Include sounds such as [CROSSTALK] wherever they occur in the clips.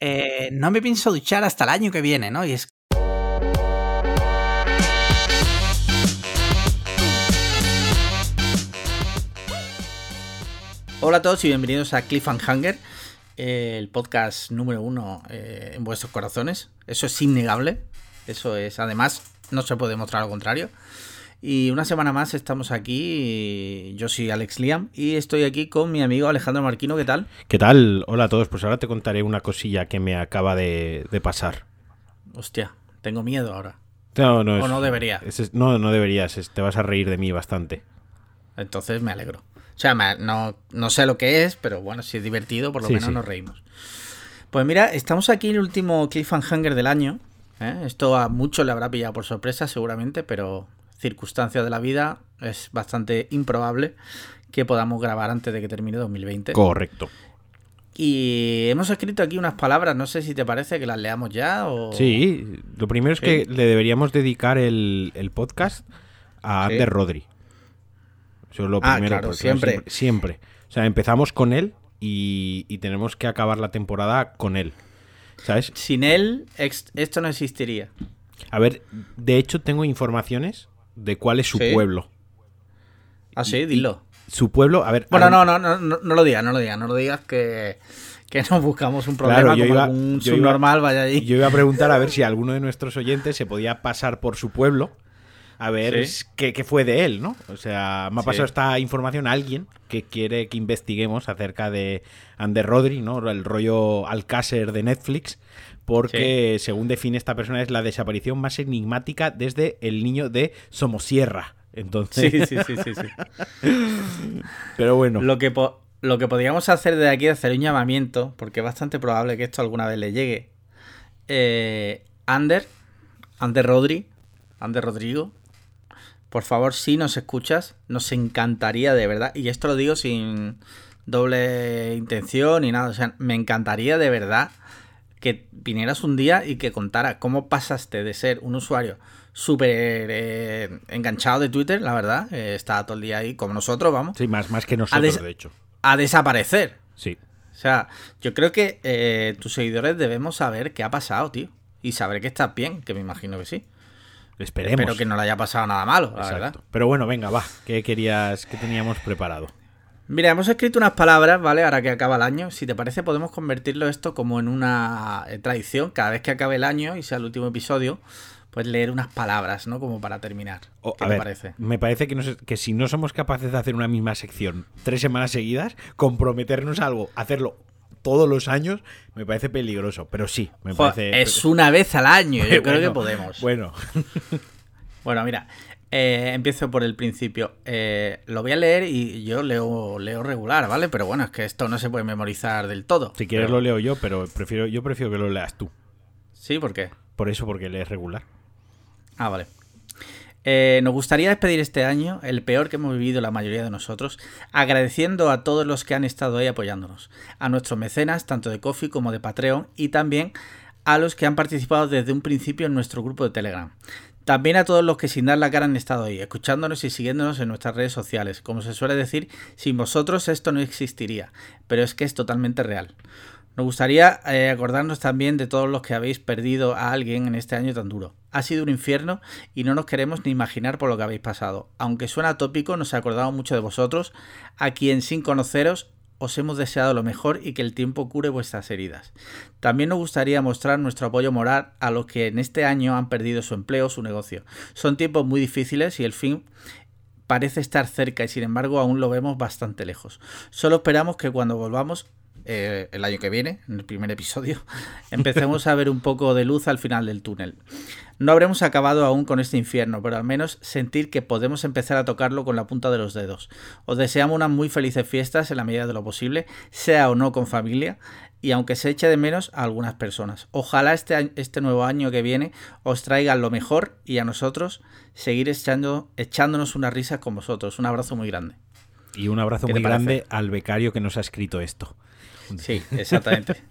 eh, no me pienso duchar hasta el año que viene, ¿no? Y es Hola a todos y bienvenidos a Cliff and Hunger, el podcast número uno eh, en vuestros corazones. Eso es innegable. Eso es, además, no se puede mostrar lo contrario. Y una semana más estamos aquí. Yo soy Alex Liam y estoy aquí con mi amigo Alejandro Marquino. ¿Qué tal? ¿Qué tal? Hola a todos. Pues ahora te contaré una cosilla que me acaba de, pasar. Hostia, tengo miedo ahora. No, no, o no debería. no, no deberías. te vas a reír de mí bastante. Entonces me alegro. O sea, no, no sé lo que es, pero bueno, si es divertido, por lo menos nos reímos. Pues mira, estamos aquí en el último Cliffhanger del año. ¿eh? Esto a muchos le habrá pillado por sorpresa, seguramente, pero circunstancias de la vida, es bastante improbable que podamos grabar antes de que termine 2020. Correcto. Y hemos escrito aquí unas palabras, no sé si te parece que las leamos ya o... Sí, lo primero es que le deberíamos dedicar el, podcast a Ander Rodri. Eso es lo ah, primero. siempre. siempre. O sea, empezamos con él y, y, tenemos que acabar la temporada con él. ¿Sabes? Sin él, esto no existiría. A ver, de hecho tengo informaciones de cuál es su pueblo. Ah, sí, dilo. Su pueblo, a ver. Bueno, no, no, no, no, lo digas, no lo digas, no lo digas que, que nos buscamos un problema como iba, algún subnormal vaya allí. Yo iba a preguntar a ver si alguno de nuestros oyentes se podía pasar por su pueblo a ver qué, fue de él, ¿no? O sea, me ha pasado esta información a alguien que quiere que investiguemos acerca de Ander Rodri, ¿no? El rollo Alcácer de Netflix, porque según define esta persona es la desaparición más enigmática desde el niño de Somosierra. Entonces... Sí, sí, sí, sí, [LAUGHS] Pero bueno. Lo que, lo que podríamos hacer de aquí es hacer un llamamiento, porque es bastante probable que esto alguna vez le llegue. Eh, Ander, Ander Rodri, Ander Rodrigo, por favor, si nos escuchas, nos encantaría de verdad, y esto lo digo sin doble intención ni nada, o sea, me encantaría de verdad que vinieras un día y que contara cómo pasaste de ser un usuario súper eh, enganchado de Twitter, la verdad, eh, está todo el día ahí como nosotros, vamos. Sí, más, más que nosotros, de hecho. A desaparecer. Sí. O sea, yo creo que eh, tus seguidores debemos saber qué ha pasado, tío. Y saber que estás bien, que me imagino que sí. Esperemos. Espero que no le haya pasado nada malo, la verdad. Pero bueno, venga, va. ¿Qué querías, qué teníamos preparado? Mira, hemos escrito unas palabras, ¿vale? Ahora que acaba el año. Si te parece, podemos convertirlo esto como en una eh, tradición. Cada vez que acabe el año y sea el último episodio, pues leer unas palabras, ¿no? Como para terminar. ¿Qué te parece? Me parece que, que si no somos capaces de hacer una misma sección tres semanas seguidas, comprometernos a algo, hacerlo todos los años, me parece peligroso. Pero sí, me parece. Es una vez al año, yo [LAUGHS] creo que podemos. Bueno. [LAUGHS] bueno, mira, eh, empiezo por el principio. Eh, lo voy a leer y yo leo, leo regular, ¿vale? Pero bueno, es que esto no se puede memorizar del todo. Si quieres lo leo yo, pero prefiero, yo prefiero que lo leas tú. ¿Sí? ¿Por qué? Por eso, porque lees regular. Ah, vale. Eh, nos gustaría despedir este año, el peor que hemos vivido la mayoría de nosotros, agradeciendo a todos los que han estado ahí apoyándonos, a nuestros mecenas, tanto de Coffee como de Patreon, y también a los que han participado desde un principio en nuestro grupo de Telegram. También a todos los que sin dar la cara han estado ahí, escuchándonos y siguiéndonos en nuestras redes sociales. Como se suele decir, sin vosotros esto no existiría, pero es que es totalmente real. Nos gustaría eh, acordarnos también de todos los que habéis perdido a alguien en este año tan duro. Ha sido un infierno y no nos queremos ni imaginar por lo que habéis pasado. Aunque suena tópico, nos acordamos mucho de vosotros, a quien sin conoceros os hemos deseado lo mejor y que el tiempo cure vuestras heridas. También nos gustaría mostrar nuestro apoyo moral a los que en este año han perdido su empleo o su negocio. Son tiempos muy difíciles y el fin parece estar cerca y sin embargo aún lo vemos bastante lejos. Solo esperamos que cuando volvamos eh, el año que viene, en el primer episodio, [LAUGHS] empecemos a ver un poco de luz al final del túnel. No habremos acabado aún con este infierno, pero al menos sentir que podemos empezar a tocarlo con la punta de los dedos. Os deseamos unas muy felices fiestas en la medida de lo posible, sea o no con familia, y aunque se eche de menos a algunas personas. Ojalá este, este nuevo año que viene os traigan lo mejor y a nosotros seguir echando, echándonos unas risas con vosotros. Un abrazo muy grande. Y un abrazo muy grande al becario que nos ha escrito esto. Sí, exactamente. [LAUGHS]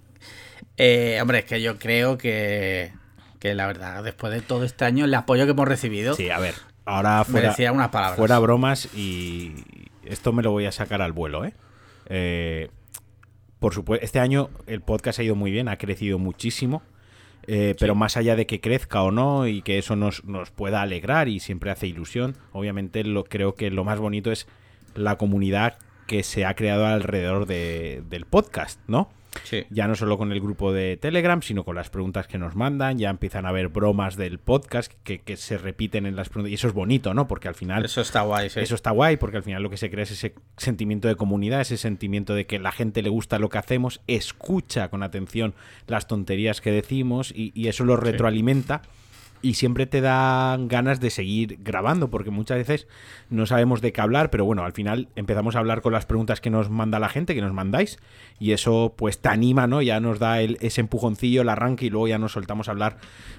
Eh, hombre, es que yo creo que que la verdad, después de todo este año, el apoyo que hemos recibido. Sí, a ver, ahora fuera, unas palabras. fuera bromas y esto me lo voy a sacar al vuelo, ¿eh? eh por supuesto, este año el podcast ha ido muy bien, ha crecido muchísimo. Eh, pero más allá de que crezca o no y que eso nos, nos pueda alegrar y siempre hace ilusión, obviamente lo, creo que lo más bonito es la comunidad que se ha creado alrededor de, del podcast, ¿no? Ya no solo con el grupo de Telegram, sino con las preguntas que nos mandan. Ya empiezan a haber bromas del podcast que, se repiten en las preguntas. Y eso es bonito, ¿no? Porque al final. Eso está guay, sí. Eso está guay, porque al final lo que se crea es ese sentimiento de comunidad, ese sentimiento de que la gente le gusta lo que hacemos, escucha con atención las tonterías que decimos y, eso lo retroalimenta y siempre te dan ganas de seguir grabando, porque muchas veces no sabemos de qué hablar, pero bueno, al final empezamos a hablar con las preguntas que nos manda la gente, que nos mandáis, y eso pues te anima, ¿no? Ya nos da ese empujoncillo, el arranque, y luego ya nos soltamos a hablar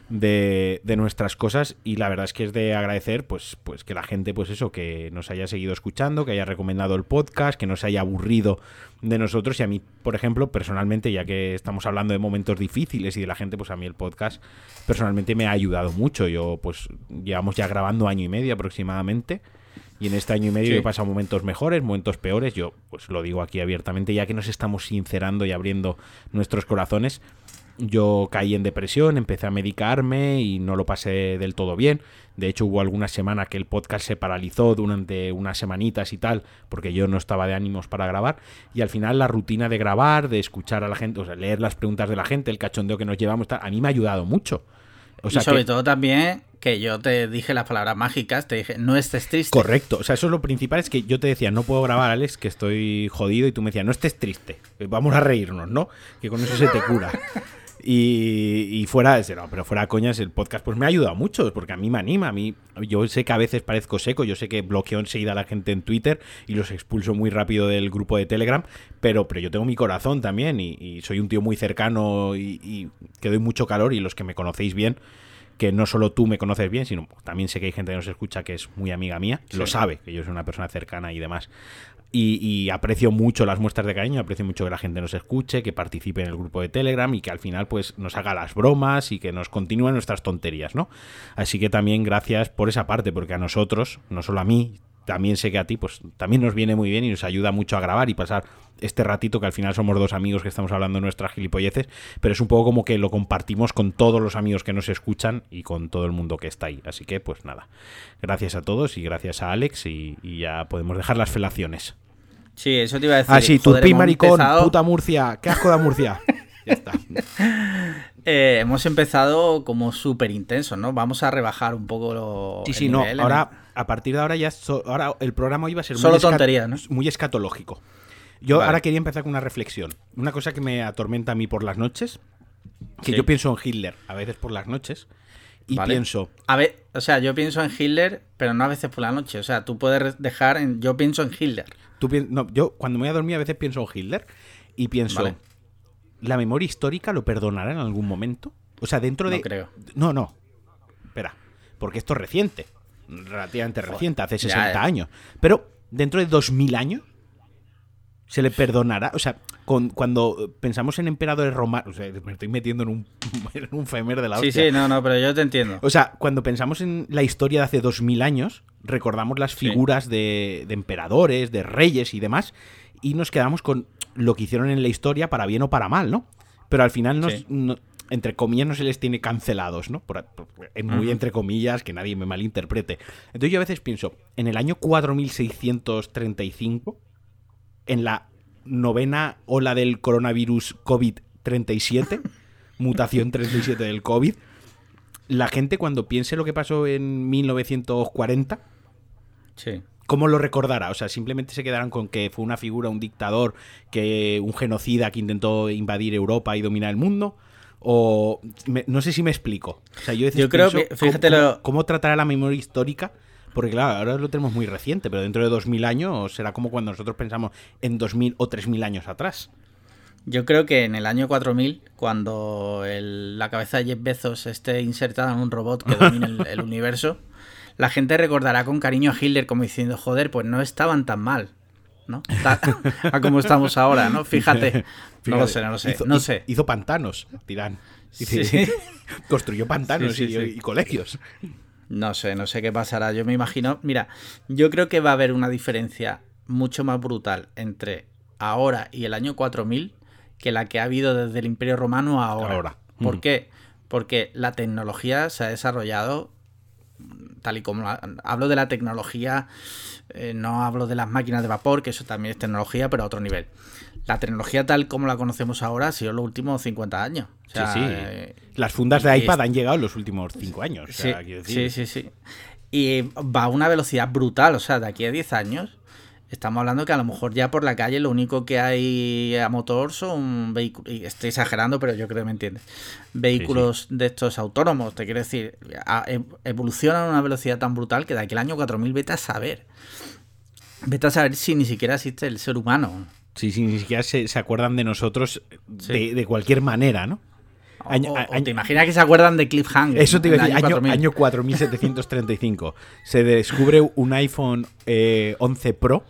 de, de, nuestras cosas, y la verdad es que es de agradecer, pues, pues que la gente, pues eso, que nos haya seguido escuchando, que haya recomendado el podcast, que no se haya aburrido de nosotros, y a mí, por ejemplo, personalmente, ya que estamos hablando de momentos difíciles y de la gente, pues a mí el podcast personalmente me ha ayudado mucho. Yo, pues, llevamos ya grabando año y medio aproximadamente. Y en este año y medio he pasado momentos mejores, momentos peores. Yo, pues lo digo aquí abiertamente, ya que nos estamos sincerando y abriendo nuestros corazones. Yo caí en depresión, empecé a medicarme y no lo pasé del todo bien. De hecho, hubo alguna semana que el podcast se paralizó durante unas semanitas y tal, porque yo no estaba de ánimos para grabar. Y al final la rutina de grabar, de escuchar a la gente, o sea, leer las preguntas de la gente, el cachondeo que nos llevamos, a mí me ha ayudado mucho. Y sobre todo también que yo te dije las palabras mágicas, te dije, no estés triste. Correcto, o sea, eso es lo principal, es que yo te decía, no puedo grabar, Alex, que estoy jodido, y tú me decías, no estés triste, vamos a reírnos, ¿no? Que con eso se te cura. [LAUGHS] Y, fuera de no, pero fuera coñas, el podcast pues me ha ayudado mucho, porque a mí me anima. A mí, yo sé que a veces parezco seco, yo sé que bloqueo enseguida a la gente en Twitter y los expulso muy rápido del grupo de Telegram, pero, pero yo tengo mi corazón también y, soy un tío muy cercano y, que doy mucho calor y los que me conocéis bien que no solo tú me conoces bien, sino también sé que hay gente que nos escucha que es muy amiga mía, lo sabe, que yo soy una persona cercana y demás. Y, aprecio mucho las muestras de cariño, aprecio mucho que la gente nos escuche, que participe en el grupo de Telegram y que al final pues nos haga las bromas y que nos continúen nuestras tonterías, ¿no? Así que también gracias por esa parte, porque a nosotros, no solo a mí, también sé que a ti pues también nos viene muy bien y nos ayuda mucho a grabar y pasar este ratito que al final somos dos amigos que estamos hablando de nuestras gilipolleces, pero es un poco como que lo compartimos con todos los amigos que nos escuchan y con todo el mundo que está ahí. Así que pues nada, gracias a todos y gracias a Alex y, ya podemos dejar las felaciones. Sí, eso te iba a decir. Ah, sí, tu maricón, puta Murcia, qué asco da Murcia. [LAUGHS] ya está. Eh, hemos empezado como súper intenso, ¿no? Vamos a rebajar un poco lo. Sí, sí, no. Ahora, a partir de ahora ya. ahora el programa iba a ser Solo muy, tontería, ¿no? muy escatológico. Yo ahora quería empezar con una reflexión. Una cosa que me atormenta a mí por las noches. Que yo pienso en Hitler a veces por las noches. Y pienso. A ver, o sea, yo pienso en Hitler, pero no a veces por la noche. O sea, tú puedes dejar en. Yo pienso en Hitler. Tú no, yo cuando me voy a dormir a veces pienso en Hitler. Y pienso. ¿La memoria histórica lo perdonará en algún momento? O sea, dentro de. No creo. No, no. Espera. Porque esto es reciente. Relativamente reciente, hace 60 años. Pero dentro de 2000 años. ¿Se le perdonará? O sea, cuando pensamos en emperadores romanos. O sea, me estoy metiendo en un, [LAUGHS] en un femer de la hostia. Sí, sí, no, no, pero yo te entiendo. O sea, cuando pensamos en la historia de hace 2000 años, recordamos las figuras de, de emperadores, de reyes y demás. Y nos quedamos con lo que hicieron en la historia para bien o para mal, ¿no? Pero al final nos, entre comillas no se les tiene cancelados, ¿no? Por, muy entre comillas, que nadie me malinterprete. Entonces yo a veces pienso, en el año 4635, en la novena ola del coronavirus COVID-37, [LAUGHS] mutación 37 del COVID, la gente cuando piense lo que pasó en 1940, sí. ¿Cómo lo recordará? O sea, simplemente se quedarán con que fue una figura, un dictador, que un genocida que intentó invadir Europa y dominar el mundo. O no sé si me explico. O sea, yo, yo creo que, fíjate cómo, cómo, tratará la memoria histórica? Porque claro, ahora lo tenemos muy reciente, pero dentro de 2000 años será como cuando nosotros pensamos en 2000 o 3000 años atrás. Yo creo que en el año 4000, cuando la cabeza de Jeff Bezos esté insertada en un robot que domine el [LAUGHS] universo, la gente recordará con cariño a Hitler como diciendo, joder, pues no estaban tan mal, ¿no? [LAUGHS] a como estamos ahora, ¿no? [LAUGHS] Fíjate. No lo sé, no lo sé. Hizo, no sé. hizo pantanos, dirán. [LAUGHS] Construyó pantanos y, colegios. No sé, no sé qué pasará. Yo me imagino. Mira, yo creo que va a haber una diferencia mucho más brutal entre ahora y el año 4000 que la que ha habido desde el Imperio Romano ahora. Ahora. ¿Por Mm. qué? Porque la tecnología se ha desarrollado tal y como hablo de la tecnología, eh, no hablo de las máquinas de vapor, que eso también es tecnología, pero a otro nivel. La tecnología tal como la conocemos ahora ha sido en los últimos 50 años. O sea, sí, sí. eh, Las fundas de iPad es- han llegado en los últimos cinco años. o sea, sí, sí, sí. Y va a una velocidad brutal. O sea, de aquí a 10 años estamos hablando que a lo mejor ya por la calle lo único que hay a motor son vehículos. Estoy exagerando, pero yo creo que me entiendes. Vehículos de estos autónomos. Te quiero decir, e- evolucionan a una velocidad tan brutal que de aquí al año 4000 vete a saber. Vete a saber si ni siquiera existe el ser humano. Sí, sí, ni siquiera se, se acuerdan de nosotros Sí. de, de cualquier manera, ¿no? O- Año- te imaginas que se acuerdan de Cliffhanger. Eso te iba a decir, año, 4000. año 4735. Se descubre un iPhone eh, 11 Pro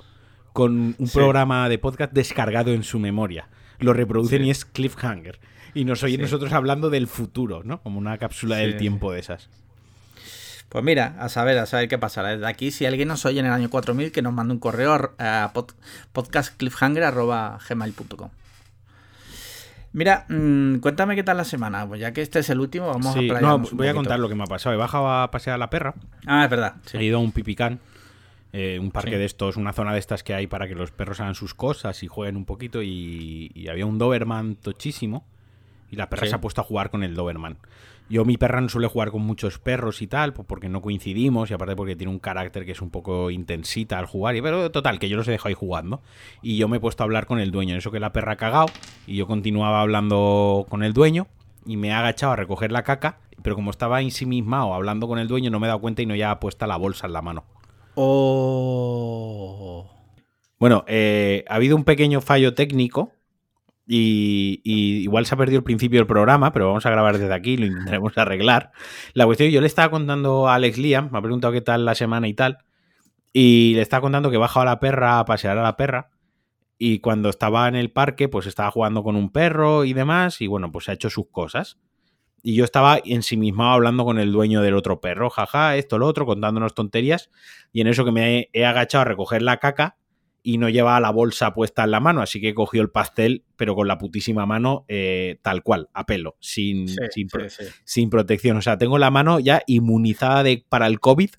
con un Sí. programa de podcast descargado en su memoria. Lo reproducen y es Cliffhanger. Y nos oyen Sí. nosotros hablando del futuro, ¿no? Como una cápsula del tiempo de esas. Pues mira, a saber, a saber qué pasará. Desde aquí, si alguien nos oye en el año 4000, que nos mande un correo a, a pod- podcastcliffhanger.gmail.com Mira, mm, cuéntame qué tal la semana. Pues ya que este es el último, vamos Sí, a no, un voy a contar lo que me ha pasado. He bajado a pasear a la perra. Ah, es verdad. sí. He ido a un pipicán, eh, un parque Sí. de estos, una zona de estas que hay para que los perros hagan sus cosas y jueguen un poquito. Y, y había un Doberman tochísimo. Y la perra Sí. se ha puesto a jugar con el Doberman. Yo, mi perra no suele jugar con muchos perros y tal, pues porque no coincidimos y aparte porque tiene un carácter que es un poco intensita al jugar. Y, pero total, que yo los he dejado ahí jugando. Y yo me he puesto a hablar con el dueño. Eso que la perra ha cagado. Y yo continuaba hablando con el dueño. Y me he agachado a recoger la caca. Pero como estaba ensimismado hablando con el dueño, no me he dado cuenta y no ya puesta la bolsa en la mano. Oh. Bueno, eh, ha habido un pequeño fallo técnico y, igual se ha perdido el principio del programa, pero vamos a grabar desde aquí lo intentaremos [LAUGHS] arreglar. La cuestión, yo le estaba contando a Alex Liam, me ha preguntado qué tal la semana y tal, y le estaba contando que baja a la perra a pasear a la perra y cuando estaba en el parque, pues estaba jugando con un perro y demás, y bueno, pues ha hecho sus cosas. Y yo estaba ensimismado hablando con el dueño del otro perro, jaja, esto, lo otro, contándonos tonterías, y en eso que me he, agachado a recoger la caca, y no llevaba la bolsa puesta en la mano, así que he cogido el pastel, pero con la putísima mano eh, tal cual, a pelo, sin, Sí, sin, pro- sí, sí. sin protección. O sea, tengo la mano ya inmunizada de, para el COVID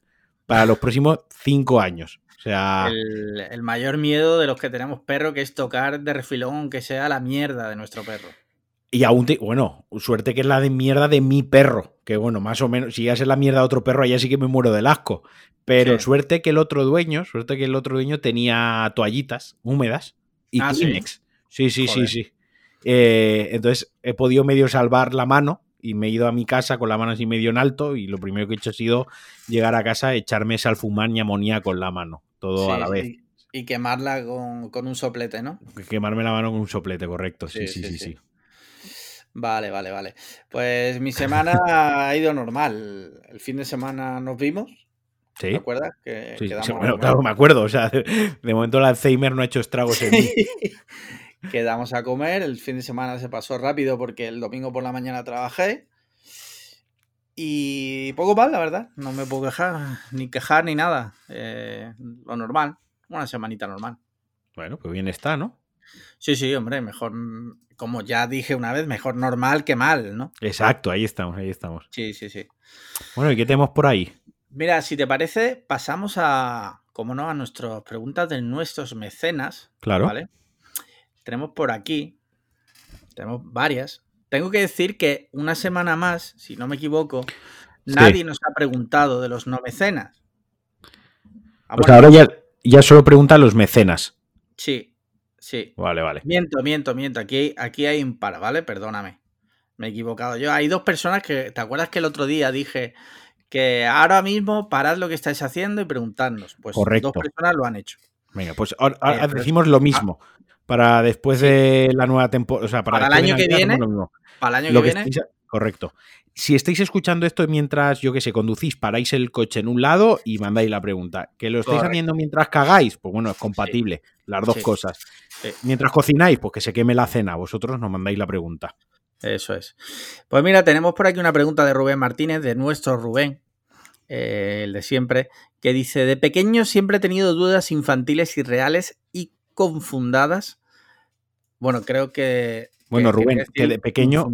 para los próximos cinco años. O sea, El, el mayor miedo de los que tenemos perro, que es tocar de refilón, aunque sea la mierda de nuestro perro. Y aún, te- bueno, suerte que es la de mierda de mi perro, que bueno, más o menos, si ya es la mierda de otro perro, allá sí que me muero del asco. Pero Sí. suerte que el otro dueño, suerte que el otro dueño tenía toallitas húmedas y Ah, ¿sí? Kleenex. Sí, sí, sí, Joder. sí. Eh, entonces he podido medio salvar la mano y me he ido a mi casa con la mano así medio en alto y lo primero que he hecho ha sido llegar a casa, echarme salfumán y amoníaco en la mano, todo a la vez. Y, y quemarla con, con un soplete, ¿no? Quemarme la mano con un soplete, correcto. Sí, sí, sí. sí. Vale, vale, vale. Pues mi semana ha ido normal. El fin de semana nos vimos, Sí. ¿te acuerdas? Que Sí, quedamos sí, a bueno, comer. claro, me acuerdo. O sea, [LAUGHS] de momento el Alzheimer no ha hecho estragos en mí. Quedamos a comer, el fin de semana se pasó rápido porque el domingo por la mañana trabajé. Y poco mal, la verdad. No me puedo quejar, ni quejar ni nada. Eh, lo normal, una semanita normal. Bueno, pues bien está, ¿no? Sí, sí, hombre, mejor, como ya dije una vez, mejor normal que mal, ¿no? Exacto, ahí estamos, ahí estamos. Sí, sí, sí. Bueno, ¿y qué tenemos por ahí? Mira, si te parece, pasamos a, como no, a nuestras preguntas de nuestros mecenas. Claro. ¿Vale? Tenemos por aquí, tenemos varias. Tengo que decir que una semana más, si no me equivoco, Sí. nadie nos ha preguntado de los no mecenas. Ah, Pues bueno, ahora ya, ya solo preguntan los mecenas. Sí, sí. Vale, vale. Miento, miento, miento. Aquí, aquí hay un par, ¿vale? Perdóname. Me he equivocado yo. Hay dos personas que. ¿Te acuerdas que el otro día dije que ahora mismo parad lo que estáis haciendo y preguntadnos? Pues Correcto. dos personas lo han hecho. Venga, pues ahora, decimos lo mismo. Para después de la nueva temporada. O sea, para, Para el año que viene. Para el año que viene. correcto. Si estáis escuchando esto mientras, yo que sé, conducís, paráis el coche en un lado y mandáis la pregunta. ¿Que lo estáis Correcto. haciendo mientras cagáis? Pues bueno, es compatible. Las dos Sí. cosas. Sí. Mientras cocináis, pues que se queme la cena. Vosotros nos mandáis la pregunta. Eso es. Pues mira, tenemos por aquí una pregunta de Rubén Martínez, de nuestro Rubén, eh, el de siempre, que dice, de pequeño siempre he tenido dudas infantiles irreales y confundadas. Bueno, creo que Bueno, Rubén, que de pequeño.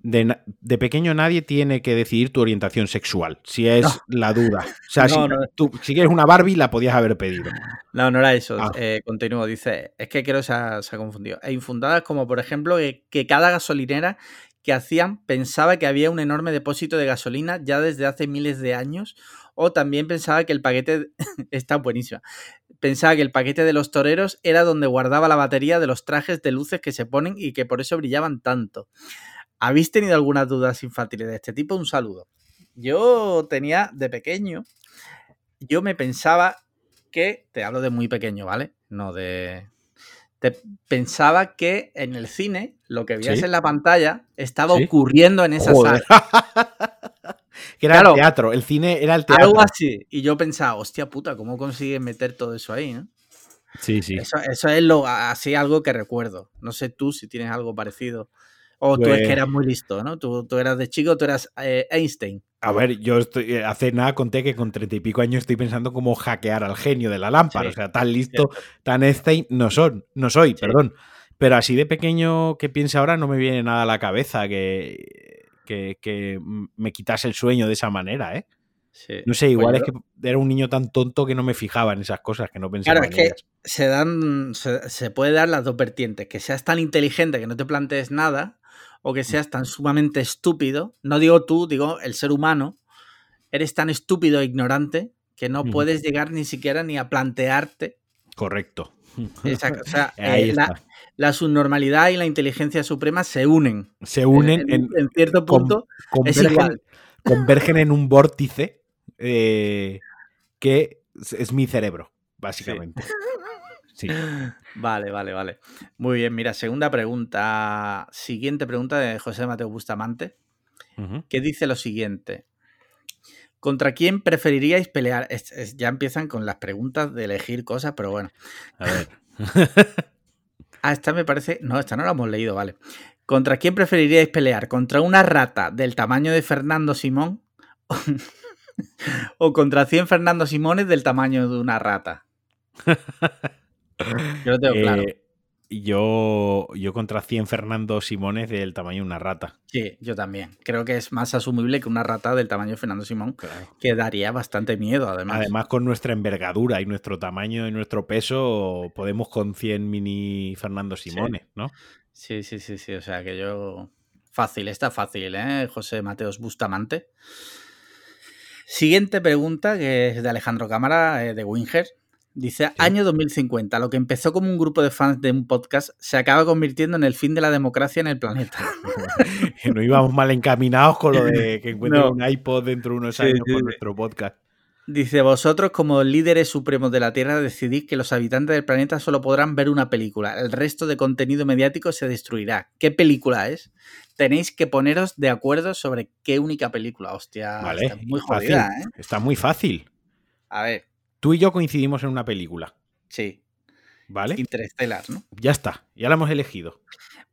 De, pequeño nadie tiene que decidir tu orientación sexual, si es la duda. O sea, [LAUGHS] si, Tú, si, quieres una Barbie, la podías haber pedido. No, no era eso. Ah. Eh, continúo. Dice, es que creo que se ha, confundido. E infundadas como, por ejemplo, que, cada gasolinera que hacían pensaba que había un enorme depósito de gasolina ya desde hace miles de años. O también pensaba que el paquete [LAUGHS] está buenísima. Pensaba que el paquete de los toreros era donde guardaba la batería de los trajes de luces que se ponen y que por eso brillaban tanto. ¿Habéis tenido algunas dudas infantiles de este tipo? Un saludo. Yo tenía de pequeño, yo me pensaba que, te hablo de muy pequeño, ¿vale? No de... Te pensaba que en el cine lo que veías en la pantalla estaba ocurriendo en esa sala. [LAUGHS] que era el teatro, el cine era el teatro. Algo así. Y yo pensaba, hostia puta, ¿cómo consigues meter todo eso ahí? ¿no? Sí, sí. Eso, eso, es lo, así algo que recuerdo. No sé tú si tienes algo parecido. O tú es que pues eras muy listo, ¿no? Tú, eras de chico, tú eras eh, Einstein. A ver, yo estoy, eh, hace nada conté que con treinta y pico años estoy pensando cómo hackear al genio de la lámpara. o sea, tan listo, tan Einstein no son, no soy, perdón. Pero así de pequeño que piense ahora no me viene nada a la cabeza que, que, me quitase el sueño de esa manera, ¿eh? No sé, igual pues es que era un niño tan tonto que no me fijaba en esas cosas, que no pensaba claro, es que se dan, se, se, puede dar las dos vertientes, que seas tan inteligente que no te plantees nada, o que seas tan sumamente estúpido, no digo tú, digo el ser humano, eres tan estúpido e ignorante que no puedes llegar ni siquiera ni a plantearte. Correcto. Exacto. O sea, [LAUGHS] eh, la, subnormalidad y la inteligencia suprema se unen. Se unen en, cierto punto. convergen, convergen en un vórtice eh, que es mi cerebro, básicamente. Sí. [LAUGHS] Vale, vale, vale. Muy bien, mira, segunda pregunta. Siguiente pregunta de José Mateo Bustamante, que dice lo siguiente. ¿Contra quién preferiríais pelear? ya empiezan con las preguntas de elegir cosas, pero bueno. A ver. [LAUGHS] ah, esta me parece. No, esta no la hemos leído, vale. ¿Contra quién preferiríais pelear? ¿Contra una rata del tamaño de Fernando Simón? [LAUGHS] ¿O contra 100 Fernando Simones del tamaño de una rata? [LAUGHS] Yo lo tengo claro. Eh, yo, yo contra 100 Fernando Simones del tamaño de una rata. Sí, yo también. Creo que es más asumible que una rata del tamaño de Fernando Simón, que daría bastante miedo, además. Además, con nuestra envergadura y nuestro tamaño y nuestro peso, podemos con 100 mini Fernando Simones, ¿no? Sí, sí, sí, sí. O sea que yo. Fácil, está fácil, ¿eh? José Mateos Bustamante. Siguiente pregunta, que es de Alejandro Cámara, eh, de Winger. Dice, año 2050, lo que empezó como un grupo de fans de un podcast se acaba convirtiendo en el fin de la democracia en el planeta. [LAUGHS] no íbamos mal encaminados con lo de que encuentren [LAUGHS] un iPod dentro de unos años por nuestro podcast. Dice, vosotros como líderes supremos de la Tierra decidís que los habitantes del planeta solo podrán ver una película. El resto de contenido mediático se destruirá. ¿Qué película es? Tenéis que poneros de acuerdo sobre qué única película. Hostia, vale, está muy jodida, ¿eh? Está muy fácil. A ver, Tú y yo coincidimos en una película. Sí. ¿Vale? Interestelar, ¿no? Ya está, ya la hemos elegido.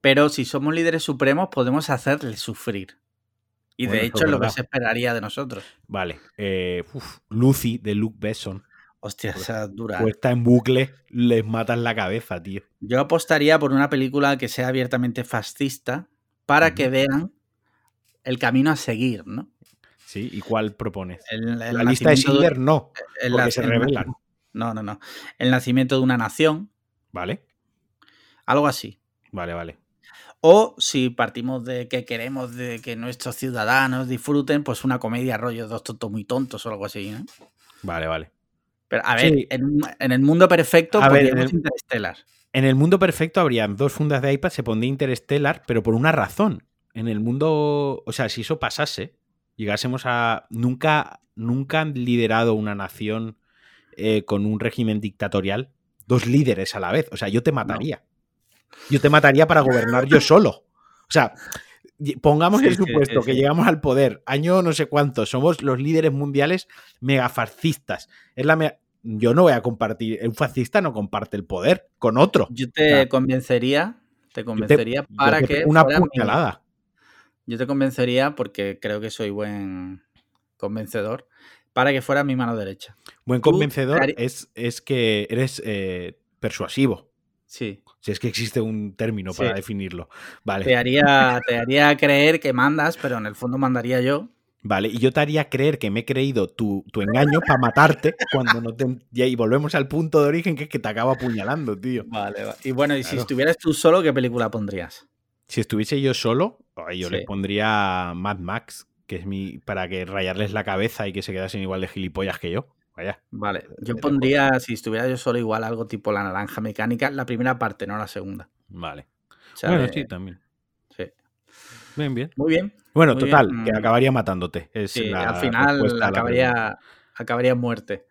Pero si somos líderes supremos, podemos hacerle sufrir. Y de hecho es lo que se esperaría de nosotros. Vale. Eh, Lucy de Luke Besson. Hostia, pues, esa dura. Pues está en bucle, les matas la cabeza, tío. Yo apostaría por una película que sea abiertamente fascista para que vean el camino a seguir, ¿no? Sí, ¿y cuál propones? la lista de Schindler no, porque se revelan. No, no, no. El nacimiento de una nación. Vale. Algo así. Vale, vale. O si partimos de que queremos de que nuestros ciudadanos disfruten, pues una comedia rollo dos tontos muy tontos o algo así. ¿no? Vale, vale. Pero a ver, en, el mundo perfecto a ver, en el, Interstellar. En el mundo perfecto habrían dos fundas de iPad, se pondría Interstellar, pero por una razón. En el mundo, o sea, si eso pasase, llegásemos a... Nunca, nunca han liderado una nación eh, con un régimen dictatorial dos líderes a la vez. O sea, yo te mataría. Yo te mataría para gobernar yo [LAUGHS] solo. O sea, pongamos el supuesto que llegamos al poder, año no sé cuánto, somos los líderes mundiales megafascistas. Es la Yo no voy a compartir, un fascista no comparte el poder con otro. Yo te convencería, te convencería para que... Una puñalada. Yo te convencería, porque creo que soy buen convencedor, para que fuera mi mano derecha. Buen convencedor es, es, que eres eh, persuasivo. Sí. Si es que existe un término para definirlo. Vale. Te haría, te haría creer que mandas, pero en el fondo mandaría yo. Vale, y yo te haría creer que me he creído tu, engaño para matarte cuando no te... Y volvemos al punto de origen que es que te acabo apuñalando, tío. Vale, vale. Y bueno, y si estuvieras tú solo, ¿qué película pondrías? Si estuviese yo solo, yo le pondría Mad Max, que es mi. para que rayarles la cabeza y que se quedasen igual de gilipollas que yo. Vaya. Vale, yo pondría, si estuviera yo solo, igual algo tipo la naranja mecánica, la primera parte, no la segunda. Vale. bueno, sí, también. Sí. Bien, bien. Muy bien. Bueno, total, que acabaría matándote. sí, al final acabaría, acabaría en muerte.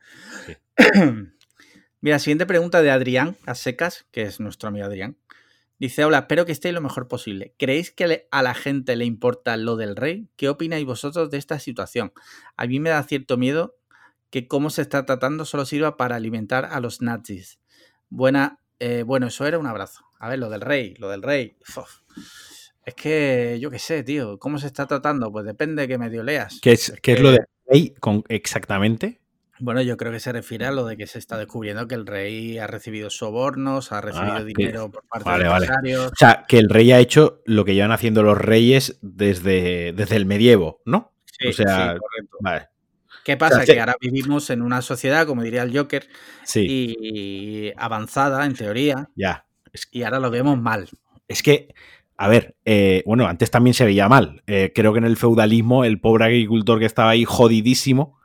[CLEARS THROAT] Mira, siguiente pregunta de Adrián, a secas, que es nuestro amigo Adrián. Dice, hola, espero que estéis lo mejor posible. ¿Creéis que a la gente le importa lo del rey? ¿Qué opináis vosotros de esta situación? A mí me da cierto miedo que cómo se está tratando solo sirva para alimentar a los nazis. Buena, eh, bueno, eso era un abrazo. A ver, lo del rey, lo del rey. Es que, yo qué sé, tío, ¿cómo se está tratando? Pues depende de qué medio leas. ¿Qué es, es lo del rey con, exactamente? Bueno, yo creo que se refiere a lo de que se está descubriendo que el rey ha recibido sobornos, ha recibido ah, dinero por parte de los empresarios. O sea, que el rey ha hecho lo que llevan haciendo los reyes desde, desde el medievo, ¿no? Sí, o sea, correcto. Vale. ¿Qué pasa? que ahora vivimos en una sociedad, como diría el Joker, y avanzada, en teoría. Ya. Y ahora lo vemos mal. Es que, a ver, eh, bueno, antes también se veía mal. Eh, creo que en el feudalismo el pobre agricultor que estaba ahí jodidísimo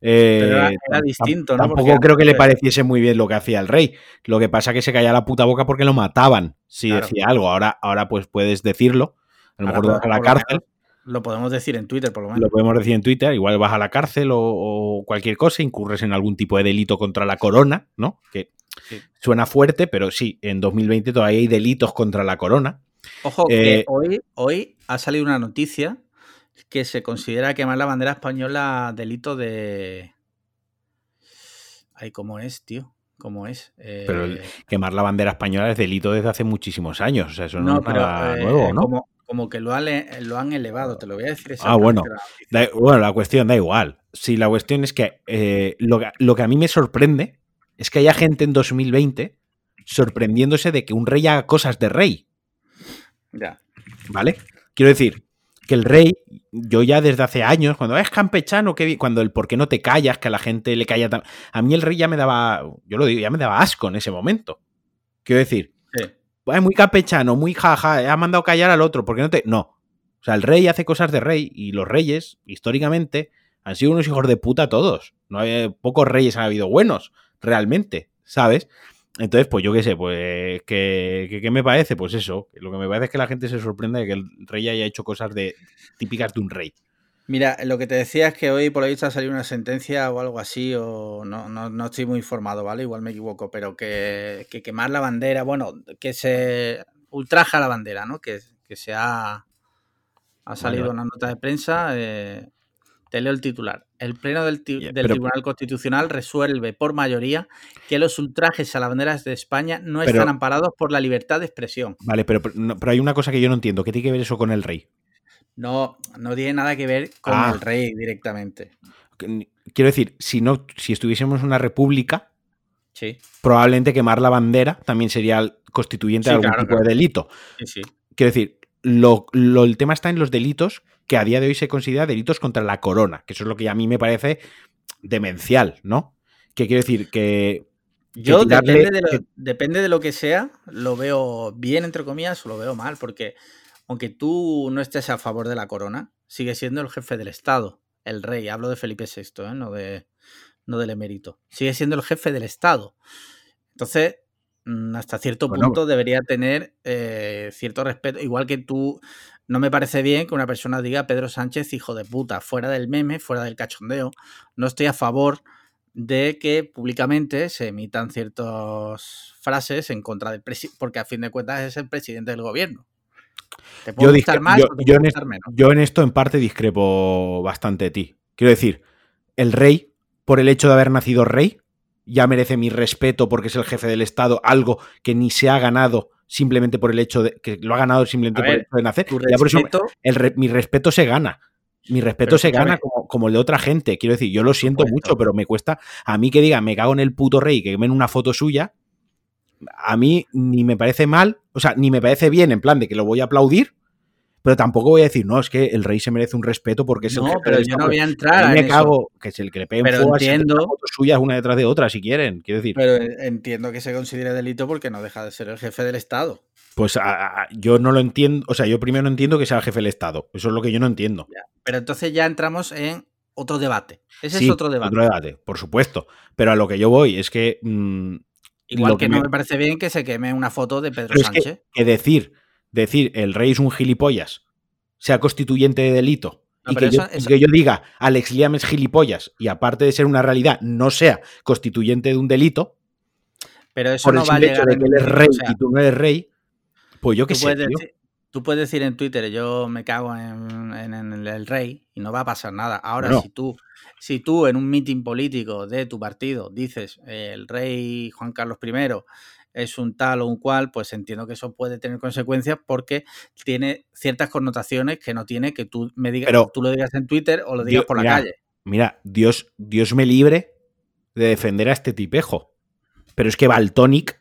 era, eh, distinto, ¿no? Tampoco creo que le pareciese muy bien lo que hacía el rey. Lo que pasa es que se caía la puta boca porque lo mataban si decía algo. Ahora, ahora pues puedes decirlo. A lo mejor vas a la cárcel. Lo podemos decir en Twitter, por lo menos. Lo podemos decir en Twitter. Igual vas a la cárcel o, cualquier cosa, incurres en algún tipo de delito contra la corona, ¿no? Que suena fuerte, pero sí, en 2020 todavía hay delitos contra la corona. Ojo, que eh, hoy, hoy ha salido una noticia que se considera quemar la bandera española delito de. Ay, ¿cómo es, tío? ¿Cómo es? Pero eh, quemar la bandera española es delito desde hace muchísimos años. O sea, eso no, es nada eh, nuevo, ¿no? Como, que lo han, lo han elevado, te lo voy a decir. Ah, bueno. bueno, la cuestión da igual. Si la cuestión es que, eh, lo que lo que a mí me sorprende es que haya gente en 2020 sorprendiéndose de que un rey haga cosas de rey. Ya. ¿Vale? Quiero decir, que el rey, yo ya desde hace años, cuando es campechano, que cuando el por qué no te callas, que a la gente le calla tan... A mí el rey ya me daba, yo lo digo, ya me daba asco en ese momento. Quiero decir, es muy campechano, muy jaja, ha mandado callar al otro, ¿por qué no te...? No. O sea, el rey hace cosas de rey y los reyes, históricamente, han sido unos hijos de puta todos. No hay, pocos reyes han habido buenos, realmente, ¿sabes? Entonces, pues yo qué sé, pues ¿qué, me parece? Pues eso, lo que me parece es que la gente se sorprende de que el rey haya hecho cosas de típicas de un rey. Mira, lo que te decía es que hoy por ahí ha salido una sentencia o algo así, o no, no, estoy muy informado, ¿vale? Igual me equivoco, pero que, quemar la bandera, bueno, que se ultraja la bandera, ¿no? Que, se ha, ha salido una nota de prensa. Eh, te leo el titular. El Pleno del, Tribunal Constitucional resuelve por mayoría que los ultrajes a las banderas de España no están amparados por la libertad de expresión. Vale, pero, pero, hay una cosa que yo no entiendo. ¿Qué tiene que ver eso con el rey? No, no tiene nada que ver con ah. el rey directamente. Quiero decir, si, no, si estuviésemos en una república, sí. probablemente quemar la bandera también sería constituyente de algún tipo de delito. Sí, Quiero decir, lo, el tema está en los delitos que a día de hoy se considera delitos contra la corona, que eso es lo que a mí me parece demencial, ¿no? Que quiero decir que... Yo depende, de lo, depende de lo que sea, lo veo bien, entre comillas, o lo veo mal, porque aunque tú no estés a favor de la corona, sigue siendo el jefe del Estado, el rey, hablo de Felipe VI, ¿eh? no, de, no del emérito, sigue siendo el jefe del Estado. Entonces, mm, hasta cierto punto debería tener eh, cierto respeto, igual que tú no me parece bien que una persona diga Pedro Sánchez, hijo de puta, fuera del meme, fuera del cachondeo. No estoy a favor de que públicamente se emitan ciertas frases en contra del presidente, porque a fin de cuentas es el presidente del gobierno. ¿Te puede yo, gustar más yo, en menos? yo en esto en parte discrepo bastante de ti. Quiero decir, el rey, por el hecho de haber nacido rey, ya merece mi respeto porque es el jefe del Estado, algo que ni se ha ganado simplemente por el hecho de que lo ha ganado simplemente por el hecho de nacer. por eso mi respeto se gana. Mi respeto se gana como, el de otra gente. Quiero decir, yo lo siento mucho, pero me cuesta. A mí que diga, me cago en el puto rey, que ven una foto suya. a mí ni me parece mal, o sea, ni me parece bien en plan de que lo voy a aplaudir, pero tampoco voy a decir, no, es que el rey se merece un respeto porque es no, el pero yo no voy a entrar a me eso. cago, que es el que le peguen Pero fuego entiendo- fotos suyas una detrás de otra, si quieren. Quiero decir, Pero entiendo que se considere delito porque no deja de ser el jefe del Estado. pues a- a- yo no lo entiendo, o sea, yo primero no entiendo que sea el jefe del Estado. Eso es lo que yo no entiendo. Pero entonces ya entramos en otro debate. Ese Sí, es otro debate. por supuesto. Pero a lo que yo voy es que. mm, Igual que, que no me- me parece bien que se queme una foto de Pedro Pero es que, Sánchez. que decir, decir el rey es un gilipollas, sea constituyente de delito, No, y que, yo, eso- eso- que yo diga Alex Liam es gilipollas y aparte de ser una realidad, no sea constituyente de un delito, Pero eso por no el va a simple hecho de que él es rey o sea, y tú no eres rey, pues yo qué sé. puedes decir, tú puedes decir en Twitter, yo me cago en, en- en el rey y no va a pasar nada. Ahora, si tú si tú en un mitin político de tu partido dices eh, el rey Juan Carlos I es un tal o un cual, pues entiendo que eso puede tener consecuencias porque tiene ciertas connotaciones que no tiene que tú me digas, Pero- tú lo digas en Twitter o lo digas Dios- por la mira, calle. Mira, Dios, Dios me libre de defender a este tipejo. Pero es que Baltonic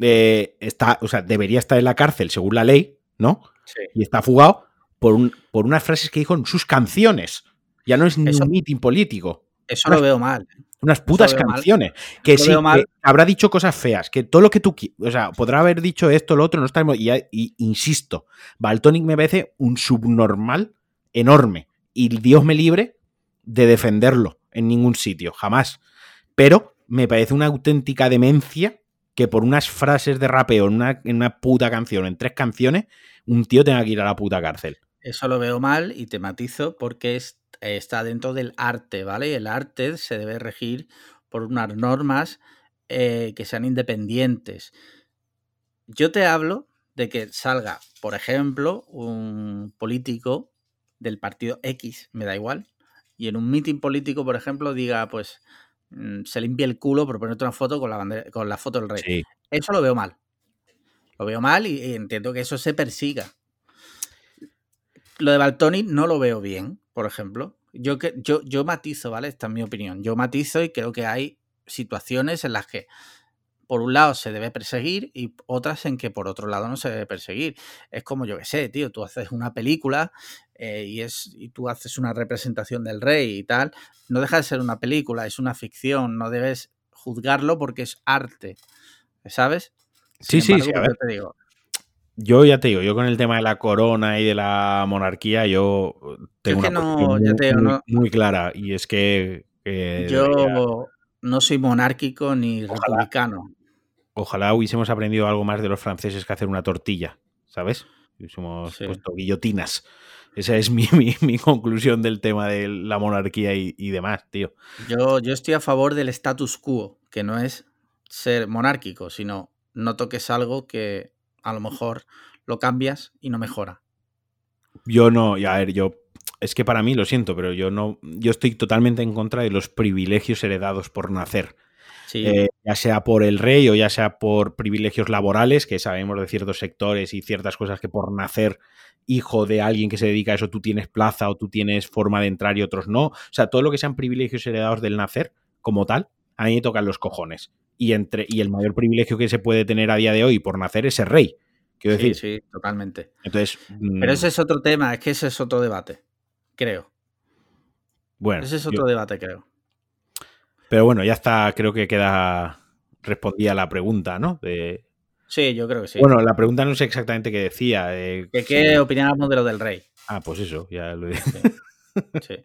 eh, está, o sea, debería estar en la cárcel según la ley, ¿no? Sí. y está fugado por, un, por unas frases que dijo en sus canciones. Ya no es ni un mitin político. Eso Unas- lo veo mal. Unas putas mal. canciones. Que sí, que habrá dicho cosas feas. Que todo lo que tú O sea, podrá haber dicho esto, lo otro, no está. Y, y insisto, Baltonic me parece un subnormal enorme. Y Dios me libre de defenderlo en ningún sitio, jamás. Pero me parece una auténtica demencia que por unas frases de rapeo en una, en una puta canción, en tres canciones, un tío tenga que ir a la puta cárcel. Eso lo veo mal y te matizo porque es- está dentro del arte, ¿vale? Y el arte se debe regir por unas normas eh, que sean independientes. Yo te hablo de que salga, por ejemplo, un político del partido X, me da igual, y en un mitin político, por ejemplo, diga, pues, mm, se limpia el culo por ponerte una foto con la, bandera- con la foto del rey. Sí. Eso lo veo mal. Lo veo mal y, y entiendo que eso se persiga. Lo de Baltoni no lo veo bien, por ejemplo. Yo, que, yo, yo matizo, ¿vale? Esta es mi opinión. Yo matizo y creo que hay situaciones en las que, por un lado, se debe perseguir y otras en que, por otro lado, no se debe perseguir. Es como, yo que sé, tío, tú haces una película eh, y, es, y tú haces una representación del rey y tal. No deja de ser una película, es una ficción. No debes juzgarlo porque es arte, ¿sabes? Sí, sí, sí, a embargo, ver. yo te digo, Yo ya te digo, yo con el tema de la corona y de la monarquía, yo tengo que una no, ya muy, te digo, muy- no- muy clara y es que eh, yo debería- no soy monárquico ni Ojalá. republicano. ojalá hubiésemos aprendido algo más de los franceses que hacer una tortilla, ¿sabes? Hubiésemos Sí. puesto guillotinas. Esa es mi, [LAUGHS] mi- mi conclusión del tema de la monarquía y, y demás, tío. Yo, yo estoy a favor del status quo, que no es ser monárquico, sino no toques algo que a lo mejor lo cambias y no mejora. Yo no, y a ver, yo es que para mí lo siento, pero yo no, yo estoy totalmente en contra de los privilegios heredados por nacer. Sí, Eh, ya sea por el rey o ya sea por privilegios laborales, que sabemos de ciertos sectores y ciertas cosas que por nacer hijo de alguien que se dedica a eso tú tienes plaza o tú tienes forma de entrar y otros no. O sea, todo lo que sean privilegios heredados del nacer como tal, a mí me tocan los cojones. Y, entre, y el mayor privilegio que se puede tener a día de hoy por nacer es ser rey. Quiero sí, decir, sí, totalmente. entonces... mm, Pero ese es otro tema, es que ese es otro debate, creo. bueno, Ese es yo- otro debate, creo. pero bueno, ya está, creo que queda respondida la pregunta, ¿no? De, Sí, yo creo que sí. Bueno, la pregunta no sé exactamente qué decía. eh, ¿Qué, qué opinamos de lo del rey? Ah, pues eso, ya lo he [LAUGHS] Sí.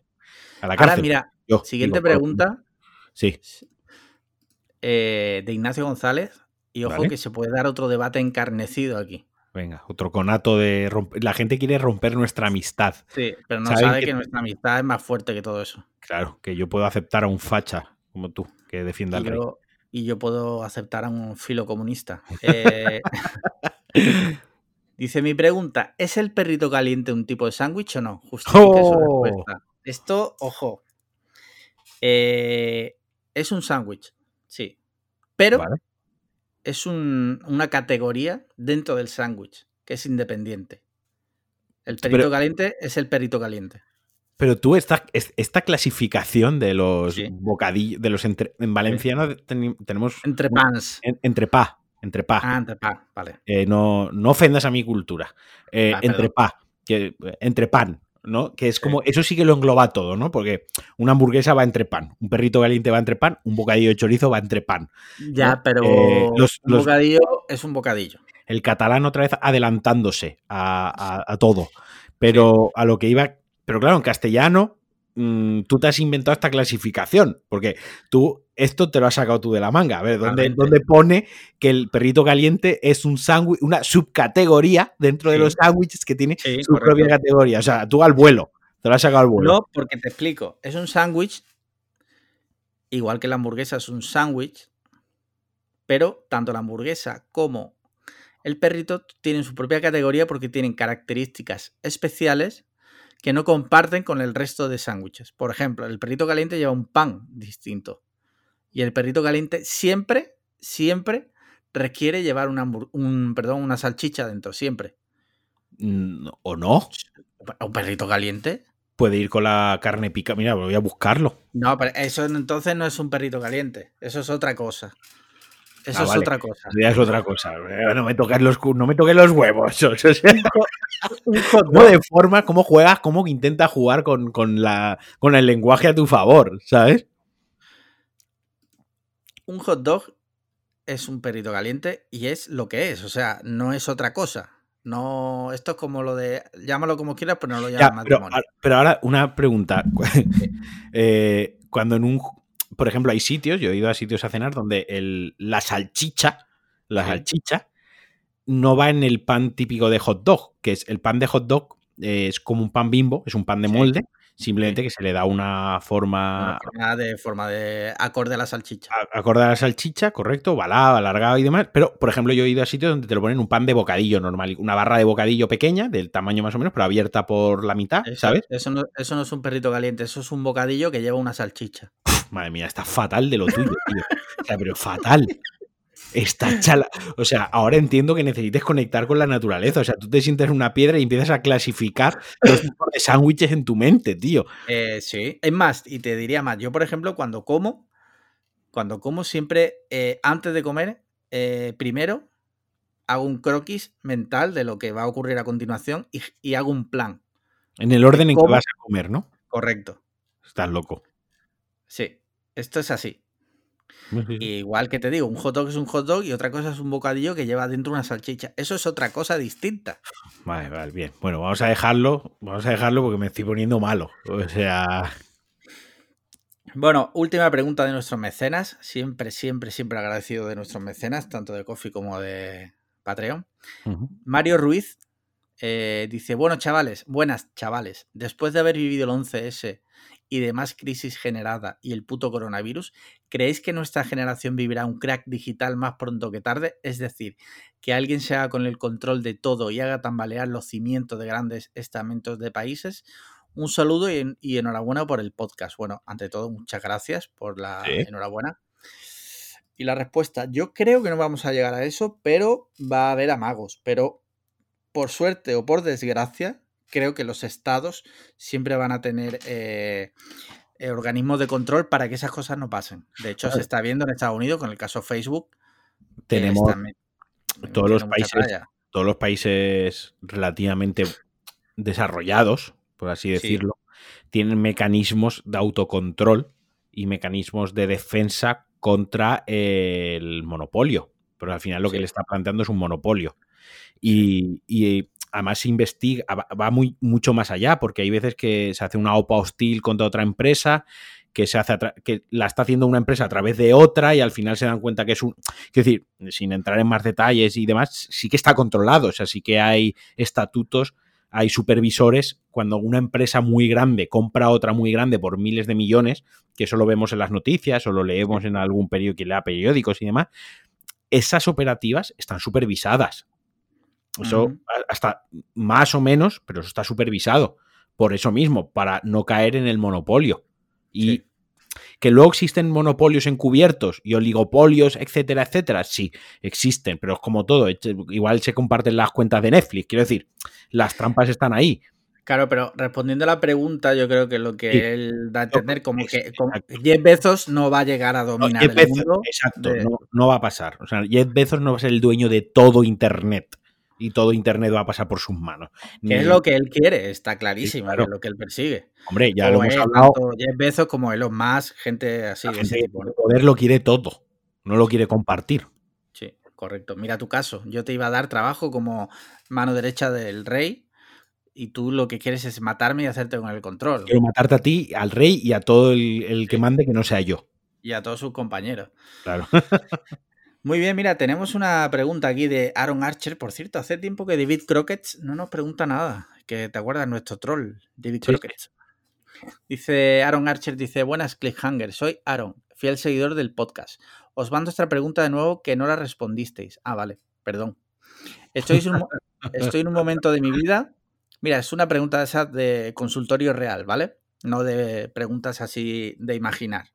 A la Ahora, mira, Yo, siguiente digo, pregunta Sí, eh, de Ignacio González. Y ojo Vale. que se puede dar otro debate encarnecido aquí. venga, otro conato de romper. La gente quiere romper nuestra amistad. Sí, pero no sabe que- que nuestra amistad es más fuerte que todo eso. Claro, que yo puedo aceptar a un facha como tú, que defienda Y al rey. yo, y yo puedo aceptar a un filo comunista. [LAUGHS] Eh, [LAUGHS] dice mi pregunta: ¿es el perrito caliente un tipo de sándwich o no? Justifique su ¡Oh! respuesta. Esto, ojo. eh, es un sándwich, sí. Pero Vale. es un- una categoría dentro del sándwich, que es independiente. El perrito Pero- caliente es el perrito caliente. Pero tú, esta, es- esta clasificación de los Sí. bocadillos, de los entre- en valenciano tenemos Entre pans. en- entrepá, Entrepá. Ah, entrepá, vale. Eh, no, no ofendas a mi cultura. Eh, Ah, perdón. entrepá, que, entre pan, ¿no? Que es como, eso sí que lo engloba todo, ¿no? Porque una hamburguesa va entre pan, un perrito caliente va entre pan, un bocadillo de chorizo va entre pan. Ya, ¿no? pero Eh, los- un los- bocadillo es un bocadillo. El catalán otra vez adelantándose a, a- a todo. Pero a lo que iba. Pero claro, en castellano. Mm, tú te has inventado esta clasificación, porque tú esto te lo has sacado tú de la manga. A ver, ¿dónde, pone que el perrito caliente es un sándwich, una subcategoría dentro de Sí. los sándwiches que tiene Sí, su correcto. propia categoría? O sea, tú al vuelo, te lo has sacado al vuelo. No, porque te explico. Es un sándwich, igual que la hamburguesa es un sándwich, pero tanto la hamburguesa como el perrito tienen su propia categoría porque tienen características especiales que no comparten con el resto de sándwiches. Por ejemplo, el perrito caliente lleva un pan distinto. Y el perrito caliente siempre, siempre requiere llevar una, un, perdón, una salchicha dentro, siempre. Mm, ¿O no? ¿Un perrito caliente? Puede ir con la carne pica. Mira, voy a buscarlo. No, pero eso entonces no es un perrito caliente. Eso es otra cosa. Eso Ah, es vale. otra cosa. Ya es otra cosa. Eh, No me toques los, no me toques los huevos. [LAUGHS] O sea, Un hot cómo dog. de forma, cómo juegas, cómo que intenta jugar con, con la, con el lenguaje a tu favor, ¿sabes? Un hot dog es un perrito caliente y es lo que es. O sea, no es otra cosa. No, esto es como lo de. Llámalo como quieras, pero no lo llamas pero, matrimonio. pero ahora una pregunta. [LAUGHS] Eh, cuando en un, por ejemplo, hay sitios, yo he ido a sitios a cenar donde el, la salchicha, la Sí. salchicha, no va en el pan típico de hot dog, que es el pan de hot dog, eh, es como un pan bimbo, es un pan de Sí. molde, simplemente que se le da una forma Una forma de forma de acorde a la salchicha. a- acorde a la salchicha, correcto, ovalada, alargada y demás. Pero, por ejemplo, yo he ido a sitios donde te lo ponen un pan de bocadillo normal, una barra de bocadillo pequeña, del tamaño más o menos, pero abierta por la mitad, ¿sabes? Eso no, eso no es un perrito caliente, eso es un bocadillo que lleva una salchicha. Madre mía, está fatal de lo tuyo, tío. O sea, pero fatal. Está chala. O sea, ahora entiendo que necesites conectar con la naturaleza. O sea, tú te sientes en una piedra y empiezas a clasificar los tipos de sándwiches en tu mente, tío. Eh, sí, es más, y te diría más, yo por ejemplo cuando como, cuando como siempre, eh, antes de comer, eh, primero hago un croquis mental de lo que va a ocurrir a continuación y, y hago un plan, En el orden en que vas a comer, ¿no? correcto. Estás loco. Sí, esto es así. Igual que te digo, un hot dog es un hot dog y otra cosa es un bocadillo que lleva dentro una salchicha. Eso es otra cosa distinta. Vale, vale, bien. Bueno, vamos a dejarlo. Vamos a dejarlo porque me estoy poniendo malo. O sea, Bueno, última pregunta de nuestros mecenas. Siempre, siempre, siempre agradecido de nuestros mecenas, tanto de Coffee como de Patreon. Mario Ruiz eh, dice, bueno chavales, buenas chavales, después de haber vivido el 11S y demás crisis generada y el puto coronavirus, ¿creéis que nuestra generación vivirá un crack digital más pronto que tarde? Es decir, que alguien se haga con el control de todo y haga tambalear los cimientos de grandes estamentos de países. Un saludo y, en- y enhorabuena por el podcast. Bueno, ante todo, muchas gracias por la Sí. enhorabuena. Y la respuesta, yo creo que no vamos a llegar a eso, pero va a haber amagos. Pero por suerte o por desgracia, creo que los estados siempre van a tener eh, eh, organismos de control para que esas cosas no pasen. De hecho, se está viendo en Estados Unidos con el caso Facebook. Tenemos todos los países todos los países relativamente desarrollados, por así Sí. decirlo, tienen mecanismos de autocontrol y mecanismos de defensa contra eh, el monopolio. Pero al final lo que le está planteando es un monopolio. Y, y además investiga, va- muy, mucho más allá, porque hay veces que se hace una OPA hostil contra otra empresa, que se hace que la está haciendo una empresa a través de otra y al final se dan cuenta que es un. Quiero decir, sin entrar en más detalles y demás, sí que está controlado. O sea, sí que hay estatutos, hay supervisores. Cuando una empresa muy grande compra otra muy grande por miles de millones, que eso lo vemos en las noticias o lo leemos en algún periódico periódicos y demás, esas operativas están supervisadas. Eso hasta más o menos, pero eso está supervisado. Por eso mismo, para no caer en el monopolio. Y Sí. que luego existen monopolios encubiertos y oligopolios, etcétera, etcétera. Sí, existen, pero es como todo. Igual se comparten las cuentas de Netflix. Quiero decir, las trampas están ahí. Claro, pero respondiendo a la pregunta, yo creo que lo que él da a entender, como que como Jeff Bezos no va a llegar a dominar el mundo. Exacto, no, va a pasar. O sea, Jeff Bezos no va a ser el dueño de todo Internet y todo Internet va a pasar por sus manos. Que es lo que él quiere, está clarísimo, es lo que él persigue. Hombre, ya lo hemos hablado. Tanto Jeff Bezos como Elon Musk, gente así de ese tipo. El poder lo quiere todo, no lo quiere compartir. Sí, correcto. Mira tu caso, yo te iba a dar trabajo como mano derecha del rey y tú lo que quieres es matarme y hacerte con el control. Quiero matarte a ti, al rey y a todo el, que mande que no sea yo. Y a todos sus compañeros. Claro. [LAUGHS] Muy bien, mira, tenemos una pregunta aquí de Aaron Archer. Por cierto, hace tiempo que David Crockett no nos pregunta nada. Que te acuerdas, nuestro troll, David Crockett. Dice Aaron Archer, dice, buenas Cliffhanger, soy Aaron, fiel seguidor del podcast. Os mando esta pregunta de nuevo que no la respondisteis. Ah, vale, perdón. Estoy, [LAUGHS] estoy en un momento de mi vida Mira, es una pregunta de esa de consultorio real, ¿vale? No de preguntas así de imaginar.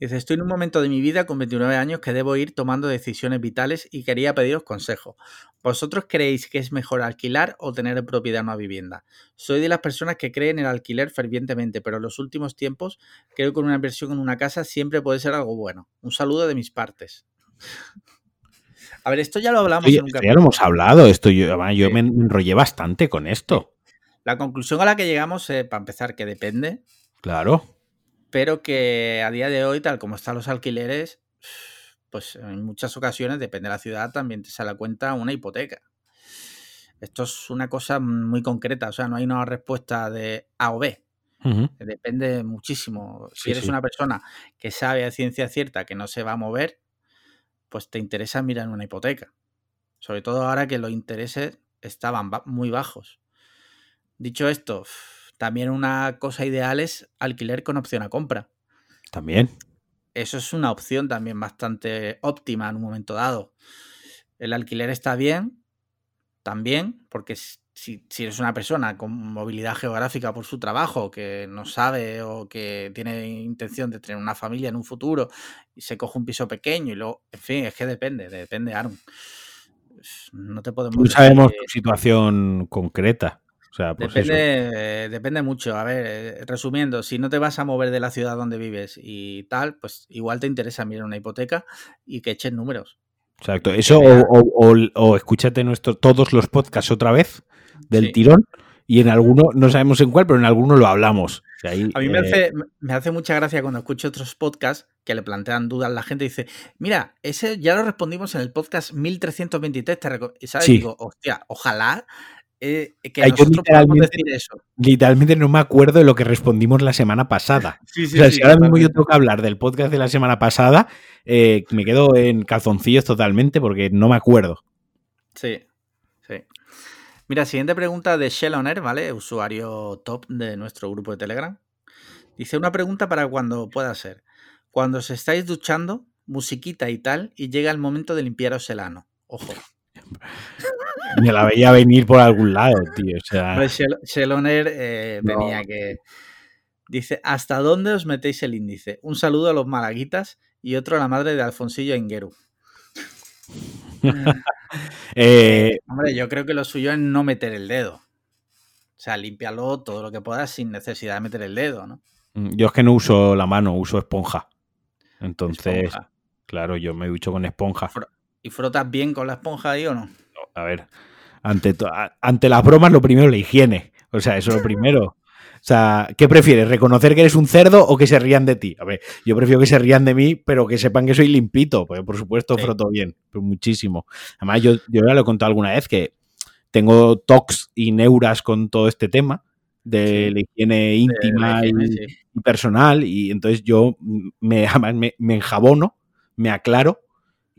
Dice, estoy en un momento de mi vida con 29 años que debo ir tomando decisiones vitales y quería pediros consejo. ¿Vosotros creéis que es mejor alquilar o tener en propiedad una vivienda? Soy de las personas que creen en el alquiler fervientemente, pero en los últimos tiempos creo que una inversión en una casa siempre puede ser algo bueno. Un saludo de mis partes. [LAUGHS] A ver, esto ya lo hablamos en un Ya lo hemos hablado, esto yo, me enrollé bastante con esto. La conclusión a la que llegamos, es, para empezar, que depende. Claro. Pero que a día de hoy, tal como están los alquileres, [SNIFFS] pues en muchas ocasiones, depende de la ciudad, también te sale a cuenta una hipoteca. Esto es una cosa muy concreta, o sea, no hay una respuesta de A o B. Depende muchísimo. Si eres una persona que sabe a ciencia cierta que no se va a mover, pues te interesa mirar una hipoteca. Sobre todo ahora que los intereses estaban muy bajos. Dicho esto, [SNIFFS] también una cosa ideal es alquiler con opción a compra. También. Eso es una opción también bastante óptima en un momento dado. El alquiler está bien, también, porque si, eres una persona con movilidad geográfica por su trabajo, que no sabe o que tiene intención de tener una familia en un futuro y se coge un piso pequeño y luego, en fin, es que depende, depende, Aaron. No te podemos. No sabemos tu situación concreta. O sea, pues depende, depende mucho. A ver, eh, resumiendo, si no te vas a mover de la ciudad donde vives y tal, pues igual te interesa mirar una hipoteca y que eches números. Exacto. Eso o, o, escúchate nuestro, todos los podcasts otra vez del tirón y en alguno, no sabemos en cuál, pero en alguno lo hablamos. a mí me, eh, hace, me hace mucha gracia cuando escucho otros podcasts que le plantean dudas a la gente y dice, mira, ese ya lo respondimos en el podcast 1323, te ¿sabes? Digo, hostia, ojalá eh, que nosotros podamos decir eso. Literalmente no me acuerdo de lo que respondimos la semana pasada. [LAUGHS] o sea, si ahora mismo yo tengo que hablar del podcast de la semana pasada, eh, me quedo en calzoncillos totalmente porque no me acuerdo. Sí, sí. Mira, siguiente pregunta de Shelloner, ¿vale? Usuario top de nuestro grupo de Telegram. Dice una pregunta para cuando pueda ser. Cuando os estáis duchando, musiquita y tal, y llega el momento de limpiaros el ano. Ojo. [LAUGHS] Me la veía venir por algún lado, tío. O sea... Sheloner eh, tenía que. Dice: ¿Hasta dónde os metéis el índice? Un saludo a los malaguitas y otro a la madre de Alfonsillo Engueru. [LAUGHS] Eh, hombre, yo creo que lo suyo es no meter el dedo. O sea, límpialo todo lo que puedas sin necesidad de meter el dedo, ¿no? Mm, yo es que no uso la mano, uso esponja. Entonces, claro, yo me ducho con esponja. ¿Y frotas bien con la esponja ahí o no? A ver, ante, ante las bromas lo primero la higiene. O sea, eso es lo primero. O sea, ¿qué prefieres? ¿Reconocer que eres un cerdo o que se rían de ti? A ver, yo prefiero que se rían de mí, pero que sepan que soy limpito, porque por supuesto froto bien, pero muchísimo. Además, yo, yo ya lo he contado alguna vez que tengo tox y neuras con todo este tema de la higiene íntima y, personal, y entonces yo me, me, me enjabono, me aclaro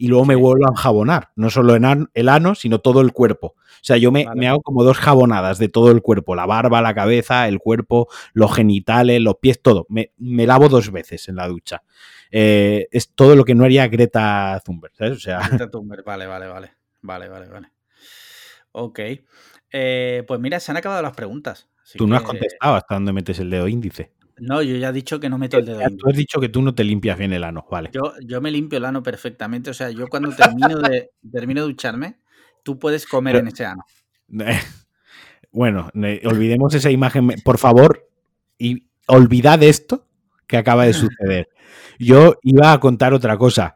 y luego me vuelvo a enjabonar, no solo el ano, sino todo el cuerpo. O sea, yo me, hago como dos jabonadas de todo el cuerpo, la barba, la cabeza, el cuerpo, los genitales, los pies, todo. Me, lavo dos veces en la ducha. Eh, es todo lo que no haría Greta Thunberg, ¿sabes? O sea... Greta [LAUGHS] Thunberg, vale, vale, vale. Vale, vale, vale. Ok. Eh, pues mira, se han acabado las preguntas. Tú no has contestado hasta dónde metes el dedo índice. No, yo ya he dicho que no meto el dedo. Tú has dicho que tú no te limpias bien el ano, vale. Yo, yo me limpio el ano perfectamente. O sea, yo cuando termino de, [LAUGHS] termino de ducharme, tú puedes comer en ese ano. [LAUGHS] bueno, olvidemos esa imagen, por favor, y olvidad esto que acaba de [LAUGHS] suceder. Yo iba a contar otra cosa.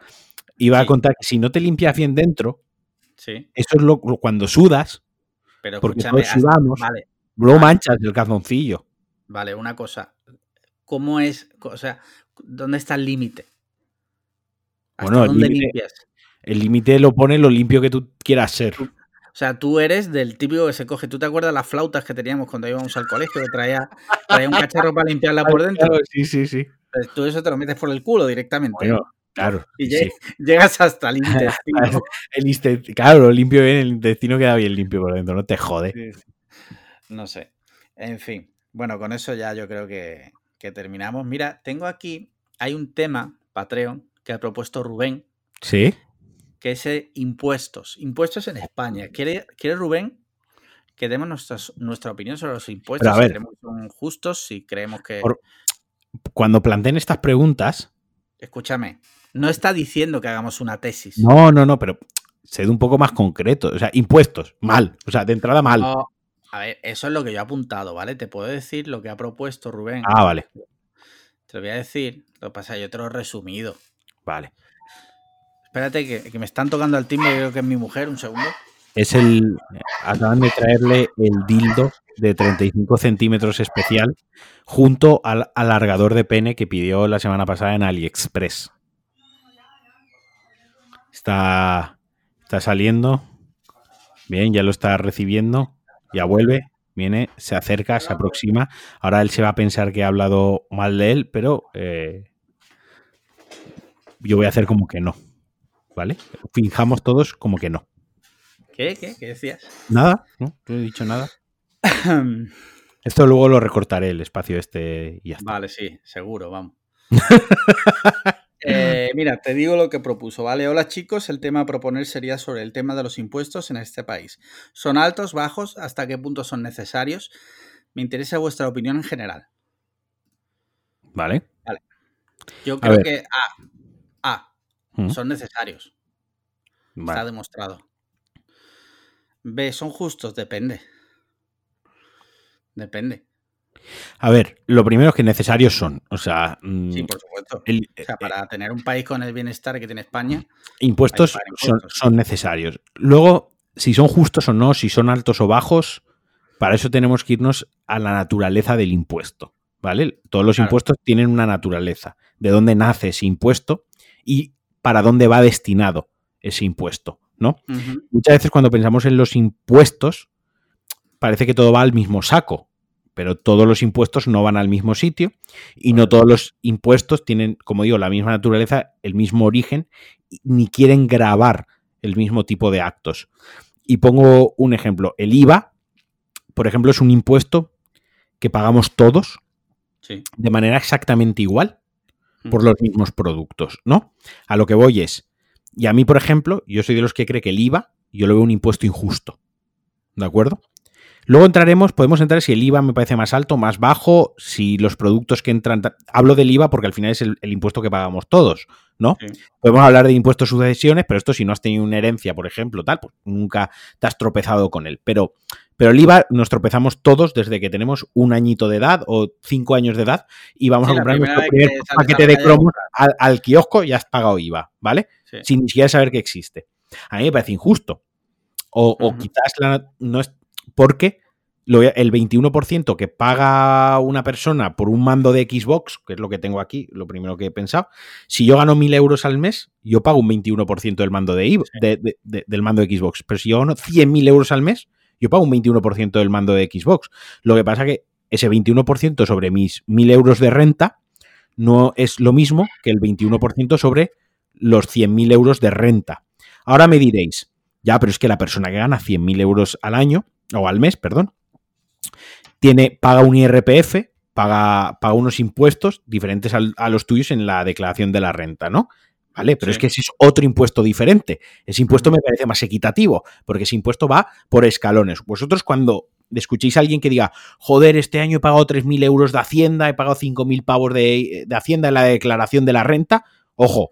Iba a contar que si no te limpias bien dentro, sí. eso es lo, cuando sudas, Pero porque todos sudamos, vale, luego vale. manchas el calzoncillo. vale, una cosa. ¿Cómo es? O sea, ¿dónde está el límite? ¿Hasta Bueno, el dónde limpias? El límite lo pone lo limpio que tú quieras ser. O sea, tú eres del típico que se coge. ¿Tú te acuerdas las flautas que teníamos cuando íbamos al colegio? Que traía, traía un cacharro para limpiarla por [LAUGHS] dentro. Claro, sí, sí, sí. Pues tú eso te lo metes por el culo directamente. Bueno, claro. y sí. llegas hasta el [LAUGHS] intestino. El inste- claro, lo limpio bien, el intestino queda bien limpio por dentro, no te jode. Sí, sí. No sé. En fin. Bueno, con eso ya yo creo que, que terminamos. Mira, tengo aquí, hay un tema, Patreon, que ha propuesto Rubén, ¿Sí? que es eh, impuestos. Impuestos en España. ¿Quiere, quiere Rubén que demos nuestras, nuestra opinión sobre los impuestos? A si ver. creemos que son justos, si creemos que... Por- Cuando planteen estas preguntas, Escúchame, no está diciendo que hagamos una tesis. no, no, no, pero sed un poco más concreto. O sea, impuestos, mal. O sea, de entrada mal. No, a ver, eso es lo que yo he apuntado, ¿vale? Te puedo decir lo que ha propuesto Rubén. Ah, vale, Te lo voy a decir. Lo que pasa yo te lo he resumido. vale. Espérate, que, que me están tocando al timbre, creo que es mi mujer, un segundo. Es el. Acaban de traerle el dildo de 35 centímetros especial junto al alargador de pene que pidió la semana pasada en AliExpress. Está, está saliendo. Bien, ya lo está recibiendo. Ya vuelve. Viene, se acerca, se aproxima. Ahora él se va a pensar que he hablado mal de él, pero eh, yo voy a hacer como que no. ¿Vale? Finjamos todos como que no. ¿Qué? ¿Qué? ¿Qué decías? Nada, no, no he dicho nada. [CLEARS THROAT] Esto luego lo recortaré el espacio este y ya está. vale, sí, seguro, vamos. [LAUGHS] Eh, mira, te digo lo que propuso, ¿vale? Hola chicos, el tema a proponer sería sobre el tema de los impuestos en este país. ¿Son altos, bajos? ¿Hasta qué punto son necesarios? Me interesa vuestra opinión en general. ¿Vale? Yo A creo que A. A. Mm, Son necesarios. Está vale. demostrado. B. ¿Son justos? Depende. Depende. A ver, lo primero es que necesarios son. O sea, mm, Sí, por supuesto. el- O sea, eh, para tener un país con el bienestar que tiene España, impuestos son, necesarios. Luego, si son justos o no, si son altos o bajos, para eso tenemos que irnos a la naturaleza del impuesto. ¿Vale? Todos los Claro. impuestos tienen una naturaleza. De dónde nace ese impuesto y para dónde va destinado ese impuesto. ¿No? muchas veces cuando pensamos en los impuestos, parece que todo va al mismo saco, pero todos los impuestos no van al mismo sitio y no todos los impuestos tienen, como digo, la misma naturaleza, el mismo origen, ni quieren grabar el mismo tipo de actos. Y pongo un ejemplo, el IVA, por ejemplo, es un impuesto que pagamos todos sí. de manera exactamente igual por ujú, los mismos productos, ¿no? A lo que voy es, y a mí, por ejemplo, yo soy de los que cree que el IVA, yo lo veo un impuesto injusto, ¿de acuerdo? Luego entraremos, podemos entrar si el IVA me parece más alto, más bajo, si los productos que entran... Hablo del IVA porque al final es el, el impuesto que pagamos todos, ¿no? Sí. Podemos hablar de impuestos sucesiones, pero esto si no has tenido una herencia, por ejemplo, tal, pues nunca te has tropezado con él. Pero, pero el IVA nos tropezamos todos desde que tenemos un añito de edad o cinco años de edad y vamos Sí, a comprar nuestro primer paquete de cromos al, al kiosco y has pagado IVA, ¿vale? Sí. Sin ni siquiera saber que existe. A mí me parece injusto. O, quizás la- no es porque el 21% que paga una persona por un mando de Xbox, que es lo que tengo aquí, lo primero que he pensado, si yo gano 1.000 euros al mes, yo pago un 21% del mando de, Ivo- Sí. de- de- de- del mando de Xbox. Pero si yo gano 100.000 euros al mes, yo pago un 21% del mando de Xbox. Lo que pasa que ese 21% sobre mis 1.000 euros de renta no es lo mismo que el 21% sobre los 100.000 euros de renta. Ahora me diréis, ya, pero es que la persona que gana 100.000 euros al año, o al mes, perdón, tiene, paga un IRPF, paga, paga unos impuestos diferentes al- a los tuyos en la declaración de la renta, ¿no? ¿Vale? Pero Sí. es que ese es otro impuesto diferente. Ese impuesto me parece más equitativo, porque ese impuesto va por escalones. Vosotros cuando escuchéis a alguien que diga, joder, este año he pagado 3.000 euros de Hacienda, he pagado 5.000 pavos de, de Hacienda en la declaración de la renta, ojo,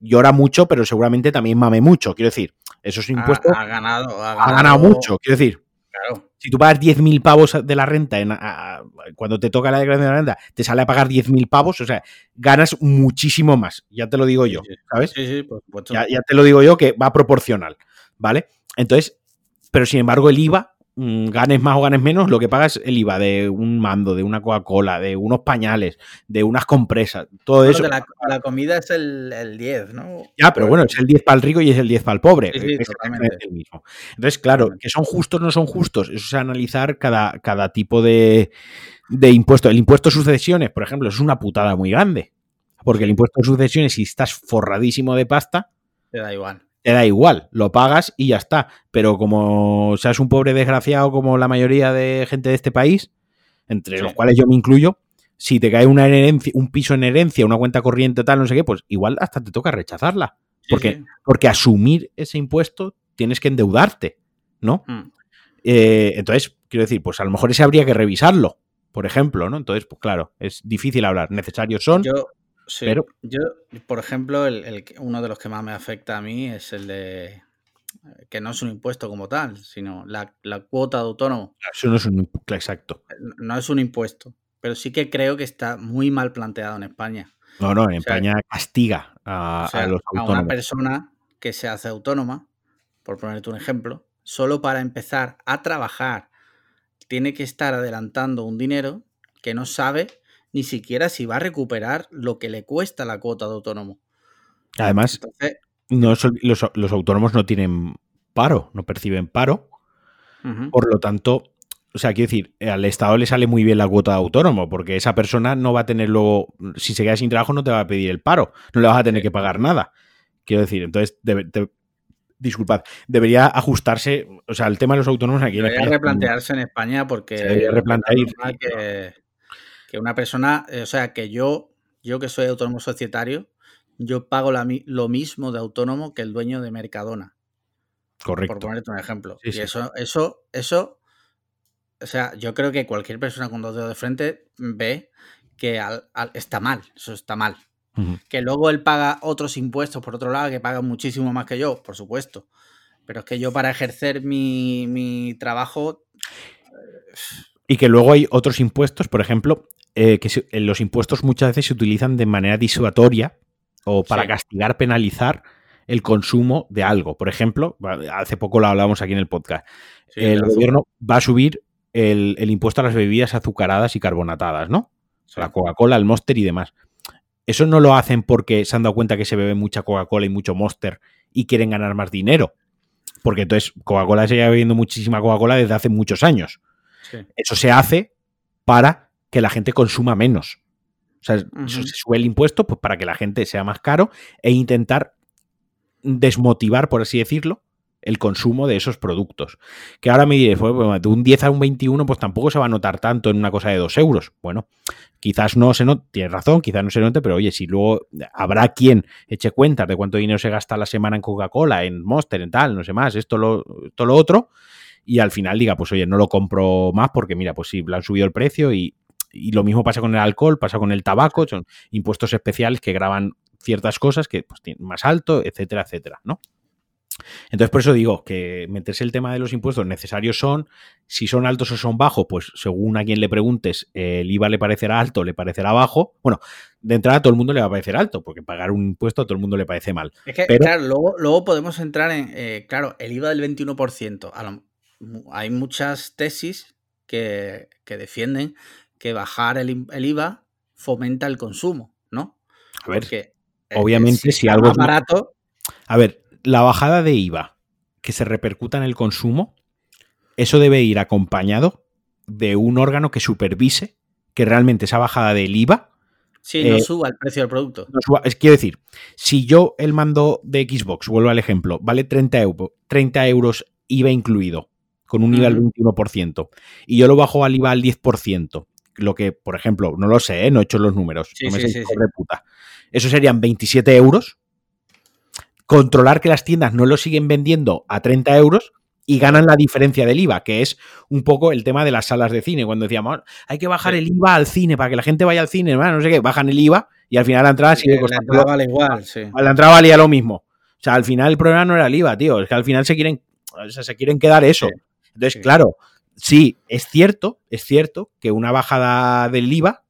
llora mucho, pero seguramente también mame mucho. Quiero decir, esos Ha, impuestos ha ganado, ha ha ganado, ganado mucho. Quiero decir, Si tú pagas 10.000 pavos de la renta en, cuando te toca la declaración de la renta, te sale a pagar 10.000 pavos, o sea, ganas muchísimo más. Ya te lo digo yo, ¿sabes? Sí, sí, por supuesto. Ya, ya te lo digo yo que va proporcional, ¿vale? Entonces, pero sin embargo, el IVA ganes más o ganes menos, lo que pagas es el IVA de un mando, de una Coca-Cola, de unos pañales, de unas compresas, todo eso. La, la, comida es el, 10, ¿no? Ya, pero bueno, es el 10 para el rico y es el 10 para el pobre. es el mismo. Entonces, claro, que son justos o no son justos, eso es analizar cada, cada tipo de, de impuesto. El impuesto de sucesiones, por ejemplo, es una putada muy grande. Porque el impuesto de sucesiones, si estás forradísimo de pasta, te da igual te da igual, lo pagas y ya está. Pero como seas un pobre desgraciado como la mayoría de gente de este país, entre los cuales yo me incluyo, si te cae una herencia, un piso en herencia, una cuenta corriente tal, no sé qué, pues igual hasta te toca rechazarla. porque, porque asumir ese impuesto tienes que endeudarte, ¿no? Hmm. Eh, entonces, quiero decir, pues a lo mejor ese habría que revisarlo, por ejemplo, ¿no? Entonces, pues claro, es difícil hablar. Necesarios son. Sí, yo, por ejemplo, el, uno de los que más me afecta a mí es el de que no es un impuesto como tal, sino la, cuota de autónomo. Eso no es un exacto. No es un impuesto, pero sí que creo que está muy mal planteado en España. No, no, en España castiga a, los autónomos. A una persona que se hace autónoma, por ponerte un ejemplo, solo para empezar a trabajar tiene que estar adelantando un dinero que no sabe ni siquiera si va a recuperar lo que le cuesta la cuota de autónomo. Además, no, los, autónomos no tienen paro, no perciben paro. Por lo tanto, o sea, quiero decir, al Estado le sale muy bien la cuota de autónomo, porque esa persona no va a tener luego, si se queda sin trabajo, no te va a pedir el paro, no le vas a tener que pagar nada. Quiero decir, entonces, disculpad, debería ajustarse, o sea, el tema de los autónomos aquí debería replantearse en España porque debería replantear que, que una persona, eh, o sea, que yo, yo que soy autónomo societario, yo pago lo mismo de autónomo que el dueño de Mercadona. Correcto. Por ponerte un ejemplo. y eso, eso, eso, o sea, yo creo que cualquier persona con dos dedos de frente ve que está mal, eso está mal. Que luego él paga otros impuestos por otro lado, que paga muchísimo más que yo, por supuesto. Pero es que yo para ejercer mi, mi trabajo... Y que luego hay otros impuestos, por ejemplo, eh, que eh, los impuestos muchas veces se utilizan de manera disuatoria o para castigar, penalizar el consumo de algo. Por ejemplo, hace poco lo hablábamos aquí en el podcast. el gobierno va a subir el, impuesto a las bebidas azucaradas y carbonatadas, ¿no? La Coca-Cola, el Monster y demás. Eso no lo hacen porque se han dado cuenta que se bebe mucha Coca-Cola y mucho Monster y quieren ganar más dinero. Porque entonces Coca-Cola se lleva bebiendo muchísima Coca-Cola desde hace muchos años. Eso se hace para que la gente consuma menos. O sea, se sube el impuesto pues, para que la gente sea más caro e intentar desmotivar, por así decirlo, el consumo de esos productos. Que ahora me diré, pues, de un 10 a un 21, pues tampoco se va a notar tanto en una cosa de 2 euros. Bueno, quizás no se note, tienes razón, quizás no se note, pero oye, si luego habrá quien eche cuentas de cuánto dinero se gasta la semana en Coca-Cola, en Monster, en tal, no sé más, esto, lo, lo otro, y al final diga, pues oye, no lo compro más porque mira, pues sí, le han subido el precio y y lo mismo pasa con el alcohol, pasa con el tabaco, son impuestos especiales que graban ciertas cosas que pues, tienen más alto, etcétera, etcétera, ¿no? Entonces, por eso digo que meterse el tema de los impuestos necesarios son, si son altos o son bajos, pues según a quien le preguntes, el IVA le parecerá alto, le parecerá bajo. Bueno, de entrada a todo el mundo le va a parecer alto, porque pagar un impuesto a todo el mundo le parece mal. Es que, claro, luego, luego, podemos entrar en, eh, claro, el IVA del 21%. hay muchas tesis que, que defienden que bajar el, IVA fomenta el consumo, ¿no? A ver, Porque, eh, obviamente si, algo es barato... A ver, la bajada de IVA que se repercuta en el consumo, eso debe ir acompañado de un órgano que supervise que realmente esa bajada del IVA Sí, no eh, suba el precio del producto. es, quiero decir, si yo el mando de Xbox, vuelvo al ejemplo, vale 30, 30 euros IVA incluido, con un IVA al 21%, y yo lo bajo al IVA al 10%, lo que, por ejemplo, no lo sé, ¿eh? no he hecho los números, no me sé puta. Eso serían 27 euros. Controlar que las tiendas no lo siguen vendiendo a 30 euros y ganan la diferencia del IVA, que es un poco el tema de las salas de cine. Cuando decíamos, hay que bajar el IVA al cine para que la gente vaya al cine, no sé qué, bajan el IVA y al final la entrada sigue costando. La entrada vale igual, sí. La entrada valía lo mismo. O sea, al final el problema no era el IVA, tío, es que al final se quieren, se quieren quedar eso. Entonces, claro, sí, es cierto, es cierto que una bajada del IVA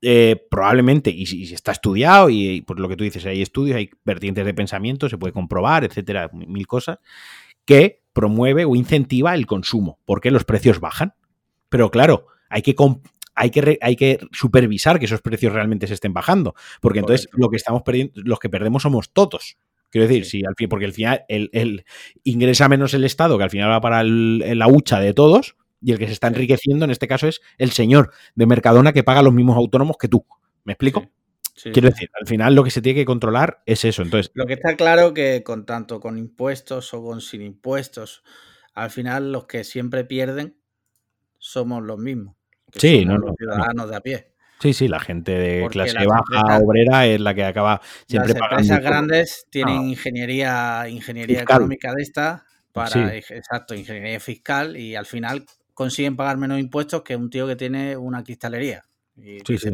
eh, probablemente, y si, está estudiado, y, por lo que tú dices, hay estudios, hay vertientes de pensamiento, se puede comprobar, etcétera, mil cosas, que promueve o incentiva el consumo, porque los precios bajan. Pero claro, hay que, hay que, hay que supervisar que esos precios realmente se estén bajando, porque entonces lo que estamos perdiendo, los que perdemos somos todos. Quiero decir, si al fin, porque al final el, ingresa menos el Estado, que al final va para la hucha de todos, y el que se está enriqueciendo en este caso es el señor de Mercadona que paga los mismos autónomos que tú. ¿Me explico? Quiero decir, al final lo que se tiene que controlar es eso. Entonces, lo que está claro que con tanto con impuestos o con sin impuestos, al final los que siempre pierden somos los mismos. sí, no, los ciudadanos de a pie. Sí, sí, la gente de clase baja, obrera, es la que acaba siempre Las empresas grandes tienen ingeniería, ingeniería económica de esta para, exacto, ingeniería fiscal y al final consiguen pagar menos impuestos que un tío que tiene una cristalería. Y sí, sí.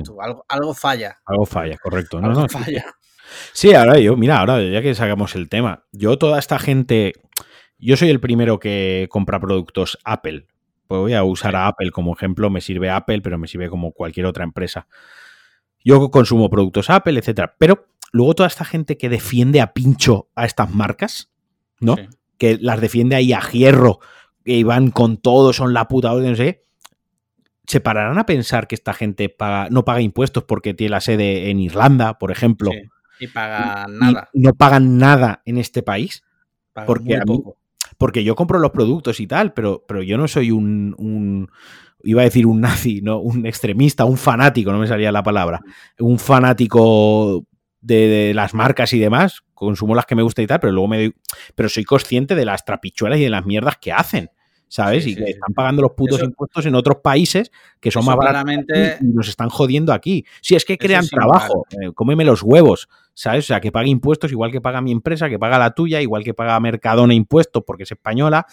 algo, falla. Algo falla, correcto. No, no, [LAUGHS] falla. Sí, ahora yo, mira, ahora ya que sacamos el tema, yo toda esta gente, yo soy el primero que compra productos Apple. Pues voy a usar a Apple como ejemplo, me sirve Apple, pero me sirve como cualquier otra empresa. Yo consumo productos Apple, etcétera. Pero luego toda esta gente que defiende a pincho a estas marcas, ¿no? Que las defiende ahí a hierro que van con todo, son la puta no sé ¿Se pararán a pensar que esta gente paga, no paga impuestos porque tiene la sede en Irlanda, por ejemplo? y pagan nada. no pagan nada en este país. porque, porque yo compro los productos y tal, pero, pero yo no soy un, un, iba a decir un nazi, ¿no? Un extremista, un fanático, no me salía la palabra. Un fanático de, las marcas y demás. Consumo las que me gusta y tal, pero luego me doy. Pero soy consciente de las trapichuelas y de las mierdas que hacen. ¿Sabes? y que están pagando los putos impuestos en otros países que son más baratos y nos están jodiendo aquí. Si es que crean trabajo, eh, cómeme los huevos, ¿sabes? O sea, que pague impuestos igual que paga mi empresa, que paga la tuya, igual que paga Mercadona impuestos porque es española,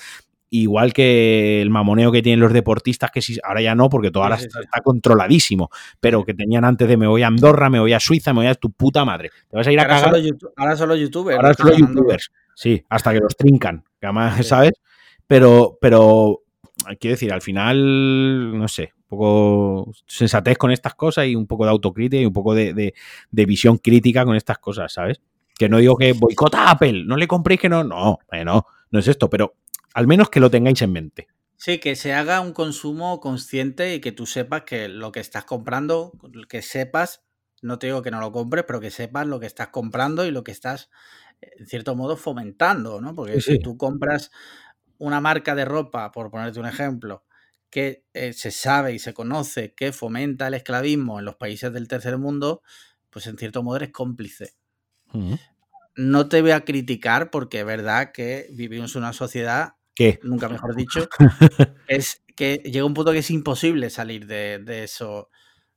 igual que el mamoneo que tienen los deportistas, que si, ahora ya no, porque todo ahora está, controladísimo, pero que tenían antes de me voy a Andorra, me voy a Suiza, me voy a tu puta madre. Te vas a ir a cagar. ahora solo youtubers. Ahora solo youtubers. Sí, hasta que los trincan. Que además, ¿sabes? Pero, pero, quiero decir, al final, no sé, un poco sensatez con estas cosas y un poco de autocrítica y un poco de, visión crítica con estas cosas, ¿sabes? Que no digo que boicota a Apple, no le compréis que no, no, no, no es esto, pero al menos que lo tengáis en mente. Sí, que se haga un consumo consciente y que tú sepas que lo que estás comprando, que sepas, no te digo que no lo compres, pero que sepas lo que estás comprando y lo que estás, en cierto modo, fomentando, ¿no? Porque si tú compras una marca de ropa, por ponerte un ejemplo, que eh, se sabe y se conoce que fomenta el esclavismo en los países del tercer mundo, pues en cierto modo eres cómplice. No te voy a criticar porque es verdad que vivimos en una sociedad, ¿Qué? nunca mejor dicho, [LAUGHS] es que llega un punto que es imposible salir de, eso,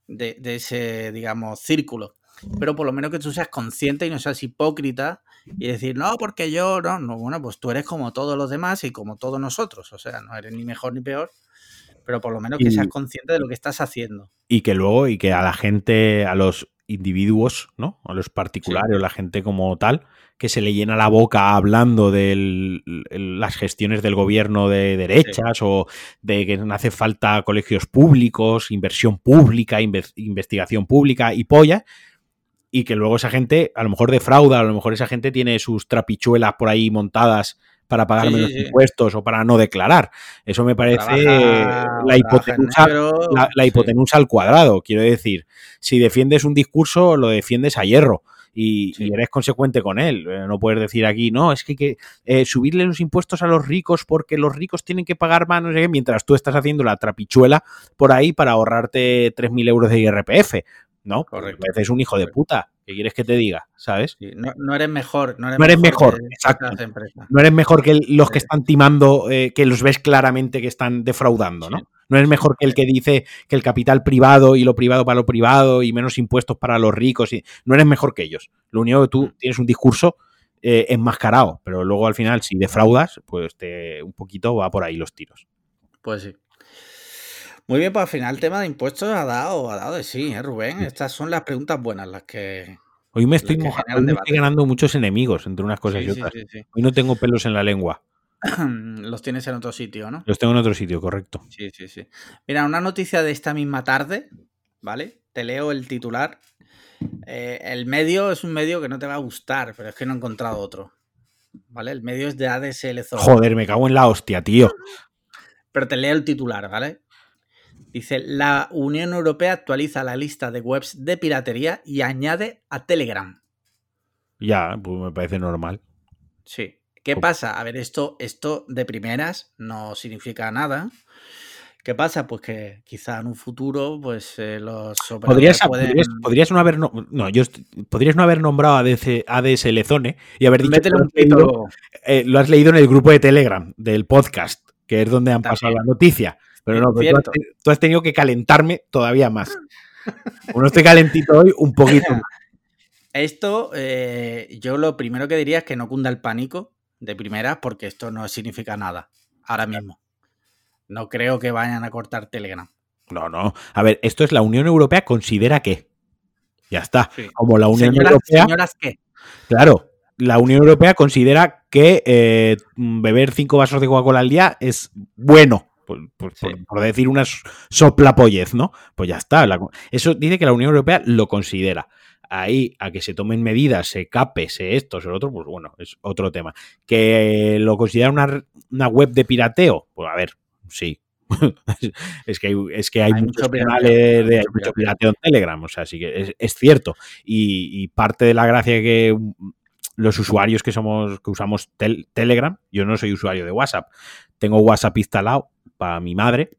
de, de, ese, digamos, círculo. Pero por lo menos que tú seas consciente y no seas hipócrita y decir, no, porque yo, no, no, bueno, pues tú eres como todos los demás y como todos nosotros, o sea, no eres ni mejor ni peor, pero por lo menos que seas consciente de lo que estás haciendo. Y que luego, y que a la gente, a los individuos, ¿no? A los particulares, la gente como tal, que se le llena la boca hablando de las gestiones del gobierno de derechas o de que no hace falta colegios públicos, inversión pública, investigación pública y polla, y que luego esa gente a lo mejor defrauda, a lo mejor esa gente tiene sus trapichuelas por ahí montadas para pagar menos impuestos o para no declarar. Eso me parece la, hipotenusa, la, hipotenusa al cuadrado. Quiero decir, si defiendes un discurso, lo defiendes a hierro. Y, eres consecuente con él. Eh, no puedes decir aquí, no, es que hay que eh, subirle los impuestos a los ricos porque los ricos tienen que pagar más, no sé qué, mientras tú estás haciendo la trapichuela por ahí para ahorrarte 3.000 euros de IRPF. ¿No? Correcto. A veces es un hijo de puta. ¿Qué quieres que te diga? ¿Sabes? no, eres mejor. No eres, mejor, exacto. No eres mejor que los que están timando, eh, que los ves claramente que están defraudando, ¿no? No eres mejor que el que dice que el capital privado y lo privado para lo privado y menos impuestos para los ricos. Y... No eres mejor que ellos. Lo único que tú mm. tienes un discurso eh, enmascarado, pero luego al final, si defraudas, pues te, un poquito va por ahí los tiros. Pues sí. Muy bien, pues al final el tema de impuestos ha dado, ha dado de sí, ¿eh, Rubén? Estas son las preguntas buenas, las que. Hoy me estoy, ganando muchos enemigos entre unas cosas y otras. Hoy no tengo pelos en la lengua. [CLEARS THROAT] los tienes en otro sitio, ¿no? Los tengo en otro sitio, correcto. Sí, sí, sí. Mira, una noticia de esta misma tarde, ¿vale? Te leo el titular. Eh, el medio es un medio que no te va a gustar, pero es que no he encontrado otro. ¿Vale? El medio es de ADSL Zone. Joder, me cago en la hostia, tío. Pero te leo el titular, ¿vale? Dice, la Unión Europea actualiza la lista de webs de piratería y añade a Telegram. Ya, pues me parece normal. Sí. ¿Qué pasa? A ver, esto, esto de primeras no significa nada. ¿Qué pasa? Pues que quizá en un futuro, pues eh, los ¿Podrías, pueden... podrías, no haber no, yo podrías no haber nombrado a ADSL Zone y haber dicho un leído, eh, lo has leído en el grupo de Telegram del podcast, que es donde han pasado la noticia. Pero no, pero tú, has, tenido que calentarme todavía más. [LAUGHS] Como estoy calentito hoy, un poquito más. Esto, eh, yo lo primero que diría es que no cunda el pánico de primeras, porque esto no significa nada ahora mismo. No creo que vayan a cortar Telegram. No, no. A ver, esto es la Unión Europea considera que. Ya está. Como la Unión Europea. ¿Señoras qué? Claro, la Unión Europea considera que eh, beber cinco vasos de Coca-Cola al día es bueno. Por, decir una soplapollez, ¿no? Pues ya está. eso dice que la Unión Europea lo considera ahí a que se tomen medidas, se cape, se esto, se lo otro, pues bueno, es otro tema. ¿Que lo considera una, web de pirateo? Pues a ver, sí. [LAUGHS] es, que hay, es que hay, mucho pirateo, de, mucho pirateo en Telegram, o sea, sí que es, cierto. Y, parte de la gracia que los usuarios que somos, que usamos Telegram, yo no soy usuario de WhatsApp, tengo WhatsApp instalado para mi madre,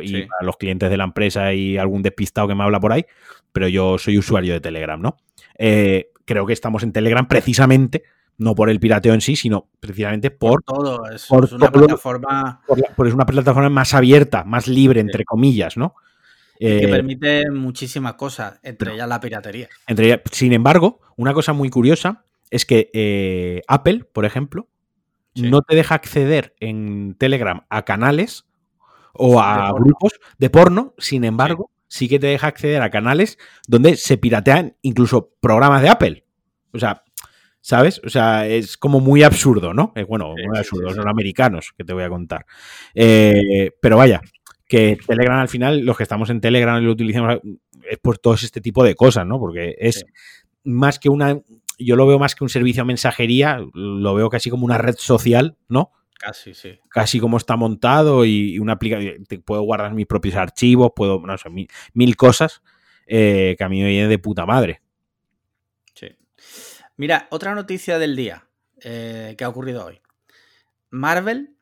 y para los clientes de la empresa y algún despistado que me habla por ahí, pero yo soy usuario de Telegram, ¿no? Eh, creo que estamos en Telegram precisamente, no por el pirateo en sí, sino precisamente por, todo. Es, una plataforma. Por, es una plataforma más abierta, más libre, entre comillas, ¿no? que eh, permite muchísimas cosas, entre ellas la piratería. Entre sin embargo, una cosa muy curiosa es que eh, Apple, por ejemplo, no te deja acceder en Telegram a canales o a grupos de porno, sin embargo, sí. que te deja acceder a canales donde se piratean incluso programas de Apple. O sea, ¿sabes? O sea, es como muy absurdo, ¿no? Eh, bueno, muy absurdo, son americanos, que te voy a contar. Eh, pero vaya, que Telegram al final, los que estamos en Telegram y lo utilizamos, es por todo este tipo de cosas, ¿no? Porque es más que una, yo lo veo más que un servicio a mensajería, lo veo casi como una red social, ¿no? Casi, sí. Casi como está montado y una aplicación. Puedo guardar mis propios archivos, puedo, no sé, mil, cosas eh, que a mí me vienen de puta madre. Sí. Mira, otra noticia del día eh, que ha ocurrido hoy. Marvel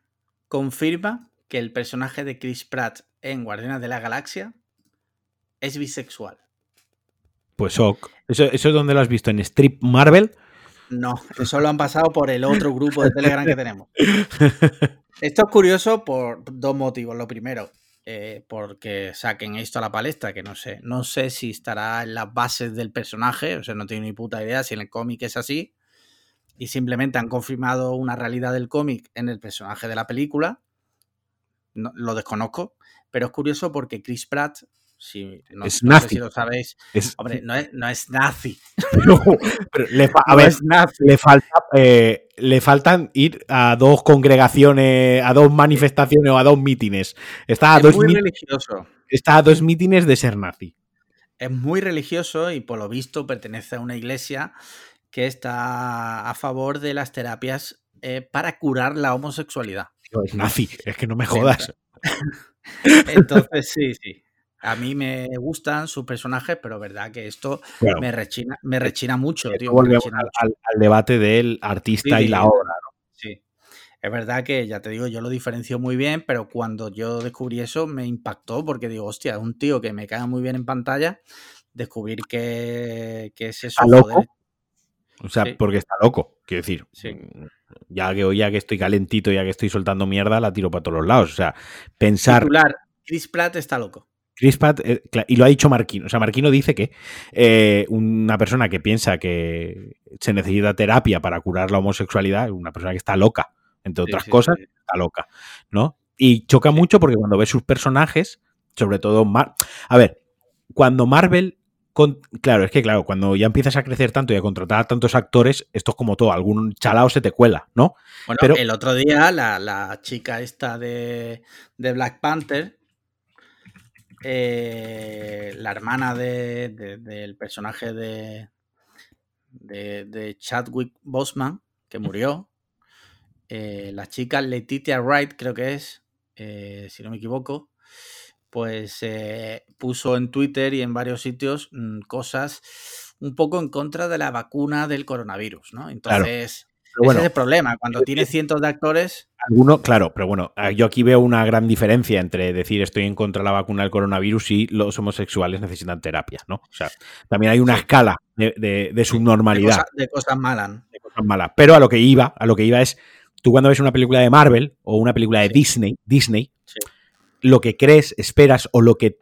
confirma que el personaje de Chris Pratt en Guardianes de la Galaxia es bisexual. Pues. ¿Eso, eso es donde lo has visto? ¿En Strip Marvel? No, eso lo han pasado por el otro grupo de Telegram que tenemos. Esto es curioso por dos motivos. Lo primero, eh, porque saquen esto a la palestra, que no sé. No sé si estará en las bases del personaje, o sea, no tengo ni puta idea si en el cómic es así. Y simplemente han confirmado una realidad del cómic en el personaje de la película. lo desconozco, pero es curioso porque Chris Pratt no, es nazi. si lo sabéis. Hombre, no es, no es nazi. [LAUGHS] le, a ver, le falta eh, le faltan ir a dos congregaciones, a dos manifestaciones o a dos mítines. Está a es dos muy religioso. Está a dos mítines de ser nazi. Es muy religioso y por lo visto pertenece a una iglesia que está a favor de las terapias eh, para curar la homosexualidad. Es nazi, es que no me jodas. [LAUGHS] Entonces, sí, sí. A mí me gustan sus personajes, pero verdad que esto me, rechina, me rechina mucho, tío. Volvemos al, debate del artista y la obra, ¿no? Sí. Es verdad que, ya te digo, yo lo diferencio muy bien, pero cuando yo descubrí eso me impactó porque digo, hostia, un tío que me cae muy bien en pantalla, descubrir que, es eso. ¿Está loco? O sea, porque está loco, quiero decir. Mm, ya que ya que estoy calentito, ya que estoy soltando mierda, la tiro para todos los lados. O sea, pensar. Titular, Chris Pratt está loco. Chris Pratt, eh, y lo ha dicho Marquino, o sea, Marquino dice que eh, una persona que piensa que se necesita terapia para curar la homosexualidad, una persona que está loca, entre otras cosas, está loca, ¿no? Y choca mucho porque cuando ves sus personajes, sobre todo, a ver, cuando Marvel claro, es que claro, cuando ya empiezas a crecer tanto y a contratar a tantos actores, esto es como todo, algún chalao se te cuela, ¿no? Bueno, Pero, el otro día la, chica esta de, Black Panther, eh, la hermana del personaje de, de, Chadwick Boseman, que murió, eh, la chica Letitia Wright, creo que es, eh, si no me equivoco, pues eh, puso en Twitter y en varios sitios mm, cosas un poco en contra de la vacuna del coronavirus, ¿no? Entonces, ese es el problema. Cuando tienes cientos de actores. Alguno, claro, pero bueno, ah, yo aquí veo una gran diferencia entre decir estoy en contra de la vacuna del coronavirus y los homosexuales necesitan terapia, ¿no? O sea, también hay una escala de, de, subnormalidad. De, cosas malas. De cosas malas. Pero a lo que iba, a lo que iba es, tú cuando ves una película de Marvel o una película de Disney, Disney, lo que crees, esperas o lo que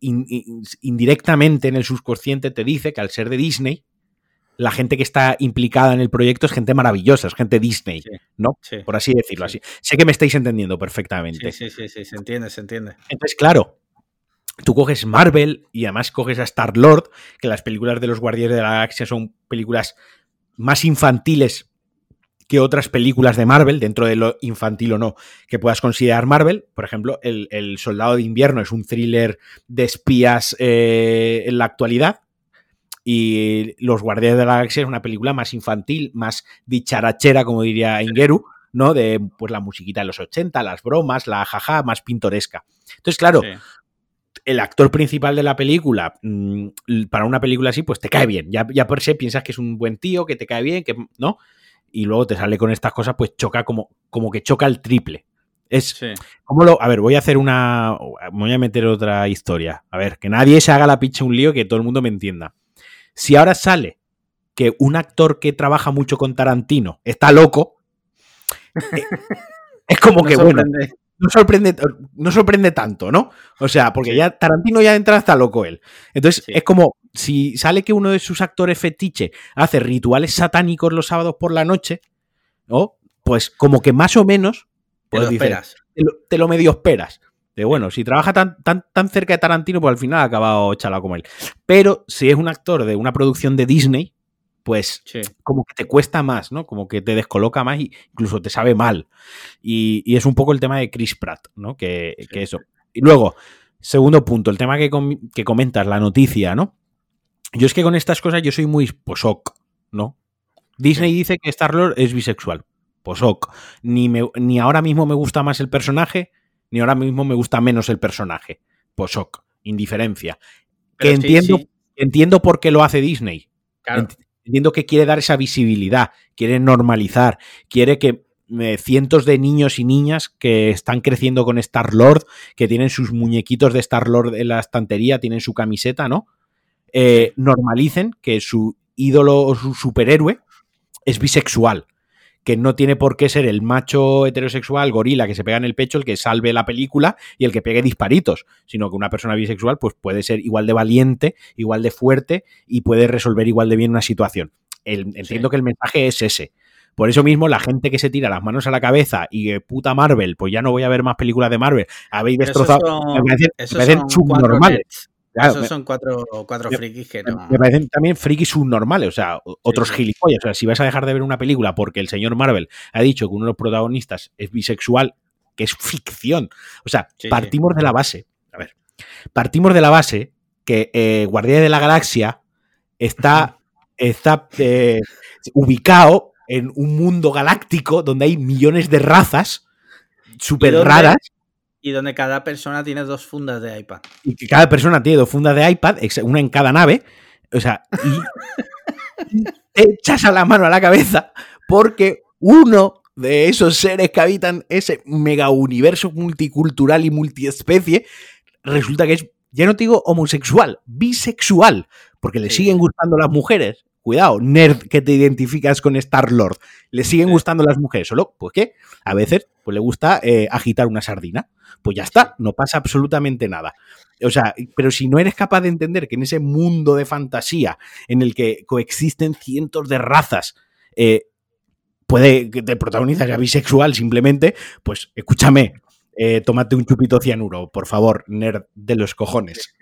indirectamente en el subconsciente te dice que al ser de Disney, la gente que está implicada en el proyecto es gente maravillosa, es gente Disney, ¿no? Por así decirlo así. Sé que me estáis entendiendo perfectamente. Sí, sí, sí, se entiende, se entiende. Entonces, claro, tú coges Marvel y además coges a Star Lord, que las películas de los Guardianes de la Galaxia son películas más infantiles que otras películas de Marvel, dentro de lo infantil o no, que puedas considerar Marvel. Por ejemplo, El, Soldado de Invierno es un thriller de espías eh, en la actualidad. Y Los Guardianes de la Galaxia es una película más infantil, más dicharachera, como diría Ingeru, ¿no? De pues la musiquita de los 80, las bromas, la jaja, más pintoresca. Entonces, claro, el actor principal de la película, mm, para una película así, pues te cae bien. Ya, ya por sí piensas que es un buen tío, que te cae bien, que, ¿no? y luego te sale con estas cosas, pues choca como, como que choca el triple. Es como lo. A ver, voy a hacer una. Voy a meter otra historia. A ver, que nadie se haga la picha un lío, que todo el mundo me entienda. Si ahora sale que un actor que trabaja mucho con Tarantino está loco, eh, es como que, bueno, no sorprende, no sorprende tanto, ¿no? O sea, porque ya Tarantino ya entra hasta loco él. Entonces, es como si sale que uno de sus actores fetiche hace rituales satánicos los sábados por la noche, ¿no? Pues como que más o menos pues te lo esperas. Te lo, medio esperas. De bueno, si trabaja tan, tan, tan cerca de Tarantino, pues al final ha acabado chalado como él. Pero si es un actor de una producción de Disney, pues como que te cuesta más, ¿no? Como que te descoloca más e incluso te sabe mal. Y, es un poco el tema de Chris Pratt, ¿no? Que, eso. Y luego, segundo punto, el tema que, que, comentas, la noticia, ¿no? Yo es que con estas cosas yo soy muy posoc, ¿no? Disney dice que Star-Lord es bisexual. Posoc. Ni, ni ahora mismo me gusta más el personaje, ni ahora mismo me gusta menos el personaje. Posoc. Indiferencia. que entiendo, entiendo por qué lo hace Disney. Claro. Entiendo que quiere dar esa visibilidad, quiere normalizar, quiere que eh, cientos de niños y niñas que están creciendo con Star Lord, que tienen sus muñequitos de Star Lord en la estantería, tienen su camiseta, ¿no? Eh, normalicen que su ídolo o su superhéroe es bisexual que no tiene por qué ser el macho heterosexual gorila que se pega en el pecho el que salve la película y el que pegue disparitos, sino que una persona bisexual pues puede ser igual de valiente, igual de fuerte y puede resolver igual de bien una situación. entiendo que el mensaje es ese. Por eso mismo, la gente que se tira las manos a la cabeza y puta Marvel, pues ya no voy a ver más películas de Marvel, habéis destrozado. me subnormales. Esos son cuatro, cuatro frikis que no. Me parecen también frikis subnormales, o sea, otros gilipollas. O sea, si vas a dejar de ver una película porque el señor Marvel ha dicho que uno de los protagonistas es bisexual, que es ficción. O sea, partimos de la base. A ver, partimos de la base que eh, Guardia de la Galaxia está, está eh, ubicado en un mundo galáctico donde hay millones de razas súper raras y donde cada persona tiene dos fundas de iPad. Y que cada persona tiene dos fundas de iPad, una en cada nave. O sea, y, te echas a la mano a la cabeza porque uno de esos seres que habitan ese mega universo multicultural y multiespecie resulta que es, ya no te digo homosexual, bisexual, porque le siguen gustando las mujeres Cuidado, nerd que te identificas con Star Lord. Le siguen gustando las mujeres, solo, pues qué, a veces pues le gusta eh, agitar una sardina. Pues ya está, no pasa absolutamente nada. O sea, pero si no eres capaz de entender que en ese mundo de fantasía en el que coexisten cientos de razas, eh, puede que te protagonizas ya bisexual simplemente, pues escúchame, eh, tómate un chupito cianuro, por favor, nerd de los cojones.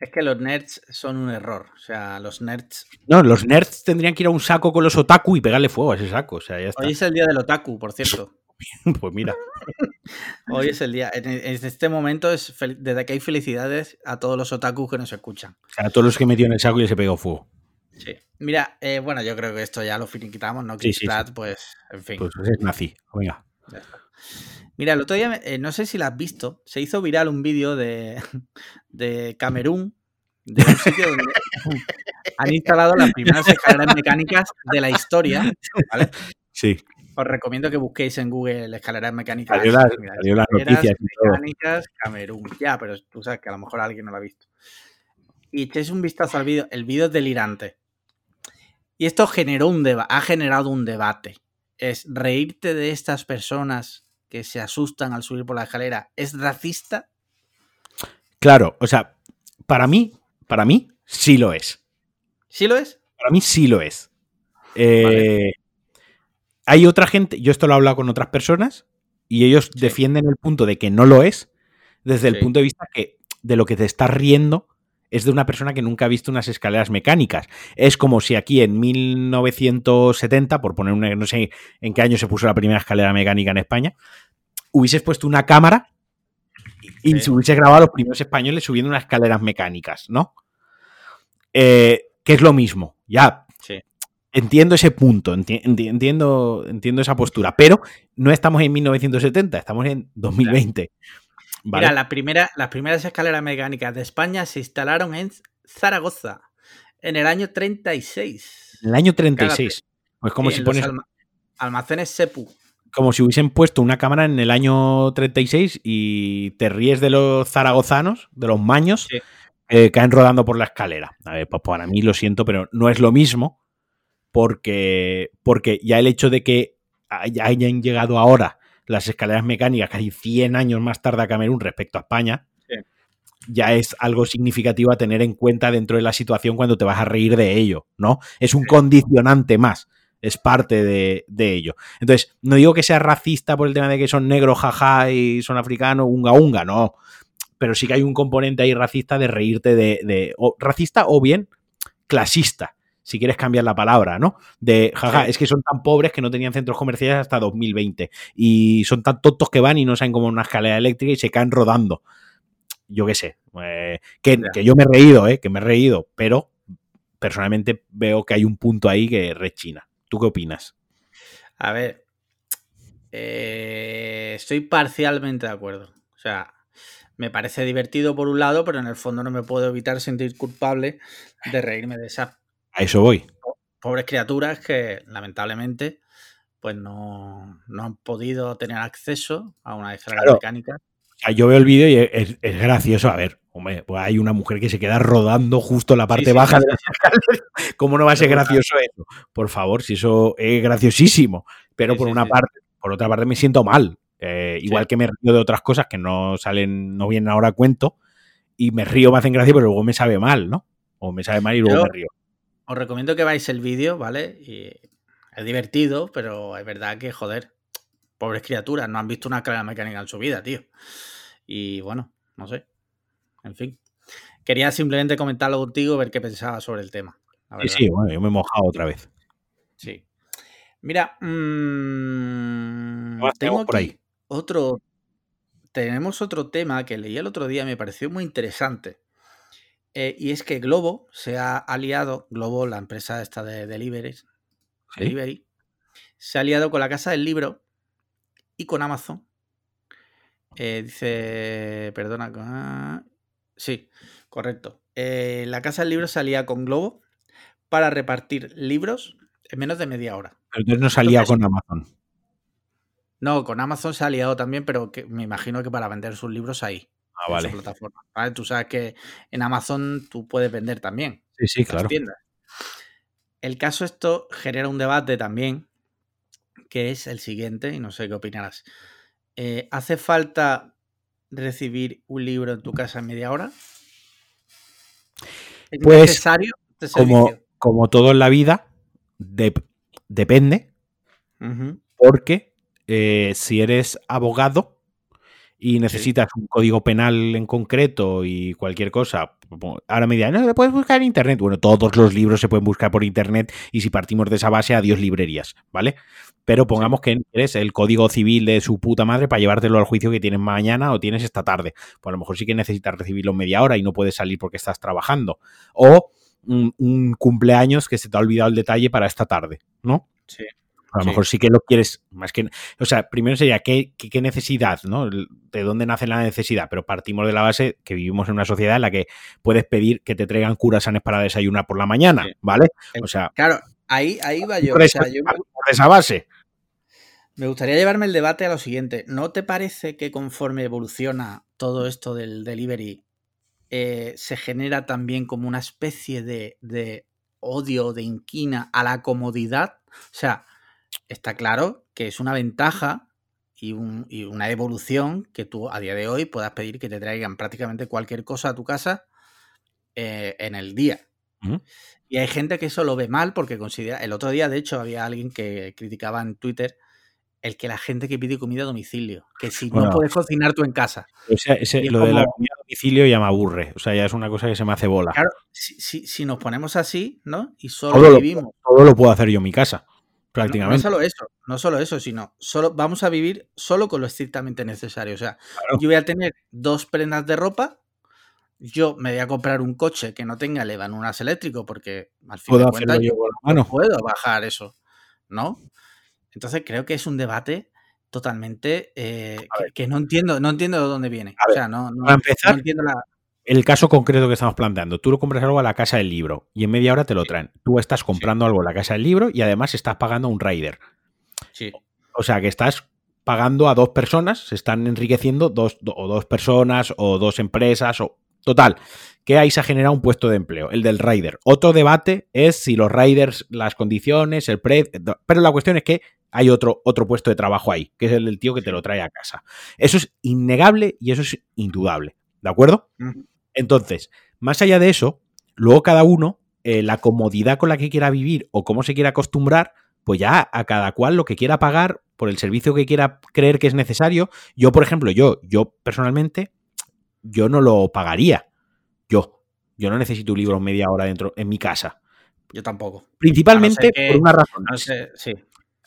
Es que los nerds son un error. O sea, los nerds. No, los nerds tendrían que ir a un saco con los otaku y pegarle fuego a ese saco. O sea, ya está. Hoy es el día del otaku, por cierto. [LAUGHS] pues mira. [LAUGHS] Hoy es el día. En este momento es desde que hay felicidades a todos los otakus que nos escuchan. A todos los que metió en el saco y se pegó fuego. Sí. Mira, eh, bueno, yo creo que esto ya lo finiquitamos, ¿no? Sí, pues, en fin. Pues es nazi. Venga. Mira, el otro día, eh, no sé si lo has visto, se hizo viral un vídeo de, [LAUGHS] de Camerún, de un sitio donde [LAUGHS] han instalado las primeras escaleras mecánicas de la historia, ¿vale? Sí. Os recomiendo que busquéis en Google escaleras mecánicas. Salió las noticias. Mecánicas Camerún. Ya, pero tú sabes que a lo mejor alguien no lo ha visto. Y echéis un vistazo al vídeo. El vídeo es delirante. Y esto generó un ha generado un debate. Es reírte de estas personas que se asustan al subir por la escalera, ¿es racista? Claro, o sea, para mí, para mí, sí lo es. ¿Sí lo es? Para mí sí lo es. Eh, hay otra gente, yo esto lo he hablado con otras personas, y ellos defienden el punto de que no lo es, desde el punto de vista que de lo que te estás riendo es de una persona que nunca ha visto unas escaleras mecánicas. Es como si aquí en 1970, por poner una, no sé en qué año se puso la primera escalera mecánica en España, hubieses puesto una cámara y se hubiese grabado a los primeros españoles subiendo unas escaleras mecánicas, ¿no? Eh, que es lo mismo, ya. Entiendo ese punto, entiendo, entiendo esa postura, pero no estamos en 1970, estamos en 2020. Mira, la primera, las primeras escaleras mecánicas de España se instalaron en Zaragoza en el año 36. En el año 36. Pues como si pones. almacenes Sepu. Como si hubiesen puesto una cámara en el año 36 y te ríes de los zaragozanos, de los maños, que caen rodando por la escalera. A ver, pues para mí lo siento, pero no es lo mismo porque, porque ya el hecho de que hayan llegado ahora las escaleras mecánicas casi 100 años más tarde a Camerún respecto a España, ya es algo significativo a tener en cuenta dentro de la situación cuando te vas a reír de ello, ¿no? Es un condicionante más, es parte de, ello. Entonces, no digo que sea racista por el tema de que son negros, jaja, y son africanos, unga, unga, no. Pero sí que hay un componente ahí racista de reírte de, de racista o bien clasista si quieres cambiar la palabra, ¿no? De, jaja, es que son tan pobres que no tenían centros comerciales hasta 2020 y son tan tontos que van y no saben cómo una escalera eléctrica y se caen rodando. Yo qué sé, eh, que, yo me he reído, ¿eh? Que me he reído, pero personalmente veo que hay un punto ahí que rechina. ¿Tú qué opinas? A ver, eh, estoy parcialmente de acuerdo. O sea, me parece divertido por un lado, pero en el fondo no me puedo evitar sentir culpable de reírme de esa a eso voy. Pobres criaturas que lamentablemente pues no, han podido tener acceso a una descarga mecánica. yo veo el vídeo y es, gracioso. A ver, hombre, pues hay una mujer que se queda rodando justo la parte baja de la. ¿Cómo no va a ser gracioso eso? Por favor, si eso es graciosísimo. Pero por una parte, por otra parte me siento mal. Eh, igual que me río de otras cosas que no salen, no vienen ahora a cuento. Y me río, me hacen gracia, pero luego me sabe mal, ¿no? O me sabe mal y luego me río os recomiendo que veáis el vídeo, ¿vale? Y es divertido, pero es verdad que, joder, pobres criaturas, no han visto una carrera mecánica en su vida, tío. Y bueno, no sé. En fin. Quería simplemente comentarlo contigo, ver qué pensabas sobre el tema. Sí, sí, bueno, yo me he mojado otra vez. Sí. Mira, mmm, tengo por ahí. otro. Tenemos otro tema que leí el otro día, me pareció muy interesante. Eh, y es que Globo se ha aliado, Globo, la empresa esta de delivery, delivery, se ha aliado con la Casa del Libro y con Amazon. Eh, dice, perdona, ah, sí, correcto. Eh, la Casa del Libro se alía con Globo para repartir libros en menos de media hora. Pero entonces no salía con Amazon. No, con Amazon se ha aliado también, pero que me imagino que para vender sus libros ahí. Ah, vale. plataforma. Tú sabes que en Amazon tú puedes vender también. Sí, sí, claro. El caso esto genera un debate también, que es el siguiente, y no sé qué opinarás. Eh, ¿Hace falta recibir un libro en tu casa en media hora? ¿Es pues, necesario? Este como, como todo en la vida, depende, porque eh, si eres abogado, y necesitas un código penal en concreto y cualquier cosa, ahora me dirán, no, lo puedes buscar en Internet. Bueno, todos los libros se pueden buscar por Internet y si partimos de esa base, adiós librerías, ¿vale? Pero pongamos que eres el código civil de su puta madre para llevártelo al juicio que tienes mañana o tienes esta tarde. Pues a lo mejor sí que necesitas recibirlo media hora y no puedes salir porque estás trabajando. O un, un cumpleaños que se te ha olvidado el detalle para esta tarde, ¿no? Sí. A lo mejor sí que lo quieres, más que. O sea, primero sería qué, qué, necesidad, ¿no? De dónde nace la necesidad, pero partimos de la base que vivimos en una sociedad en la que puedes pedir que te traigan curasanes para desayunar por la mañana, ¿vale? O sea. Claro, ahí, ahí va yo. O sea, yo me, esa base. Me gustaría llevarme el debate a lo siguiente. ¿No te parece que conforme evoluciona todo esto del delivery, eh, se genera también como una especie de, de odio, de inquina a la comodidad? O sea, está claro que es una ventaja y, un, y, una evolución que tú a día de hoy puedas pedir que te traigan prácticamente cualquier cosa a tu casa eh, en el día. ¿Mm? Y hay gente que eso lo ve mal porque considera. El otro día, de hecho, había alguien que criticaba en Twitter el que la gente que pide comida a domicilio, que si bueno, no puedes cocinar tú en casa. O sea, ese, lo como, de la comida a domicilio ya me aburre, o sea, ya es una cosa que se me hace bola. Claro, si, si, si nos ponemos así, ¿no? Y solo todo vivimos. Lo, todo lo puedo hacer yo en mi casa. Prácticamente. No, no, solo eso, no solo eso, sino solo vamos a vivir solo con lo estrictamente necesario. O sea, claro. yo voy a tener dos prendas de ropa, yo me voy a comprar un coche que no tenga levanuras eléctrico, porque al fin de cuentas yo no puedo bajar eso, ¿no? Entonces creo que es un debate totalmente eh, que, que, no entiendo, no entiendo de dónde viene. A o sea, no, no, para empezar, no entiendo la. El caso concreto que estamos planteando, tú lo compras algo a la casa del libro y en media hora te lo traen. Tú estás comprando sí. algo a la casa del libro y además estás pagando a un rider. Sí. O sea que estás pagando a dos personas, se están enriqueciendo dos, o dos personas o dos empresas o total, que ahí se ha generado un puesto de empleo, el del rider. Otro debate es si los riders, las condiciones, el precio, pero la cuestión es que hay otro, otro puesto de trabajo ahí, que es el del tío que te lo trae a casa. Eso es innegable y eso es indudable, ¿de acuerdo? Uh -huh. Entonces, más allá de eso, luego cada uno, eh, la comodidad con la que quiera vivir o cómo se quiera acostumbrar, pues ya a cada cual lo que quiera pagar por el servicio que quiera creer que es necesario. Yo, por ejemplo, yo, yo personalmente, yo no lo pagaría. Yo, yo no necesito un libro media hora dentro en mi casa. Yo tampoco. Principalmente no que, por una razón. No sé, sí.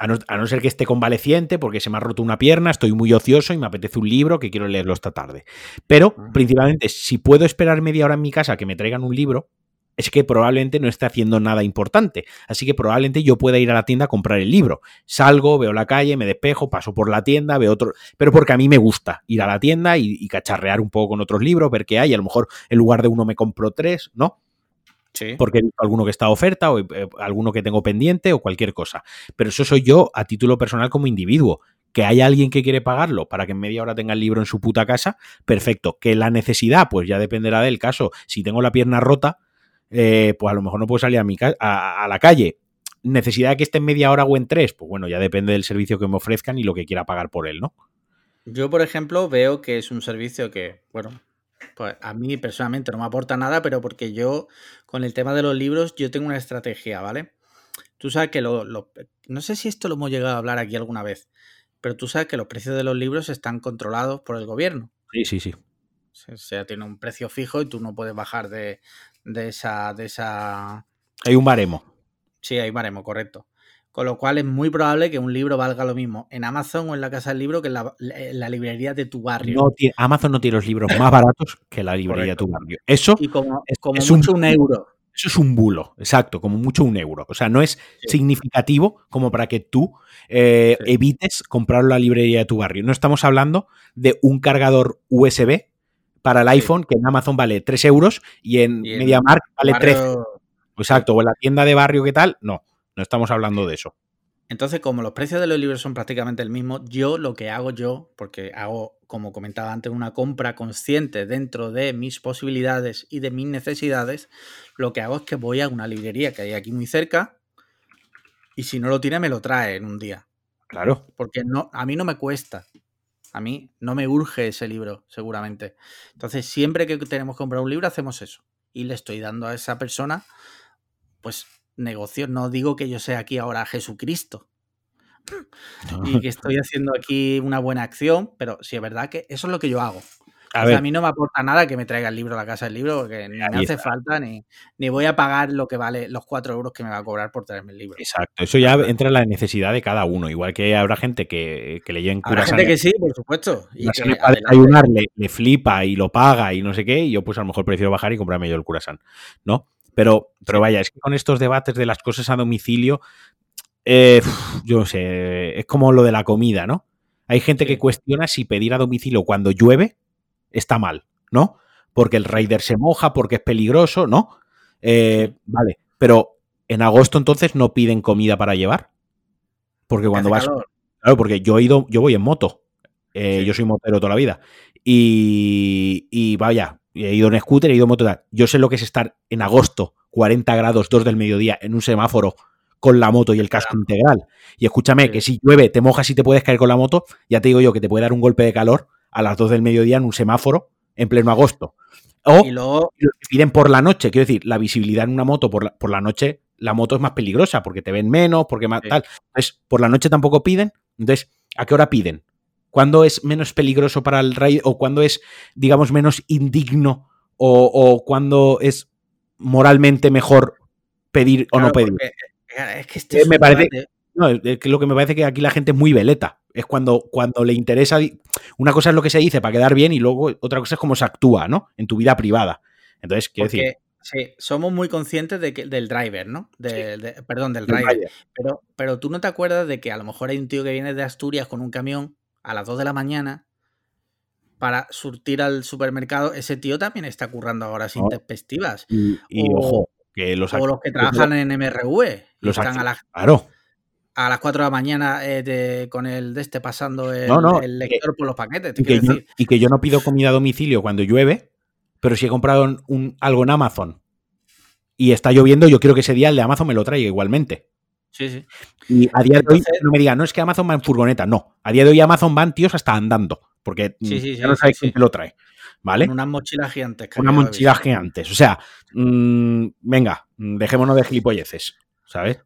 A no, a no, ser que esté convaleciente porque se me ha roto una pierna, estoy muy ocioso y me apetece un libro que quiero leerlo esta tarde. Pero, -huh. principalmente, si puedo esperar media hora en mi casa que me traigan un libro, es que probablemente no esté haciendo nada importante. Así que probablemente yo pueda ir a la tienda a comprar el libro. Salgo, veo la calle, me despejo, paso por la tienda, veo otro. Pero porque a mí me gusta ir a la tienda y, y cacharrear un poco con otros libros, ver qué hay. A lo mejor en lugar de uno me compro tres, ¿no? Sí. Porque he visto alguno que está a oferta o eh, alguno que tengo pendiente o cualquier cosa. Pero eso soy yo a título personal como individuo. Que hay alguien que quiere pagarlo para que en media hora tenga el libro en su puta casa, perfecto. Que la necesidad, pues ya dependerá del caso. Si tengo la pierna rota, eh, pues a lo mejor no puedo salir a, mi a, a, la calle. Necesidad de que esté en media hora o en tres, pues bueno, ya depende del servicio que me ofrezcan y lo que quiera pagar por él, ¿no? Yo, por ejemplo, veo que es un servicio que, bueno, pues a mí personalmente no me aporta nada, pero porque yo, con el tema de los libros, yo tengo una estrategia, ¿vale? Tú sabes que lo, lo, no sé si esto lo hemos llegado a hablar aquí alguna vez, pero tú sabes que los precios de los libros están controlados por el gobierno. Sí, sí, sí. O sea, tiene un precio fijo y tú no puedes bajar de, de esa, de esa. Hay un baremo. Sí, hay un baremo, correcto. Con lo cual es muy probable que un libro valga lo mismo en Amazon o en la casa del libro que en la, en la librería de tu barrio. No, Amazon no tiene los libros más baratos que la librería Correcto. de tu barrio. Eso y como, es, como es mucho un, un, euro. Eso es un bulo, exacto, como mucho un euro. O sea, no es sí. significativo como para que tú eh, sí. evites comprarlo en la librería de tu barrio. No estamos hablando de un cargador USB para el iPhone que en Amazon vale 3 euros y en, MediaMarkt vale barrio... 13. Exacto, o en la tienda de barrio, ¿qué tal? No. No estamos hablando de eso. Entonces, como los precios de los libros son prácticamente el mismo, yo lo que hago yo, porque hago, como comentaba antes, una compra consciente dentro de mis posibilidades y de mis necesidades, lo que hago es que voy a una librería que hay aquí muy cerca y si no lo tiene me lo trae en un día. Claro. Porque no, a mí no me cuesta. A mí no me urge ese libro, seguramente. Entonces, siempre que tenemos que comprar un libro, hacemos eso. Y le estoy dando a esa persona, pues, negocio. No digo que yo sea aquí ahora Jesucristo. y que estoy haciendo aquí una buena acción, pero sí es verdad que eso es lo que yo hago. A, mí no me aporta nada que me traiga el libro a la casa del libro, porque ni me hace falta, ni, ni, voy a pagar lo que vale los cuatro euros que me va a cobrar por traerme el libro. Exacto, eso ya entra en la necesidad de cada uno. Igual que habrá gente que, que le Habrá gente que sí, por supuesto. Y que desayunar le, flipa y lo paga y no sé qué, y yo pues a lo mejor prefiero bajar y comprarme yo el curasán, ¿no? Pero, pero vaya, es que con estos debates de las cosas a domicilio, eh, yo no sé, es como lo de la comida, ¿no? Hay gente que cuestiona si pedir a domicilio cuando llueve está mal, ¿no? Porque el rider se moja, porque es peligroso, ¿no? Eh, vale, pero en agosto entonces no piden comida para llevar. Porque cuando vas. Claro, porque yo he ido, yo voy en moto. Eh, yo soy motero toda la vida. Y, y vaya, he ido en scooter, he ido en moto. Yo sé lo que es estar en agosto, 40 grados, 2 del mediodía, en un semáforo con la moto y el casco integral. Y escúchame, que si llueve, te mojas y te puedes caer con la moto, ya te digo yo que te puede dar un golpe de calor a las 2 del mediodía en un semáforo en pleno agosto. O y luego, piden por la noche, quiero decir, la visibilidad en una moto por la, por la noche, la moto es más peligrosa porque te ven menos, porque más tal. Entonces, por la noche tampoco piden. Entonces, ¿a qué hora piden? ¿Cuándo es menos peligroso para el rey o cuándo es, digamos, menos indigno o, o cuándo es moralmente mejor pedir o no pedir? es que este me parece, no, es lo que me parece que aquí la gente es muy veleta. Es cuando, cuando le interesa. Una cosa es lo que se dice para quedar bien y luego otra cosa es cómo se actúa, ¿no? En tu vida privada. Entonces, quiero decir. Sí, somos muy conscientes de que, del driver, ¿no? perdón, del rider. Pero, pero tú no te acuerdas de que a lo mejor hay un tío que viene de Asturias con un camión a las 2 de la mañana para surtir al supermercado. Ese tío también está currando ahora sin perspectivas. Y, ojo, que los O los que trabajan en MRV. Los están a las. Claro a las 4 de la mañana eh, con el de este pasando el, el lector por los paquetes. y, que yo, y, que yo, no pido comida a domicilio cuando llueve, pero si he comprado un, algo en Amazon y está lloviendo, yo quiero que ese día el de Amazon me lo traiga igualmente. Sí, sí. Y a día de hoy no me digan, no es que Amazon va en furgoneta, no. A día de hoy Amazon van tíos hasta andando, porque ya no sabéis quién lo trae. ¿Vale? unas mochilas gigantes. Unas mochilas gigantes. O sea, mm, venga, dejémonos de gilipolleces.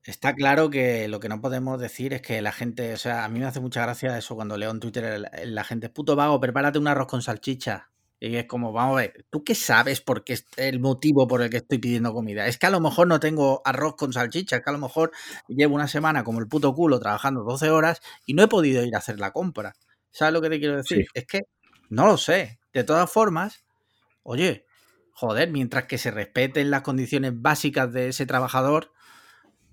Está claro que lo que no podemos decir es que la gente, o sea, a mí me hace mucha gracia eso cuando leo en Twitter la gente, puto vago, prepárate un arroz con salchicha. Y es como, vamos a ver, ¿tú qué sabes por qué es el motivo por el que estoy pidiendo comida? Es que a lo mejor no tengo arroz con salchicha, es que a lo mejor llevo una semana como el puto culo trabajando 12 horas y no he podido ir a hacer la compra. ¿Sabes lo que te quiero decir? Es que no lo sé. De todas formas, oye, joder, mientras que se respeten las condiciones básicas de ese trabajador,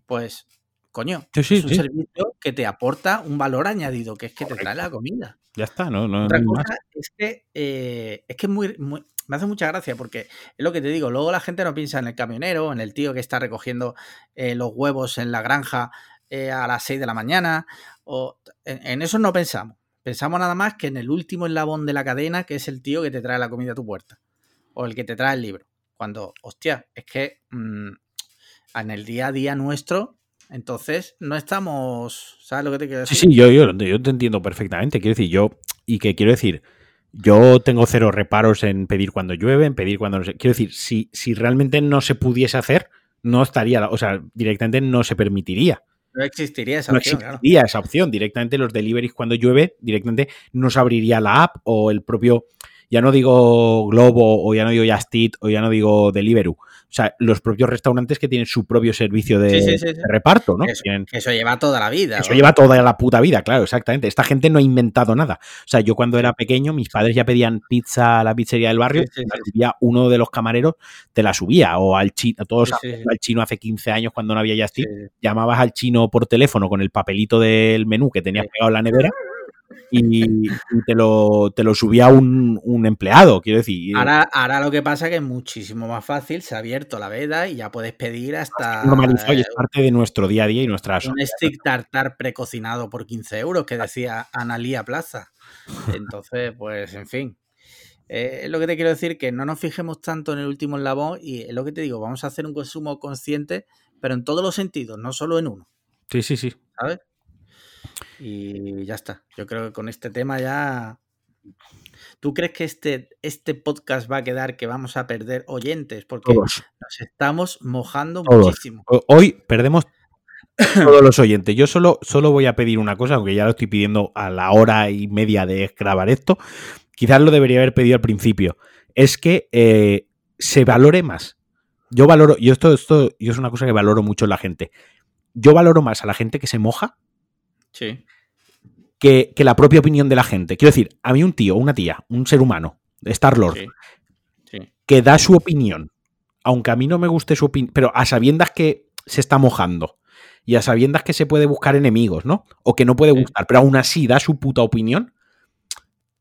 pues, coño, es un servicio que te aporta un valor añadido, que es que te trae la comida. Ya está, no, no. Otra cosa es que eh, es que muy, me hace mucha gracia porque es lo que te digo, luego la gente no piensa en el camionero, en el tío que está recogiendo eh, los huevos en la granja eh, a las 6 de la mañana, o en, eso no pensamos. Pensamos nada más que en el último eslabón de la cadena, que es el tío que te trae la comida a tu puerta, o el que te trae el libro. Cuando, hostia, es que mm, en el día a día nuestro, entonces no estamos, ¿sabes lo que te quiero decir? Sí, sí, yo, yo, te entiendo perfectamente. Quiero decir, yo, y que quiero decir, yo tengo cero reparos en pedir cuando llueve, en pedir cuando no sé. Quiero decir, si, si realmente no se pudiese hacer, no estaría, o sea, directamente no se permitiría. No existiría esa opción. No existiría esa opción. Directamente los deliveries cuando llueve, directamente no se abriría la app o el propio ya no digo Globo o ya no digo Just Eat o ya no digo Deliveroo. O sea, los propios restaurantes que tienen su propio servicio de, reparto, ¿no? Que eso, lleva toda la vida. Eso lleva toda la puta vida, claro, exactamente. Esta gente no ha inventado nada. O sea, yo cuando era pequeño, mis padres ya pedían pizza a la pizzería del barrio, y uno de los camareros te la subía, o al chino, todos al chino hace 15 años cuando no había Just Eat, llamabas al chino por teléfono con el papelito del menú que tenías pegado en la nevera y, te, lo, te lo subía un, un empleado, quiero decir. Ahora, ahora lo que pasa es que es muchísimo más fácil, se ha abierto la veda y ya puedes pedir hasta... Normalizado y es parte de nuestro día a día y nuestra... Un stick tartar precocinado por 15 euros que decía Analía Plaza. Entonces, pues, en fin. Eh, es lo que te quiero decir, que no nos fijemos tanto en el último eslabón y es lo que te digo, vamos a hacer un consumo consciente, pero en todos los sentidos, no solo en uno. Sí, sí, sí. ¿Sabes? Y ya está. Yo creo que con este tema ya. ¿Tú crees que este, este podcast va a quedar que vamos a perder oyentes? Porque nos estamos mojando muchísimo. Hoy perdemos [COUGHS] todos los oyentes. Yo solo, solo voy a pedir una cosa, aunque ya lo estoy pidiendo a la hora y media de grabar esto. Quizás lo debería haber pedido al principio. Es que eh, se valore más. Yo valoro, y esto, esto yo es una cosa que valoro mucho en la gente. Yo valoro más a la gente que se moja Sí. que, que la propia opinión de la gente. Quiero decir, a mí un tío, una tía, un ser humano, Star Lord, Sí. Sí. que da su opinión, aunque a mí no me guste su opinión, pero a sabiendas que se está mojando y a sabiendas que se puede buscar enemigos, ¿no? O que no puede Sí. gustar, pero aún así da su puta opinión,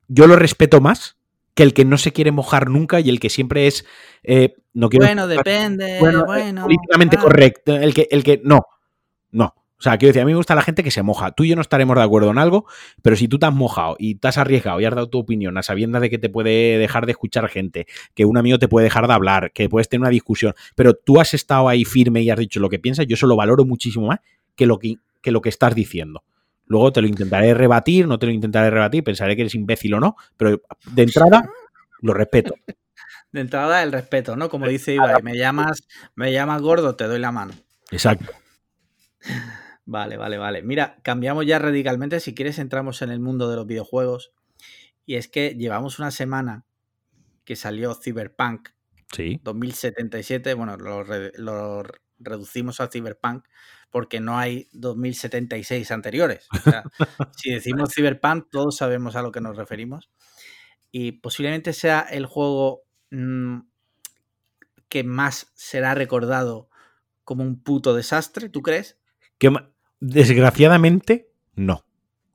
yo lo respeto más que el que no se quiere mojar nunca y el que siempre es, eh, no quiero Bueno, depende. bueno, Bueno, eh, políticamente ah. correcto, el que, el que no. O sea, quiero decir, a mí me gusta la gente que se moja. Tú y yo no estaremos de acuerdo en algo, pero si tú te has mojado y te has arriesgado y has dado tu opinión a sabiendas de que te puede dejar de escuchar gente, que un amigo te puede dejar de hablar, que puedes tener una discusión, pero tú has estado ahí firme y has dicho lo que piensas, yo eso lo valoro muchísimo más que lo que, que, lo que estás diciendo. Luego te lo intentaré rebatir, no te lo intentaré rebatir, pensaré que eres imbécil o no, pero de entrada lo respeto. De entrada, el respeto, ¿no? Como dice Ibai, me llamas, me llamas gordo, te doy la mano. Exacto. Vale, vale, vale. Mira, cambiamos ya radicalmente. Si quieres, entramos en el mundo de los videojuegos. Y es que llevamos una semana que salió Cyberpunk Sí. 2077. Bueno, lo, re- lo reducimos a Cyberpunk porque no hay 2076 anteriores. O sea, [LAUGHS] si decimos Cyberpunk, todos sabemos a lo que nos referimos. Y posiblemente sea el juego mm, que más será recordado como un puto desastre, ¿tú crees? Que desgraciadamente, no.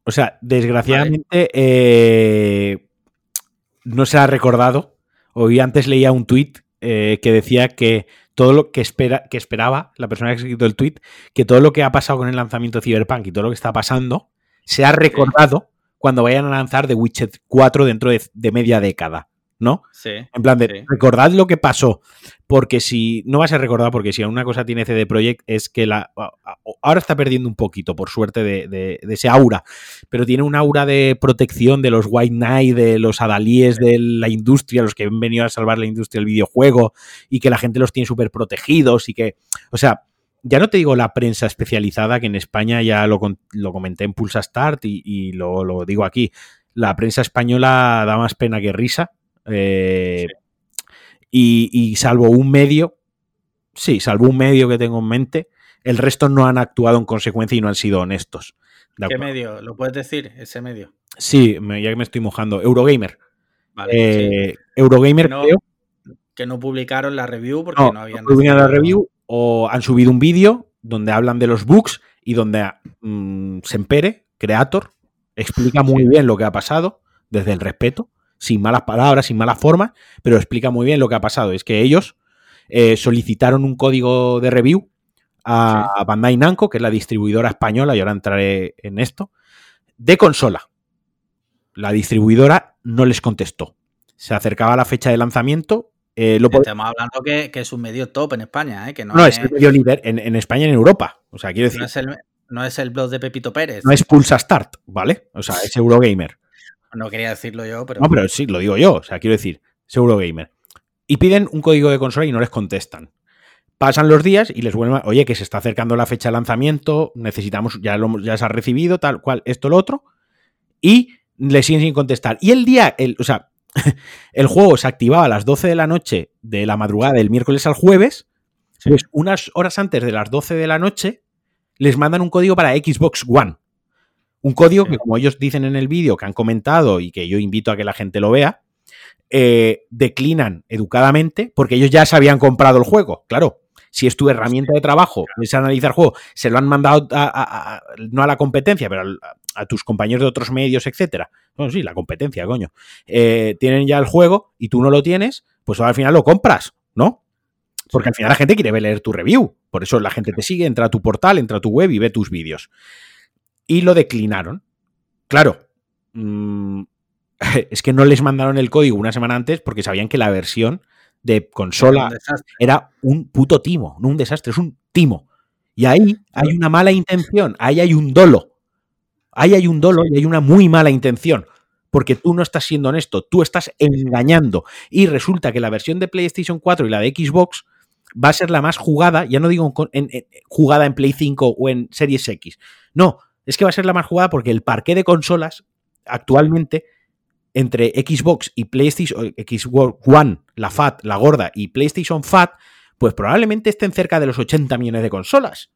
O sea, desgraciadamente eh, no se ha recordado. Hoy antes leía un tuit eh, que decía que todo lo que espera, que esperaba, la persona que ha escrito el tuit, que todo lo que ha pasado con el lanzamiento de Cyberpunk y todo lo que está pasando, se ha recordado cuando vayan a lanzar The Witcher 4 dentro de, de media década. ¿No? Sí. En plan de, Sí. recordad lo que pasó, porque si, no va a ser recordado, porque si una cosa tiene CD Projekt es que la, ahora está perdiendo un poquito, por suerte, de, de- de ese aura, pero tiene un aura de protección de los White Knight, de los adalíes de la industria, los que han venido a salvar la industria del videojuego, y que la gente los tiene súper protegidos, y que, o sea, ya no te digo la prensa especializada, que en España ya lo, lo comenté en Pulsa Start y, y lo, lo digo aquí, la prensa española da más pena que risa. Eh, y, y salvo un medio, sí, salvo un medio que tengo en mente, el resto no han actuado en consecuencia y no han sido honestos. ¿De ¿Qué medio? ¿Lo puedes decir? Ese medio. Sí, me- ya que me estoy mojando. Eurogamer. Vale, sí. Eh, Eurogamer, Que no, creo. que no publicaron la review porque No, no, habían no publican la review o han subido un vídeo donde hablan de los bugs y donde mm, Sempere, Creator, explica muy Sí. bien lo que ha pasado desde el respeto, sin malas palabras, sin malas formas, pero explica muy bien lo que ha pasado. Es que ellos eh, solicitaron un código de review a, a Bandai Namco, que es la distribuidora española, y ahora entraré en esto, de consola. La distribuidora no les contestó. Se acercaba la fecha de lanzamiento. eh, lo Estamos hablando que, que es un medio top en España, ¿eh? que no, no, es, es el medio líder en, en España y en Europa. O sea, quiero decir, no es el, no es el blog de Pepito Pérez. no es Pulsa Start, ¿vale? O sea, es Eurogamer. No quería decirlo yo, pero, No, pero sí, lo digo yo. O sea, quiero decir, es Eurogamer. Y piden un código de consola y no les contestan. Pasan los días y les vuelven, a- oye, que se está acercando la fecha de lanzamiento, necesitamos, ya, lo, ya se ha recibido, tal cual, esto, lo otro. Y le siguen sin contestar. Y el día, el, o sea, [LAUGHS] el juego se activaba a las 12 de la noche de la madrugada del miércoles al jueves. Sí. Pues unas horas antes de las 12 de la noche les mandan un código para Xbox One. Un código Sí. que, como ellos dicen en el vídeo, que han comentado y que yo invito a que la gente lo vea, eh, declinan educadamente porque ellos ya se habían comprado el juego. Claro, si es tu herramienta de trabajo, es analizar juego, se lo han mandado a- a- a- no a la competencia, pero a tus compañeros de otros medios, etcétera. Bueno, sí, la competencia, coño. Eh, tienen ya el juego y tú no lo tienes, pues al final lo compras, ¿no? Porque al final la gente quiere leer tu review. Por eso la gente te sigue, entra a tu portal, entra a tu web y ve tus vídeos. Y lo declinaron. Claro. mm, [LAUGHS] es que no les mandaron el código una semana antes porque sabían que la versión de consola un era un puto timo, no un desastre, es un timo. Y ahí hay una mala intención, ahí hay un dolo. Ahí hay un dolo y hay una muy mala intención. Porque tú no estás siendo honesto, tú estás engañando. Y resulta que la versión de PlayStation 4 y la de Xbox va a ser la más jugada, ya no digo en, jugada en Play 5 o en Series X. No, es que va a ser la más jugada porque el parque de consolas actualmente entre Xbox y PlayStation, Xbox One, la FAT, la gorda, y PlayStation FAT, pues probablemente estén cerca de los 80 millones de consolas.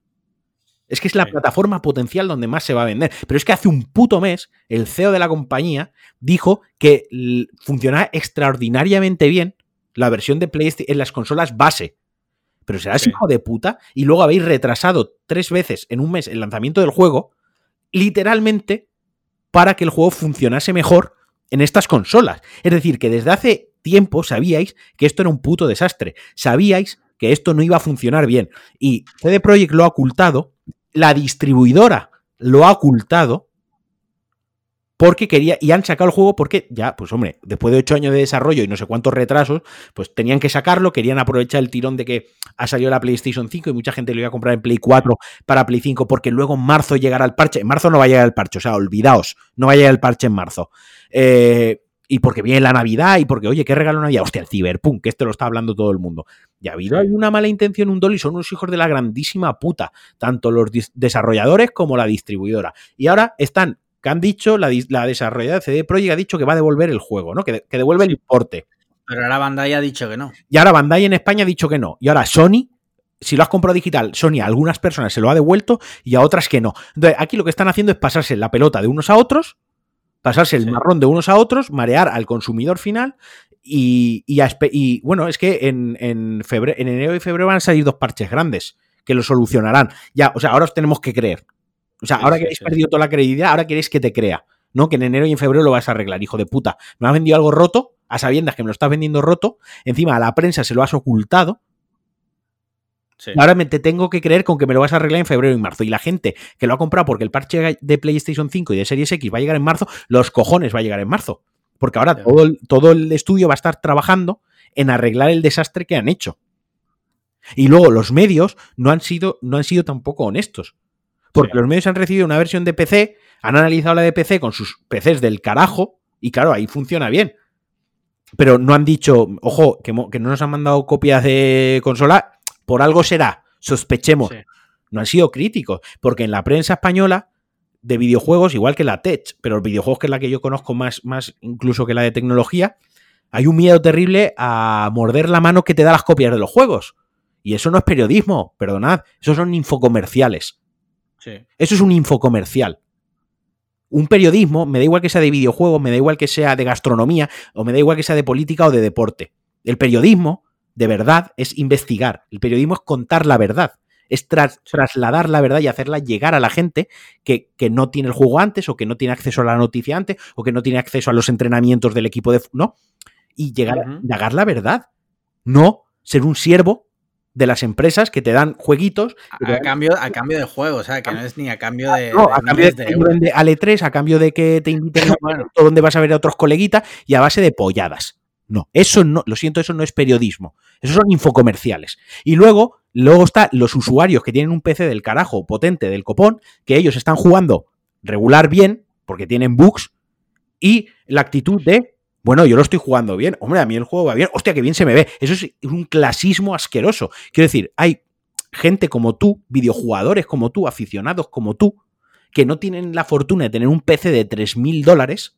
Es que es la plataforma potencial donde más se va a vender. Pero es que hace un puto mes, el CEO de la compañía dijo que funcionaba extraordinariamente bien la versión de PlayStation en las consolas base. Pero serás hijo de puta y luego habéis retrasado tres veces en un mes el lanzamiento del juego, literalmente para que el juego funcionase mejor en estas consolas. Es decir, que desde hace tiempo sabíais que esto era un puto desastre. Sabíais que esto no iba a funcionar bien. Y CD Projekt lo ha ocultado la distribuidora lo ha ocultado porque quería, y han sacado el juego porque ya, pues hombre, después de ocho años de desarrollo y no sé cuántos retrasos, pues tenían que sacarlo, querían aprovechar el tirón de que ha salido la PlayStation 5 y mucha gente lo iba a comprar en Play 4 para Play 5 porque luego en marzo llegará el parche. En marzo no va a llegar el parche, o sea, olvidaos, no va a llegar el parche en marzo. Eh, y porque viene la Navidad y porque, oye, ¿qué regalo Navidad? Hostia, el Cyberpunk, que esto lo está hablando todo el mundo. Ya ha habido una mala intención, un dol y son unos hijos de la grandísima puta, tanto los desarrolladores como la distribuidora. Y ahora están, que han dicho, la, desarrolladora de CD Projekt ha dicho que va a devolver el juego, ¿no? Que, devuelve el importe. Pero ahora Bandai ha dicho que no. Y ahora Bandai en España ha dicho que no. Y ahora Sony si lo has comprado digital, Sony a algunas personas se lo ha devuelto y a otras que no. Entonces, aquí lo que están haciendo es pasarse la pelota de unos a otros pasarse el marrón de unos a otros, marear al consumidor final y, y, bueno, es que en, en, febrero, en enero y febrero van a salir dos parches grandes que lo solucionarán. Ya, o sea, ahora os tenemos que creer. O sea, ahora que habéis perdido toda la credibilidad, ahora queréis que te crea. ¿No? Que en enero y en febrero lo vas a arreglar, hijo de puta. Me has vendido algo roto, a sabiendas que me lo estás vendiendo roto, encima a la prensa se lo has ocultado, Ahora me te tengo que creer con que me lo vas a arreglar en febrero y marzo. Y la gente que lo ha comprado porque el parche de PlayStation 5 y de Series X va a llegar en marzo, los cojones va a llegar en marzo. Porque ahora todo el, todo el estudio va a estar trabajando en arreglar el desastre que han hecho. Y luego los medios no han sido, no han sido tampoco honestos. Porque los medios han recibido una versión de PC, han analizado la de PC con sus PCs del carajo, y claro, ahí funciona bien. Pero no han dicho, ojo, que, que no nos han mandado copias de consola por algo será, sospechemos. No han sido críticos, porque en la prensa española de videojuegos, igual que la Tech, pero los videojuegos que es la que yo conozco más, más incluso que la de tecnología, hay un miedo terrible a morder la mano que te da las copias de los juegos. Y eso no es periodismo, perdonad, eso son infocomerciales. Eso es un infocomercial. Un periodismo, me da igual que sea de videojuegos, me da igual que sea de gastronomía, o me da igual que sea de política o de deporte. El periodismo de verdad es investigar. El periodismo es contar la verdad. Es trasladar la verdad y hacerla llegar a la gente que, no tiene el juego antes o que no tiene acceso a la noticia antes o que no tiene acceso a los entrenamientos del equipo de... ¿No? Y llegar a la verdad. No ser un siervo de las empresas que te dan jueguitos. A, cambio, a cambio de juego, o sea, que no es ni a cambio de. No, a cambio de, de, Ale 3, a cambio de que te inviten a [LAUGHS] donde vas a ver a otros coleguitas y a base de polladas. No, eso no, lo siento, eso no es periodismo. Esos son infocomerciales. Y luego, luego están los usuarios que tienen un PC del carajo potente del copón, que ellos están jugando regular bien, porque tienen bugs, y la actitud de, bueno, yo lo estoy jugando bien, hombre, a mí el juego va bien, hostia, que bien se me ve. Eso es un clasismo asqueroso. Quiero decir, hay gente como tú, videojugadores como tú, aficionados como tú, que no tienen la fortuna de tener un PC de 3.000 dólares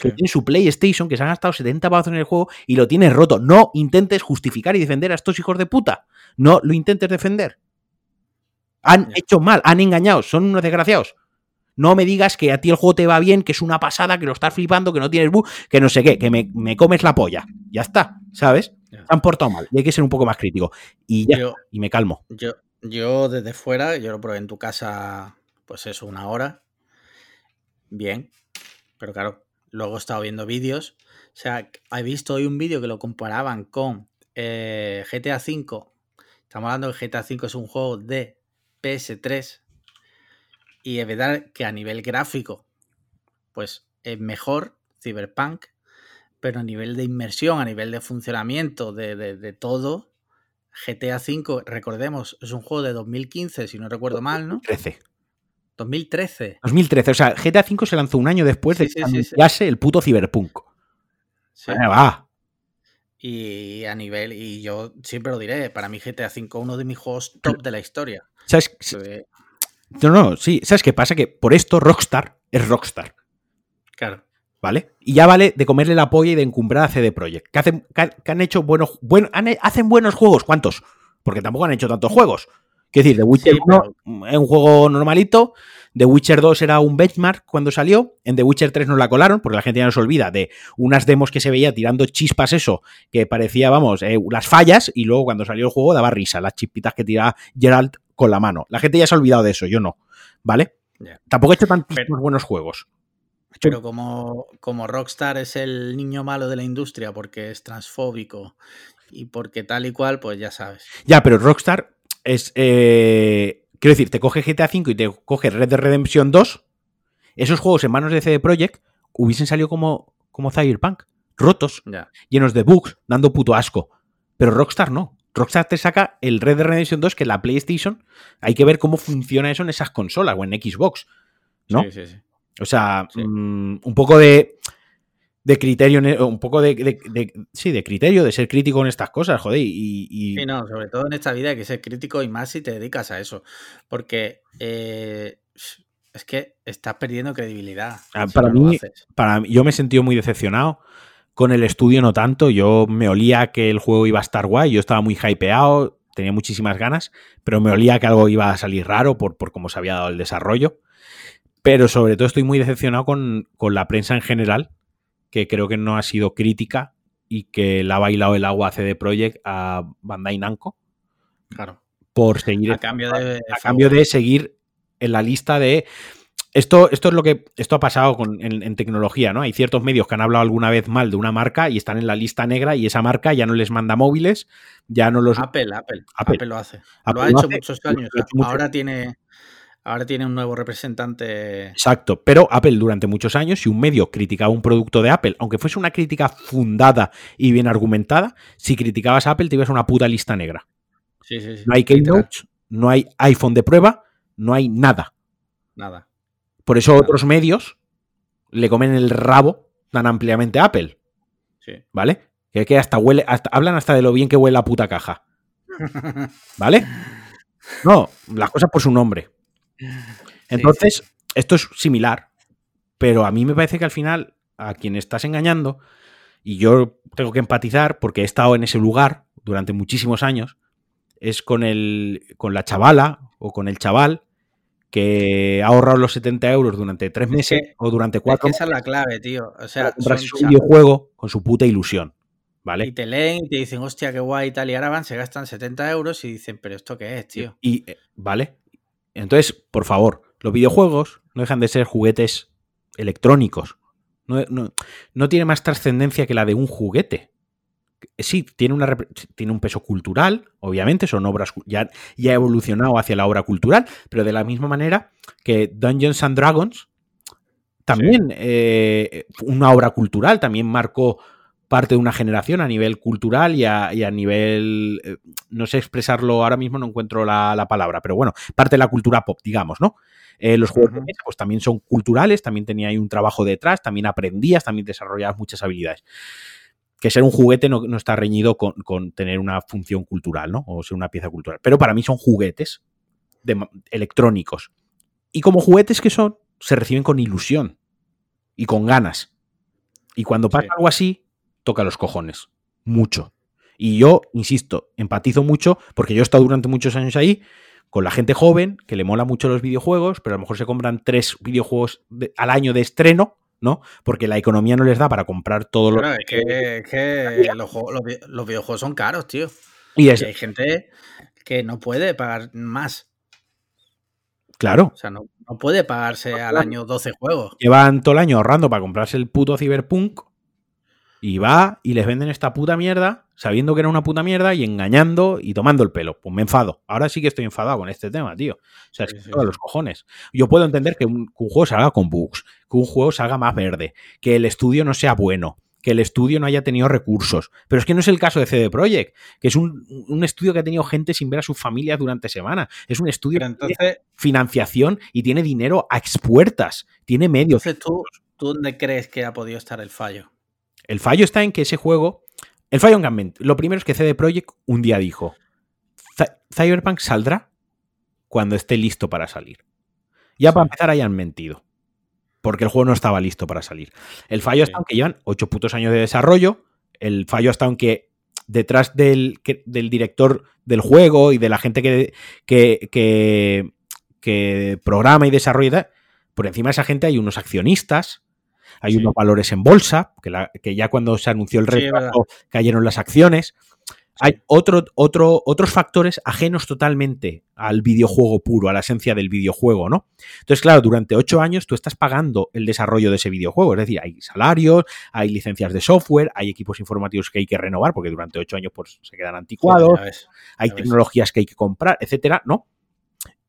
que tiene su PlayStation, que se han gastado 70 pavos en el juego y lo tienes roto. No intentes justificar y defender a estos hijos de puta. No lo intentes defender. Han hecho mal, han engañado, son unos desgraciados. No me digas que a ti el juego te va bien, que es una pasada, que lo estás flipando, que no tienes bug, que no sé qué, que me, comes la polla. Ya está, ¿sabes? Se han portado mal y hay que ser un poco más crítico. Y ya, y me calmo. Yo, yo desde fuera, yo lo probé en tu casa, pues eso, una hora. Bien. Pero claro, Luego he estado viendo vídeos. O sea, he visto hoy un vídeo que lo comparaban con eh, GTA V. Estamos hablando de GTA V es un juego de PS3. Y es verdad que a nivel gráfico, pues es mejor Cyberpunk. Pero a nivel de inmersión, a nivel de funcionamiento, de, de todo, GTA V, recordemos, es un juego de 2015, si no recuerdo mal, ¿no? 13. 2013. 2013, o sea, GTA V se lanzó un año después de que el puto Cyberpunk. Sí. va. Y a nivel, y yo siempre lo diré, para mí GTA V uno de mis juegos top de la historia. ¿Sabes? No, no, sí. ¿Sabes qué pasa? Que por esto Rockstar es Rockstar. Claro. ¿Vale? Y ya vale de comerle la polla y de encumbrar a CD Projekt. Que, hacen, que han hecho buenos, bueno, hacen buenos juegos. ¿Cuántos? Porque tampoco han hecho tantos juegos. Quiero decir, The Witcher 1 es un juego normalito. The Witcher 2 era un benchmark cuando salió. En The Witcher 3 nos la colaron, porque la gente ya no se olvida de unas demos que se veía tirando chispas, eso, que parecía, vamos, eh, las fallas. Y luego cuando salió el juego daba risa, las chispitas que tiraba Geralt con la mano. La gente ya se ha olvidado de eso, yo no. ¿Vale? Tampoco he hecho tantísimos buenos juegos. Pero como, como Rockstar es el niño malo de la industria porque es transfóbico y porque tal y cual, pues ya sabes. Ya, pero Rockstar es. Eh, quiero decir, te coge GTA V y te coge Red Dead Redemption 2. Esos juegos en manos de CD Projekt hubiesen salido como, como Cyberpunk, rotos, llenos de bugs, dando puto asco. Pero Rockstar no. Rockstar te saca el Red Dead Redemption 2, que la PlayStation, hay que ver cómo funciona eso en esas consolas o en Xbox. ¿No? Sí, sí, sí. O sea, mm, un poco de, de criterio, un poco de, sí, de criterio, de ser crítico en estas cosas, joder. Y, Sí, no, sobre todo en esta vida hay que ser crítico y más si te dedicas a eso. Porque eh, es que estás perdiendo credibilidad. Ah, para, mí, para yo me he sentido muy decepcionado. Con el estudio no tanto. Yo me olía que el juego iba a estar guay. Yo estaba muy hypeado, tenía muchísimas ganas, pero me olía que algo iba a salir raro por, por cómo se había dado el desarrollo. Pero sobre todo estoy muy decepcionado con, con la prensa en general, que creo que no ha sido crítica y que la ha bailado el agua CD Projekt a Bandai Namco. Claro. Por seguir. A cambio de, a cambio de seguir en la lista de. Esto, esto es lo que. Esto ha pasado con, en, tecnología, ¿no? Hay ciertos medios que han hablado alguna vez mal de una marca y están en la lista negra y esa marca ya no les manda móviles, ya no los. Apple, Apple. Apple, lo hace. lo ha hecho muchos años. Ahora tiene Ahora tiene un nuevo representante. Exacto, pero Apple durante muchos años, si un medio criticaba un producto de Apple, aunque fuese una crítica fundada y bien argumentada, si criticabas a Apple te ibas a una puta lista negra. Sí, sí, sí. No hay Keynote, no hay iPhone de prueba, no hay nada. Nada. Por eso otros medios le comen el rabo tan ampliamente a Apple. Sí. ¿Vale? Que, hasta huele, hablan hasta de lo bien que huele la puta caja. [LAUGHS] ¿Vale? No, las cosas por su nombre. Entonces, esto es similar, pero a mí me parece que al final a quien estás engañando, y yo tengo que empatizar porque he estado en ese lugar durante muchísimos años, es con, el, con la chavala o con el chaval que ha ahorrado los 70 euros durante tres meses o durante cuatro Esa es la clave, tío. O sea, un videojuego con su puta ilusión. ¿Vale? Y te leen y te dicen, hostia, qué guay y tal, y ahora van, se gastan 70 euros y dicen, pero ¿esto qué es, tío? Y, eh, ¿vale? Entonces, por favor, los videojuegos no dejan de ser juguetes electrónicos. No, tiene más trascendencia que la de un juguete. Sí, tiene, una, tiene un peso cultural, obviamente, son obras, ya, ya ha evolucionado hacia la obra cultural, pero de la misma manera que Dungeons and Dragons, también eh, una obra cultural, también marcó parte de una generación a nivel cultural y a, nivel, eh, no sé expresarlo ahora mismo, no encuentro la, palabra, pero bueno, parte de la cultura pop, digamos, ¿no? Eh, los juegos de mesa pues también son culturales, también tenía ahí un trabajo detrás, también aprendías, también desarrollabas muchas habilidades. Que ser un juguete no, está reñido con, tener una función cultural, ¿no? O ser una pieza cultural. Pero para mí son juguetes de, electrónicos. Y como juguetes que son, se reciben con ilusión y con ganas. Y cuando pasa algo así, toca los cojones. Mucho. Y yo, insisto, empatizo mucho porque yo he estado durante muchos años ahí con la gente joven que le mola mucho los videojuegos, pero a lo mejor se compran tres videojuegos al año de estreno, ¿no? Porque la economía no les da para comprar todos los. es que, los, videojuegos son caros, tío. Y, hay gente que no puede pagar más. Claro. O sea, no, no puede pagarse al año 12 juegos. Llevan todo el año ahorrando para comprarse el puto Cyberpunk y va y les venden esta puta mierda, sabiendo que era una puta mierda y engañando y tomando el pelo. Pues me enfado. Ahora sí que estoy enfadado con este tema, tío. O sea, es que los cojones. Yo puedo entender que un, juego salga con bugs, que un juego salga más verde, que el estudio no sea bueno, que el estudio no haya tenido recursos. Pero es que no es el caso de CD Projekt, que es un, estudio que ha tenido gente sin ver a sus familias durante semanas. Es un estudio que tiene financiación y tiene dinero a expuertas, tiene medios. ¿tú, ¿tú dónde crees que ha podido estar el fallo? El fallo está en que ese juego El fallo en Lo primero es que CD Projekt un día dijo: Cyberpunk saldrá cuando esté listo para salir. Ya para empezar hayan mentido. Porque el juego no estaba listo para salir. El fallo está en que llevan ocho putos años de desarrollo. El fallo está en que detrás del, del director del juego y de la gente que, que, que, programa y desarrolla, por encima de esa gente hay unos accionistas, hay unos valores en bolsa, que, que, ya cuando se anunció el retraso cayeron las acciones. Hay otro, otro, otros factores ajenos totalmente al videojuego puro, a la esencia del videojuego, ¿no? Entonces, claro, durante ocho años tú estás pagando el desarrollo de ese videojuego. Es decir, hay salarios, hay licencias de software, hay equipos informativos que hay que renovar porque durante ocho años pues, se quedan anticuados, hay tecnologías que hay que comprar, etcétera, ¿no?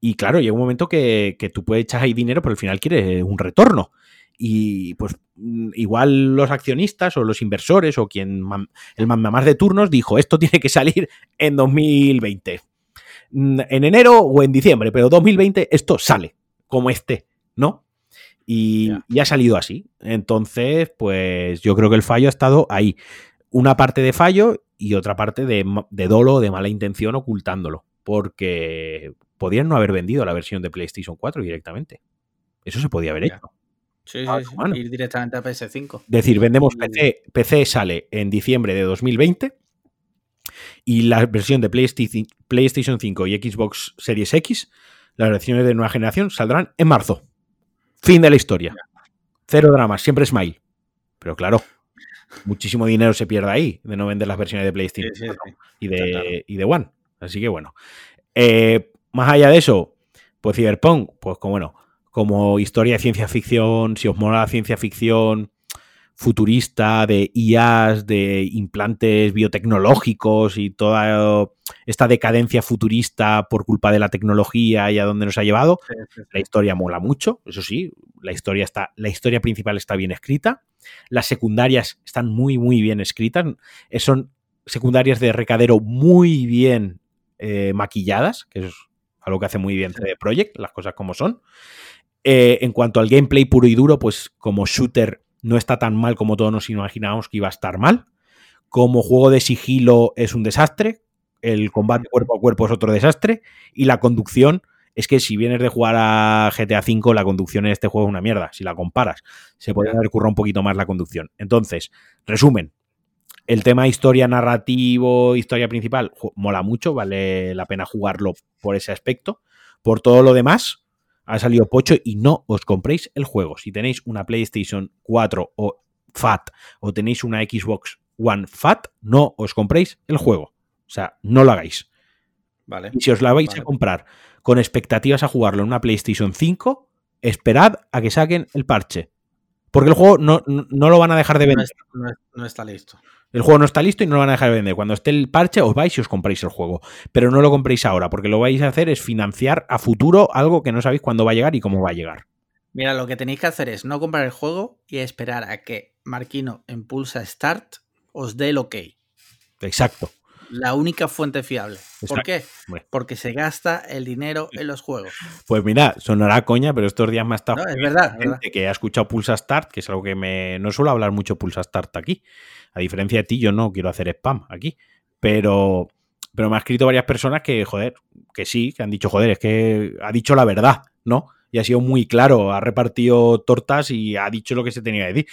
Y claro, llega un momento que, que tú puedes echar ahí dinero, pero al final quieres un retorno y pues mm, igual los accionistas o los inversores o quien el más de turnos dijo esto [LAUGHS] tiene que salir en 2020 mm, en enero o en diciembre pero 2020 esto sale como este no y, ha salido así. Entonces pues yo creo que el fallo ha estado ahí. Una parte de fallo y otra parte de, de dolo de mala intención ocultándolo porque podían no haber vendido la versión de PlayStation 4 directamente. Eso se podía haber hecho Sí, sí, Ir directamente a PS5. Decir, vendemos PC, PC sale en diciembre de 2020 y la versión de PlayStation 5 y Xbox Series X, las versiones de nueva generación, saldrán en marzo. Fin de la historia. Cero dramas, siempre smile. Pero claro, muchísimo dinero se pierde ahí de no vender las versiones de PlayStation y, de, y de One. Así que bueno. Eh, más allá de eso, pues Cyberpunk, pues como bueno, como historia de ciencia ficción, si os mola la ciencia ficción futurista, de IAs, de implantes biotecnológicos y toda esta decadencia futurista por culpa de la tecnología y a dónde nos ha llevado, la historia mola mucho, eso sí, la historia, está, la historia principal está bien escrita, las secundarias están muy, muy bien escritas, son secundarias de recadero muy bien eh, maquilladas, que es algo que hace muy bien CD Projekt, las cosas como son. Eh, en cuanto al gameplay puro y duro, pues como shooter no está tan mal como todos nos imaginábamos que iba a estar mal. Como juego de sigilo es un desastre. El combate cuerpo a cuerpo es otro desastre. Y la conducción es que si vienes de jugar a GTA V, la conducción en este juego es una mierda. Si la comparas, se podría haber currado un poquito más la conducción. Entonces, resumen. El tema historia narrativo, historia principal, mola mucho, vale la pena jugarlo por ese aspecto. Por todo lo demás, ha salido pocho y no os compréis el juego. Si tenéis una PlayStation 4 o FAT o tenéis una Xbox One FAT, no os compréis el juego. O sea, no lo hagáis. Vale. Y si os la vais a comprar con expectativas a jugarlo en una PlayStation 5, esperad a que saquen el parche. Porque el juego no, lo van a dejar de vender. no está listo. El juego no está listo y no lo van a dejar de vender. Cuando esté el parche, os vais y os compráis el juego. Pero no lo compréis ahora, porque lo vais a hacer es financiar a futuro algo que no sabéis cuándo va a llegar y cómo va a llegar. Mira, lo que tenéis que hacer es no comprar el juego y esperar a que Marquino en Pulsa Start os dé el ok. Exacto. La única fuente fiable. ¿Por qué? Porque se gasta el dinero en los juegos. Pues mira, sonará coña, pero estos días me ha estado. No, es verdad, gente que ha escuchado Pulsa Start, que es algo que me. No suelo hablar mucho Pulsa Start aquí. A diferencia de ti, yo no quiero hacer spam aquí. Pero, pero me ha escrito varias personas que, joder, que sí, que han dicho, joder, es que ha dicho la verdad, ¿no? Y ha sido muy claro, ha repartido tortas y ha dicho lo que se tenía que decir.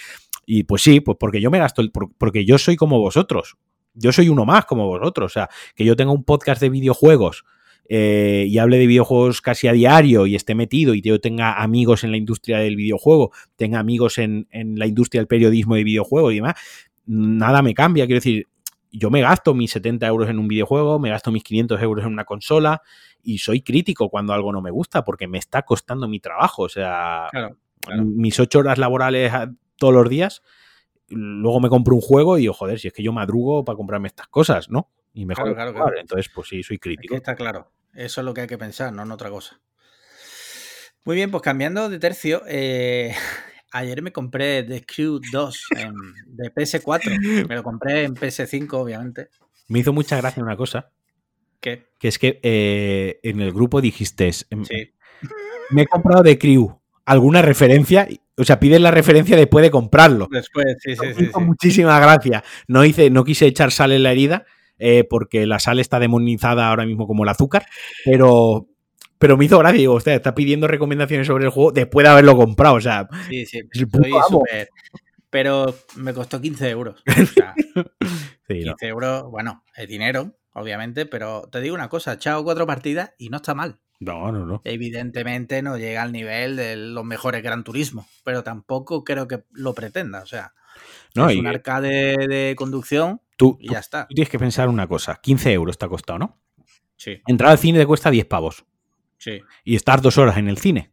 Y pues sí, pues porque yo me gasto, el, porque yo soy como vosotros. Yo soy uno más como vosotros. O sea, que yo tenga un podcast de videojuegos eh, y hable de videojuegos casi a diario y esté metido y yo tenga amigos en la industria del videojuego, tenga amigos en, en la industria del periodismo de videojuegos y demás, nada me cambia. Quiero decir, yo me gasto mis 70 euros en un videojuego, me gasto mis 500 euros en una consola y soy crítico cuando algo no me gusta porque me está costando mi trabajo. O sea, mis 8 horas laborales todos los días, luego me compro un juego y digo, joder, si es que yo madrugo para comprarme estas cosas, ¿no? Y mejor. Claro, claro, Entonces, pues sí, soy crítico. está claro. Eso es lo que hay que pensar, no en otra cosa. Muy bien, pues cambiando de tercio, eh, [LAUGHS] Ayer me compré The Crew 2 de PS4. Me lo compré en PS5, obviamente. Me hizo mucha gracia una cosa. ¿Qué? Que es que eh, en el grupo dijiste. Em, sí. Me he comprado The Crew. Alguna referencia, o sea, pides la referencia después de comprarlo. Después, sí, sí, sí, Muchísimas gracias. No hice, no quise echar sal en la herida, eh, porque la sal está demonizada ahora mismo como el azúcar, pero, pero me hizo gracia. Digo, usted está pidiendo recomendaciones sobre el juego después de haberlo comprado. O sea, sí, sí, súper. Pero me costó 15 euros. O [LAUGHS] sea, 15 euros, bueno, es dinero, obviamente, pero te digo una cosa, he echado cuatro partidas y no está mal. No, no, no. Evidentemente no llega al nivel de los mejores Gran Turismo, pero tampoco creo que lo pretenda. O sea, no, es un arcade de conducción tú, y ya está. Tú tienes que pensar una cosa: 15 euros te ha costado, ¿no? Sí. Entrar al cine te cuesta 10 pavos. Sí. Y estar dos horas en el cine.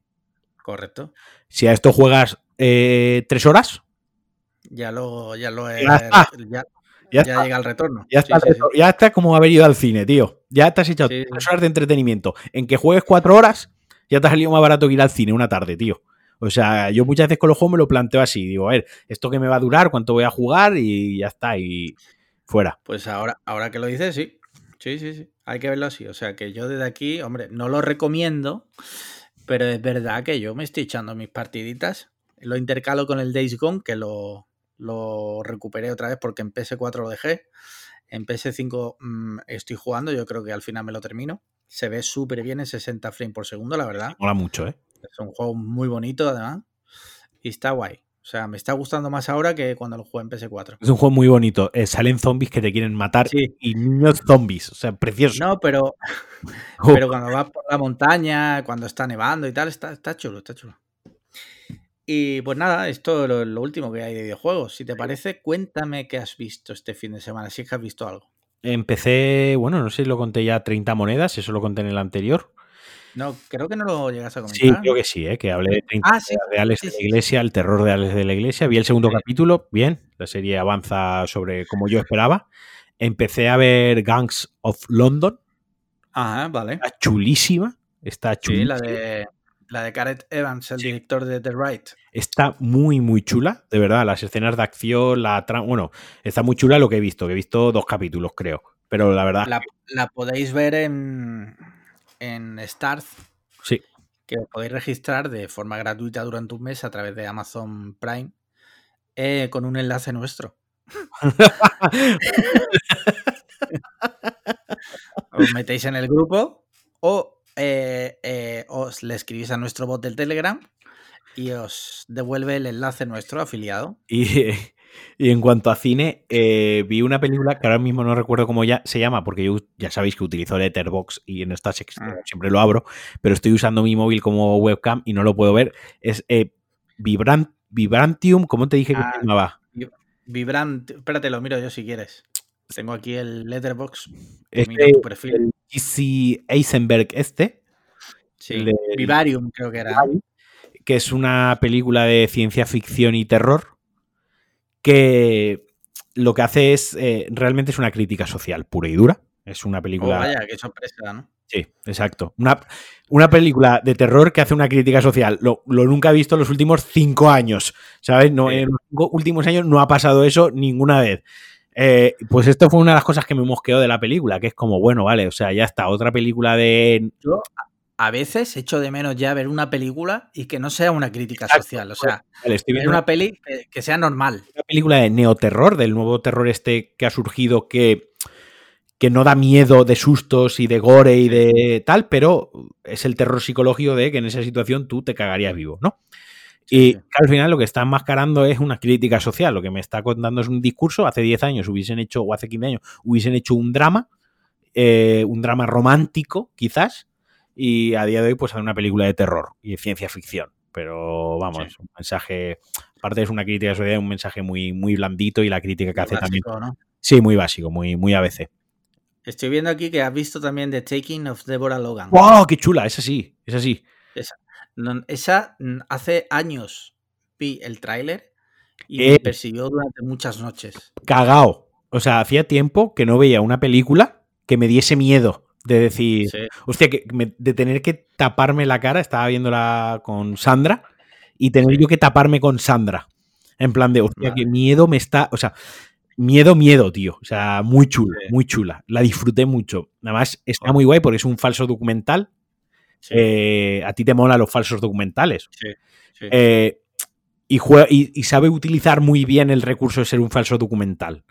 Correcto. Si a esto juegas eh, tres horas. Ya lo, ya lo he. Ya, ya, llega el retorno. Ya está, ya está como haber ido al cine, tío. Ya te has echado tres horas de entretenimiento. En que juegues cuatro horas, ya te ha salido más barato que ir al cine una tarde, tío. O sea, yo muchas veces con los juegos me lo planteo así. Digo, a ver, ¿esto qué me va a durar? ¿Cuánto voy a jugar? Y ya está, y fuera. Pues ahora, ahora que lo dices, sí. Sí, sí, sí. Hay que verlo así. O sea, que yo desde aquí, hombre, no lo recomiendo, pero es verdad que yo me estoy echando mis partiditas. Lo intercalo con el Days Gone, que lo, lo recuperé otra vez porque en PS4 lo dejé. En PS5 mm, estoy jugando, yo creo que al final me lo termino. Se ve súper bien en 60 frames por segundo, la verdad. Mola mucho, ¿eh? Es un juego muy bonito, además. Y está guay. O sea, me está gustando más ahora que cuando lo jugué en PS4. Es un juego muy bonito. Eh, salen zombies que te quieren matar y niños zombies. O sea, precioso. No, pero, [LAUGHS] pero cuando vas por la montaña, cuando está nevando y tal, está, está chulo, está chulo. Y pues nada, esto es lo, último que hay de videojuegos. Si te parece, cuéntame qué has visto este fin de semana, si es que has visto algo. Empecé, bueno, no sé si lo conté ya 30 monedas, eso lo conté en el anterior. No, creo que no lo llegas a comentar. Sí, creo que sí, ¿eh? que hablé de 30 ah, de Alex de la Iglesia, el terror de Alex de la Iglesia. Vi el segundo capítulo, bien, la serie avanza sobre como yo esperaba. Empecé a ver Gangs of London. Ajá, vale. Está chulísima. Está chulísima. Sí, la de la de Gareth Evans, el director de The Right. Está muy, muy chula, de verdad. Las escenas de acción, la trama. Bueno, está muy chula lo que he visto, que he visto dos capítulos, creo. Pero la verdad. La, podéis ver en, en Starz. Sí. Que podéis registrar de forma gratuita durante un mes a través de Amazon Prime eh, con un enlace nuestro. [LAUGHS] Os metéis en el grupo o eh, eh, os le escribís a nuestro bot del Telegram y os devuelve el enlace nuestro afiliado. [LAUGHS] Y, en cuanto a cine, eh, vi una película que ahora mismo no recuerdo cómo ya se llama, porque yo ya sabéis que utilizo Letterbox y en esta ah. siempre lo abro, pero estoy usando mi móvil como webcam y no lo puedo ver. Es Vibrantium, ¿cómo te dije que ah, se llamaba? Vibrant, espérate, lo miro yo si quieres. Tengo aquí el Letterbox. Este, perfil. Easy Eisenberg este. Sí, Vivarium creo que era. Que es una película de ciencia ficción y terror que lo que hace es, eh, realmente es una crítica social pura y dura. Es una película... Oh, vaya, qué sorpresa, ¿no? Sí, exacto. Una, una, película de terror que hace una crítica social. Lo, nunca he visto en los últimos cinco años. ¿Sabes? No, En los últimos años no ha pasado eso ninguna vez. Eh, pues esto fue una de las cosas que me mosqueó de la película, que es como, bueno, vale, o sea, ya está, otra película de... Yo a veces echo de menos ya ver una película y que no sea una crítica social, o sea, pues, ver una peli que, sea normal. Una película de neoterror, del nuevo terror este que ha surgido que, que no da miedo de sustos y de gore y de tal, pero es el terror psicológico de que en esa situación tú te cagarías vivo, ¿no? Y al final lo que está enmascarando es una crítica social. Lo que me está contando es un discurso. Hace 10 años hubiesen hecho, o hace 15 años, hubiesen hecho un drama, eh, un drama romántico, quizás, y a día de hoy, pues hace una película de terror y de ciencia ficción. Pero vamos, un mensaje, aparte es una crítica social, un mensaje muy, muy blandito y la crítica que hace también. Sí, muy básico, muy, muy ABC. Estoy viendo aquí que has visto también The Taking of Deborah Logan. ¡Wow! ¡Qué chula! Esa sí, esa sí. Esa. Esa mm, hace años vi el tráiler y me persiguió durante muchas noches. Cagao. O sea, hacía tiempo que no veía una película que me diese miedo. De decir, hostia, que de tener que taparme la cara, estaba viéndola con Sandra, y tener yo que taparme con Sandra. En plan de, hostia, qué miedo me está. O sea, miedo, miedo, tío. O sea, muy chula, muy chula. La disfruté mucho. Además, está muy guay porque es un falso documental Eh, a ti te mola los falsos documentales. Sí, sí. Eh, y, juega, y, sabe utilizar muy bien el recurso de ser un falso documental.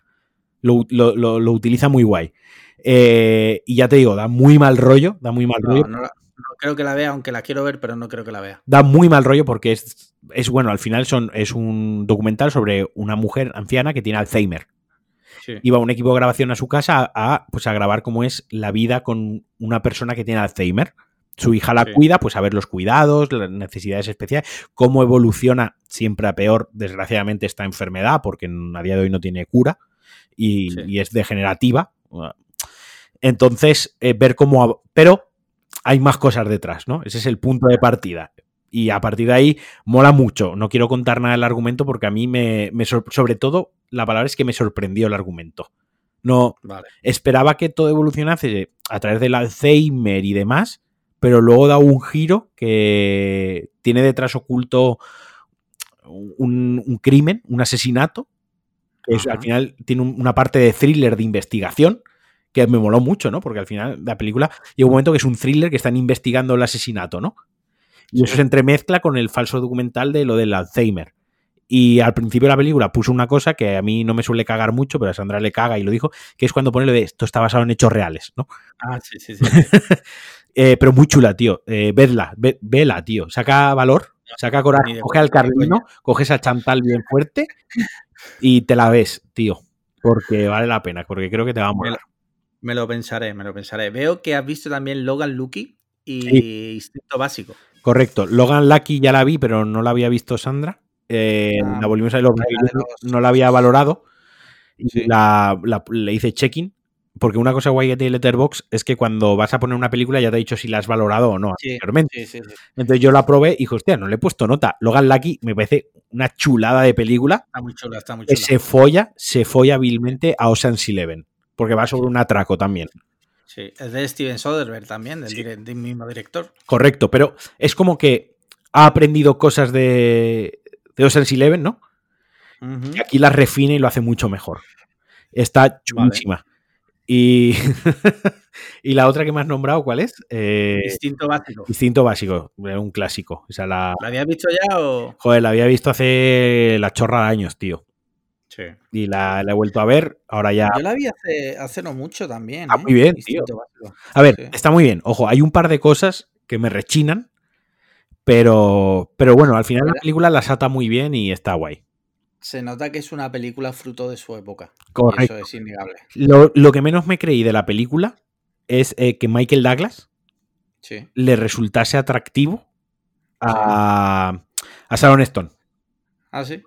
Lo, lo, lo, utiliza muy guay. Eh, y ya te digo, da muy mal rollo. Da muy mal rollo. No, creo que la vea, aunque la quiero ver, pero no creo que la vea. Da muy mal rollo porque es, es bueno, al final son, es un documental sobre una mujer anciana que tiene Alzheimer. Iba un equipo de grabación a su casa a, pues, a grabar cómo es la vida con una persona que tiene Alzheimer. Su hija la cuida, pues a ver los cuidados, las necesidades especiales, cómo evoluciona siempre a peor, desgraciadamente, esta enfermedad, porque a día de hoy no tiene cura y, es degenerativa. Entonces, eh, ver cómo. Pero hay más cosas detrás, ¿no? Ese es el punto de partida. Y a partir de ahí mola mucho. No quiero contar nada del argumento porque a mí me, sobre todo, la palabra es que me sorprendió el argumento. No esperaba que todo evolucionase a través del Alzheimer y demás, pero luego da un giro que tiene detrás oculto un, crimen, un asesinato, que al final tiene una parte de thriller de investigación que me moló mucho, ¿no? Porque al final de la película llega un momento que es un thriller que están investigando el asesinato, ¿no? Y eso se entremezcla con el falso documental de lo del Alzheimer. Y al principio de la película puso una cosa que a mí no me suele cagar mucho, pero a Sandra le caga y lo dijo, que es cuando pone lo de esto está basado en hechos reales, ¿no? Ah, sí, sí, sí. [LAUGHS] Eh, pero muy chula, tío. Eh, vedla, vela, tío. Saca valor, saca coraje, coge al carlino, coges a Chantal bien fuerte y te la ves, tío. Porque vale la pena, porque creo que te va a molar. Me lo pensaré, me lo pensaré. Veo que has visto también Logan Lucky y Instinto Básico. Correcto. Logan Lucky ya la vi, pero no la había visto Sandra. Eh, ah, la volvimos a ver, no la había valorado. La, le hice check-in. Porque una cosa guay que tiene Letterbox es que cuando vas a poner una película ya te ha dicho si la has valorado o no anteriormente. Entonces yo la probé y dije, hostia, no le he puesto nota. Logan Lucky me parece una chulada de película. Está muy chula, está muy chula. Que se folla, se folla vilmente a Ocean's Eleven porque va sobre un atraco también. Sí, es de Steven Soderbergh también, del, mismo director. Correcto, pero es como que ha aprendido cosas de, de Ocean's Eleven, ¿no? Y aquí las refina y lo hace mucho mejor. Está chulísima. Y, [LAUGHS] y la otra que me has nombrado, ¿cuál es? Eh, Instinto básico. Instinto básico, un clásico. O la... ¿La habías visto ya o...? Joder, la había visto hace la chorra de años, tío. Y la, he vuelto a ver, ahora ya... Yo la vi hace, no mucho también. ¿eh? muy bien, tío. A ver, está muy bien. Ojo, hay un par de cosas que me rechinan, pero, pero bueno, al final la película la sata muy bien y está guay. Se nota que es una película fruto de su época. Correcto. eso es innegable. Lo, que menos me creí de la película es eh, que Michael Douglas le resultase atractivo a, a Sharon Stone. Ah, sí.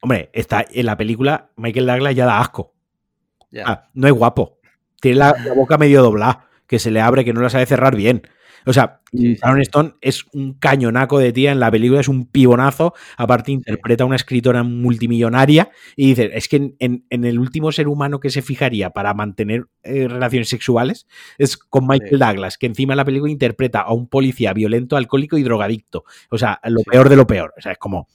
Hombre, está en la película Michael Douglas ya da asco. Ah, no es guapo. Tiene la, la, boca medio doblada, que se le abre, que no la sabe cerrar bien. O sea, Sharon Stone es un cañonaco de tía en la película, es un pibonazo. Aparte, interpreta a una escritora multimillonaria y dice: Es que en, el último ser humano que se fijaría para mantener eh, relaciones sexuales es con Michael Douglas, que encima en la película interpreta a un policía violento, alcohólico y drogadicto. O sea, lo peor de lo peor. O sea, es como.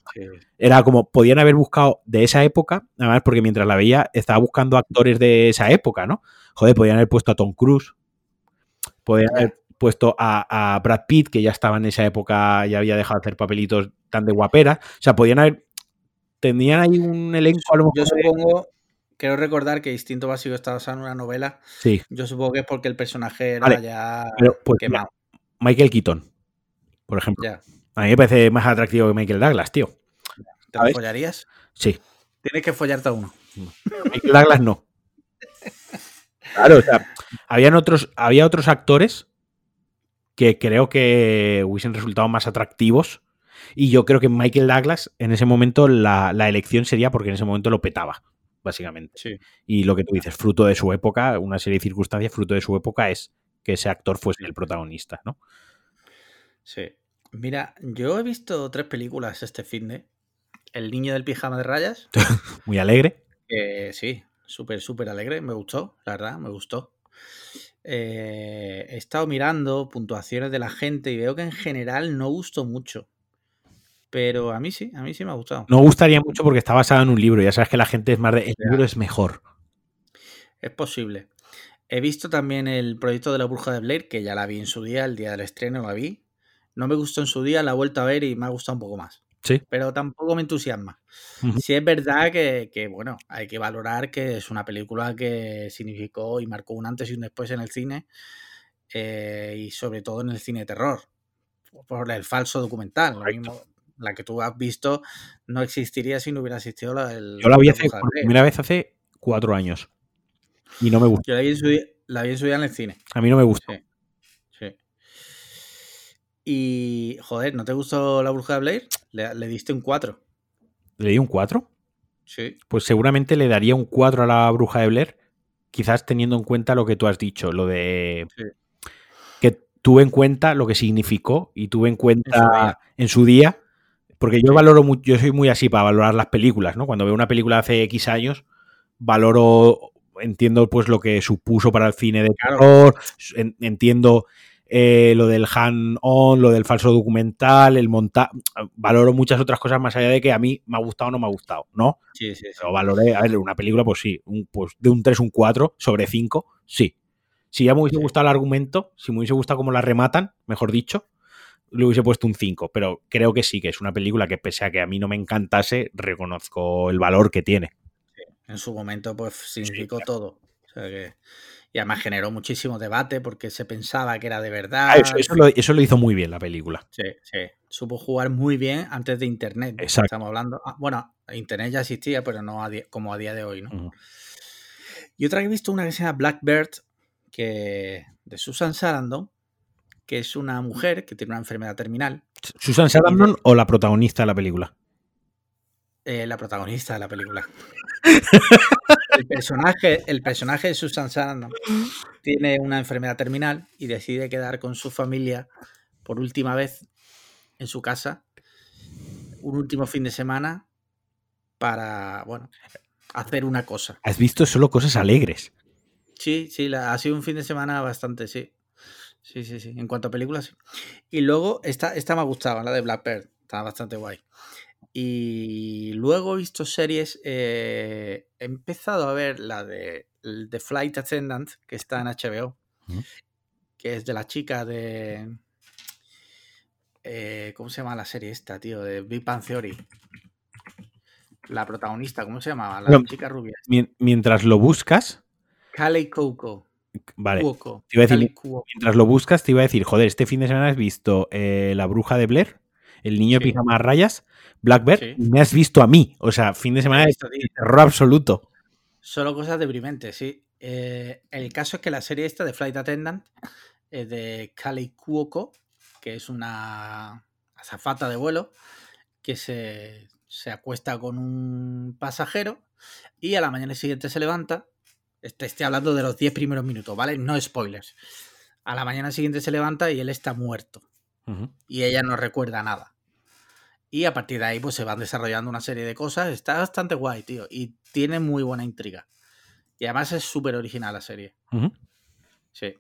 Era como, podían haber buscado de esa época, además, porque mientras la veía, estaba buscando actores de esa época, ¿no? Joder, podían haber puesto a Tom Cruise. Podían haber puesto a, Brad Pitt, que ya estaba en esa época, ya había dejado de hacer papelitos tan de guapera. O sea, podían haber. Tenían ahí un elenco a lo mejor. Yo supongo. Quiero recordar que Instinto Básico está basado en una novela. Sí. Yo supongo que es porque el personaje era ya pues, quemado. Michael Keaton, por ejemplo. A mí me parece más atractivo que Michael Douglas, tío. ¿Te lo follarías? Sí. Tienes que follarte a uno. Michael Douglas no. [LAUGHS] Claro, o sea, habían otros, había otros actores que creo que hubiesen resultado más atractivos. Y yo creo que Michael Douglas, en ese momento, la, elección sería porque en ese momento lo petaba, básicamente. Y lo que tú dices, fruto de su época, una serie de circunstancias, fruto de su época, es que ese actor fuese el protagonista, ¿no? Sí. Mira, yo he visto tres películas este fin de. El niño del pijama de rayas. [LAUGHS] Muy alegre. sí, súper, súper alegre. Me gustó, la verdad, me gustó. Eh, he estado mirando puntuaciones de la gente y veo que en general no gustó mucho. Pero a mí sí, a mí sí me ha gustado. No gustaría mucho porque está basado en un libro. Ya sabes que la gente es más de. El libro es mejor. Es posible. He visto también el proyecto de la bruja de Blair, que ya la vi en su día, el día del estreno la vi. no me gustó en su día, la he vuelto a ver y me ha gustado un poco más. Sí. Pero tampoco me entusiasma. Sí es verdad que, que, bueno, hay que valorar que es una película que significó y marcó un antes y un después en el cine eh, y sobre todo en el cine de terror, por el falso documental. Lo mismo, la que tú has visto no existiría si no hubiera existido la el, Yo la vi hace, por primera vez hace cuatro años y no me gustó. Yo la vi en su día, la vi en, su día en el cine. A mí no me gustó. Sí. sí. Y, joder, ¿no te gustó La Bruja de Blair? Le, le diste un 4. ¿Le di un 4? Sí. Pues seguramente le daría un 4 a La Bruja de Blair, quizás teniendo en cuenta lo que tú has dicho, lo de... Sí. Que tuve en cuenta lo que significó y tuve en cuenta En su día. en su día, porque yo Sí. valoro mucho, yo soy muy así para valorar las películas, ¿no? Cuando veo una película hace X años, valoro, entiendo pues lo que supuso para el cine de terror, en- entiendo eh, lo del hand-on, lo del falso documental, el montaje, valoro muchas otras cosas más allá de que a mí me ha gustado o no me ha gustado, ¿no? Sí, sí, sí. Pero valoré, a ver, una película, pues sí, un, pues de un 3, un 4 sobre 5, sí. Si ya me hubiese gustado el argumento, si me hubiese gustado cómo la rematan, mejor dicho, le hubiese puesto un 5. Pero creo que sí, que es una película que pese a que a mí no me encantase, reconozco el valor que tiene. En su momento, pues significó todo. O sea que- y además generó muchísimo debate porque se pensaba que era de verdad. Ah, eso, eso lo, eso lo hizo muy bien la película. Sí, sí. Supo jugar muy bien antes de Internet. Exacto. Estamos hablando. ah, bueno, Internet ya existía, pero no a como a día de hoy, ¿no? Ujú. Y otra que he visto, una que se llama Blackbird, que de Susan Sarandon, que es una mujer que tiene una enfermedad terminal. ¿Susan Sarandon o la protagonista de la película? Eh, la protagonista de la película. [LAUGHS] el, personaje, el personaje de Susan Sarandon tiene una enfermedad terminal y decide quedar con su familia por última vez en su casa un último fin de semana para, bueno, hacer una cosa. Has visto solo cosas alegres. Sí, sí, la- ha sido un fin de semana bastante, sí. Sí, sí, sí. En cuanto a películas, sí. Y luego, esta, esta me ha gustado, la de Blackbird. Está bastante guay. Y luego he visto series. eh, he empezado a ver la de The Flight Attendant, que está en HBO. Que es de la chica de. eh, ¿Cómo se llama la serie esta, tío? De Big Bang Theory. La protagonista, ¿cómo se llamaba? La chica rubia. Mien- Mientras lo buscas, Kalei Coco. vale, Cuoco. te iba a decir, Kaley Cuoco. mientras lo buscas, te iba a decir, joder, este fin de semana has visto eh, La Bruja de Blair, El niño Sí. pijama a rayas, Blackbird, Sí. me has visto a mí. O sea, fin de semana de terror absoluto. Solo cosas deprimentes, sí. Eh, el caso es que la serie esta de Flight Attendant es de Kali Cuoco, que es una azafata de vuelo que se, se acuesta con un pasajero y a la mañana siguiente se levanta. Este- Estoy hablando de los 10 primeros minutos, ¿vale? No spoilers. A la mañana siguiente se levanta y él está muerto y ella no recuerda nada. Y a partir de ahí pues se van desarrollando una serie de cosas. Está bastante guay, tío. Y tiene muy buena intriga. Y además es súper original la serie. Sí.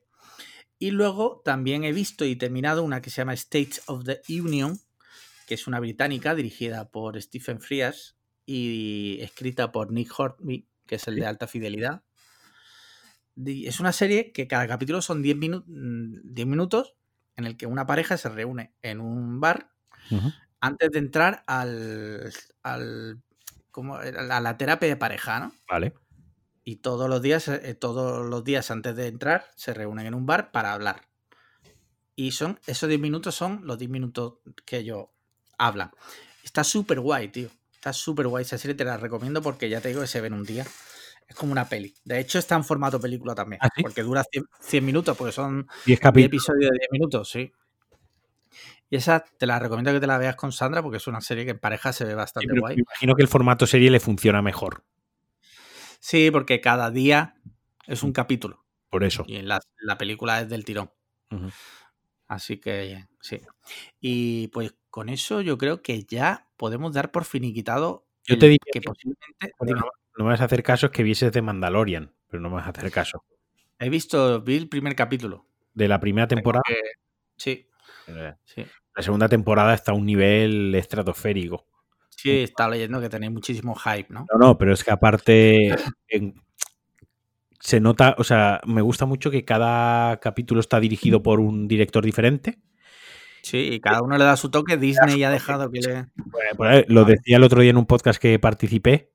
Y luego también he visto y terminado una que se llama States of the Union, que es una británica dirigida por Stephen Frears y escrita por Nick Hornby, que es el de alta fidelidad. Es una serie que cada capítulo son 10 minu- mm, 10 minutos en el que una pareja se reúne en un bar. Antes de entrar al, al como a la terapia de pareja, ¿no? Vale. Y todos los días, eh, todos los días antes de entrar, se reúnen en un bar para hablar. Y son, esos 10 minutos son los 10 minutos que ellos hablan. Está súper guay, tío. Está súper guay. Esa serie te la recomiendo porque ya te digo que se ve en un día. Es como una peli. De hecho, está en formato película también. ¿Ah, sí? Porque dura 100, 100 minutos, porque son 10 10 capítulos. episodios de 10 minutos, sí. Y esa te la recomiendo que te la veas con Sandra porque es una serie que en pareja se ve bastante guay. me imagino que el formato serie le funciona mejor. Sí, porque cada día es un capítulo. Por eso. Y en la, la película es del tirón. Así que sí. Y pues con eso yo creo que ya podemos dar por finiquitado Yo te diría que que- posiblemente. Bueno, no, no me vas a hacer caso, es que vieses de Mandalorian, pero no me vas a hacer caso. He visto, vi el primer capítulo. De la primera temporada, Sí, sí. la segunda temporada está a un nivel estratosférico. Sí, estado leyendo que tenéis muchísimo hype, ¿no? No, no, pero es que aparte en- se nota, o sea, me gusta mucho que cada capítulo está dirigido por un director diferente Sí, y cada uno le da su toque. Disney ha dejado que le. Pues, lo decía el otro día en un podcast que participé,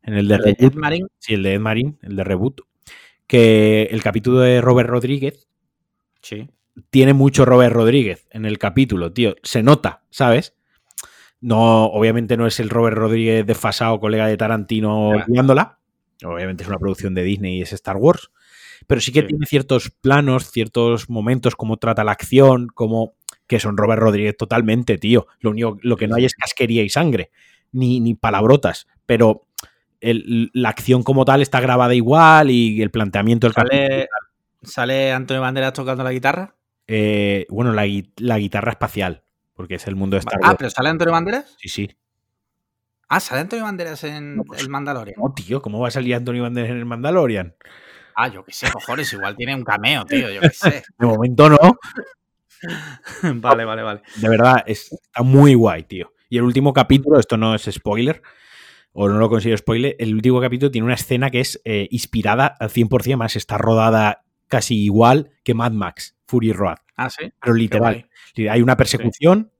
en el de, ¿El de Ed Marín. Sí, el de Ed Marín, el de Reboot. Que el capítulo de Robert Rodríguez Sí. Tiene mucho Robert Rodríguez en el capítulo, tío. Se nota, ¿sabes? No, obviamente no es el Robert Rodríguez desfasado, colega de Tarantino, guiándola. Obviamente es una producción de Disney y es Star Wars. Pero sí que Sí. tiene ciertos planos, ciertos momentos, cómo trata la acción, como que son Robert Rodríguez totalmente, tío. Lo único, lo que no hay es casquería y sangre, ni, ni palabrotas. Pero el- la acción como tal está grabada igual y el planteamiento del capítulo ¿Sale, ¿Sale Antonio Banderas tocando la guitarra? Eh, bueno, la, la guitarra espacial, porque es el mundo de Star Ah, Wars. pero ¿sale Antonio Banderas? Sí, sí. Ah, ¿sale Antonio Banderas en No, pues- El Mandalorian? No, tío, ¿cómo va a salir Antonio Banderas en el Mandalorian? Ah, yo qué sé, cojones, igual tiene un cameo, [LAUGHS] tío, yo qué sé. De momento no. [LAUGHS] vale, vale, vale. De verdad, es- está muy guay, tío. Y el último capítulo, esto no es spoiler, o no lo considero spoiler, el último capítulo tiene una escena que es eh, inspirada al 100%, más está rodada casi igual que Mad Max, Fury Road, Ah, sí. pero literal. Hay una persecución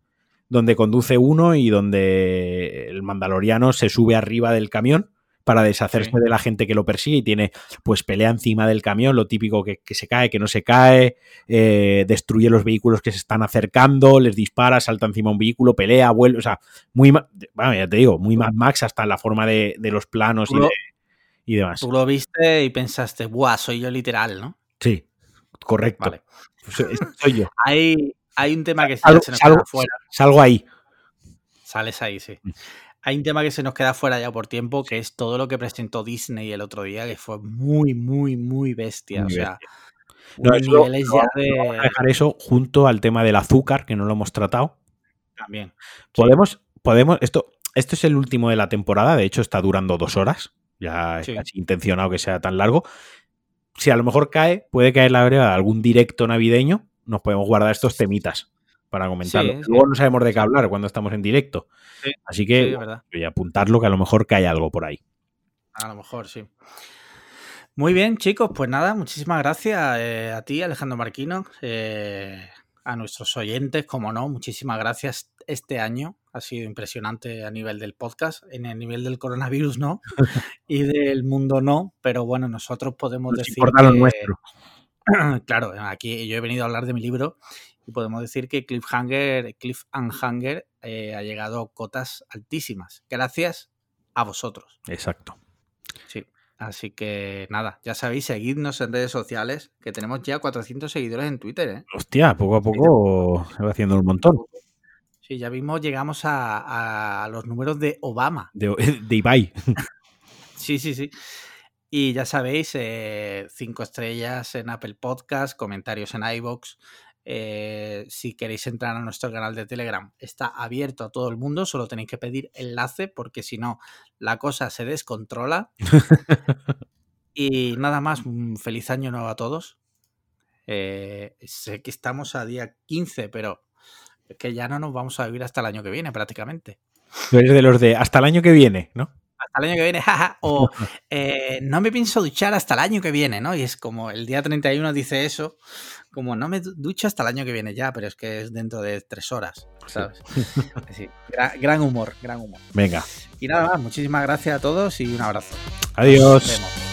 donde conduce uno y donde el mandaloriano se sube arriba del camión para deshacerse Sí. de la gente que lo persigue y tiene pues pelea encima del camión, lo típico que, que se cae, que no se cae, eh, destruye los vehículos que se están acercando, les dispara, salta encima un vehículo, pelea, vuelve, o sea, muy, bueno, ya te digo, muy Mad Max hasta en la forma de, de los planos y, de- y demás. Tú lo viste y pensaste, buah, soy yo literal, ¿no? Sí, correcto. Vale. Soy, soy yo. Hay, hay un tema que se, Salgo, se nos salgo- queda fuera. salgo ahí. Sales ahí, sí. Mm. Hay un tema que se nos queda fuera ya por tiempo, que es todo lo que presentó Disney el otro día, que fue muy, muy, muy bestia. Muy o sea, No, eso lo vamos a de... dejar eso junto al tema del azúcar, que no lo hemos tratado. También. Podemos, podemos, esto, esto es el último de la temporada, de hecho está durando dos horas, ya Sí. intencionado que sea tan largo. Si a lo mejor cae, puede caer la breva de algún directo navideño, nos podemos guardar estos temitas para comentarlo. Sí, sí. Luego no sabemos de qué hablar cuando estamos en directo. Sí, Así Sí, que voy a apuntarlo que a lo mejor cae algo por ahí. A lo mejor, sí. Muy bien, chicos, pues nada, muchísimas gracias eh, a ti, Alejandro Marquino, eh, a nuestros oyentes, como no, muchísimas gracias. Este año ha sido impresionante a nivel del podcast, en el nivel del coronavirus no, [LAUGHS] y del mundo no, pero bueno, nosotros podemos Nos decir lo nuestro. [CLEARS THROAT] claro, aquí yo he venido a hablar de mi libro y podemos decir que Cliffhanger, Cliff and Hanger eh, ha llegado a cotas altísimas, gracias a vosotros. Exacto. Sí. Así que nada, ya sabéis, seguidnos en redes sociales, que tenemos ya 400 seguidores en Twitter, ¿eh? Hostia, poco a poco se va haciendo un montón. Sí, ya mismo llegamos a, a los números de Obama. De, de Ibai. [LAUGHS] Sí, sí, sí. Y ya sabéis, eh, cinco estrellas en Apple Podcast, comentarios en iBox. Eh, si queréis entrar a nuestro canal de Telegram, está abierto a todo el mundo, solo tenéis que pedir enlace porque si no, la cosa se descontrola. [LAUGHS] y nada más, un feliz año nuevo a todos. Eh, sé que estamos a día 15, pero es que ya no nos vamos a vivir hasta el año que viene prácticamente. Tú eres de los de hasta el año que viene, ¿no? hasta el año que viene, [LAUGHS] jaja, o eh, no me pienso duchar hasta el año que viene, ¿no? Y es como el día 31 dice eso, como no me du- ducho hasta el año que viene ya, pero es que es dentro de tres horas, ¿sabes? [LAUGHS] Sí, gra- gran humor, gran humor. Venga. Y nada más, muchísimas gracias a todos y un abrazo. Nos Adiós. vemos.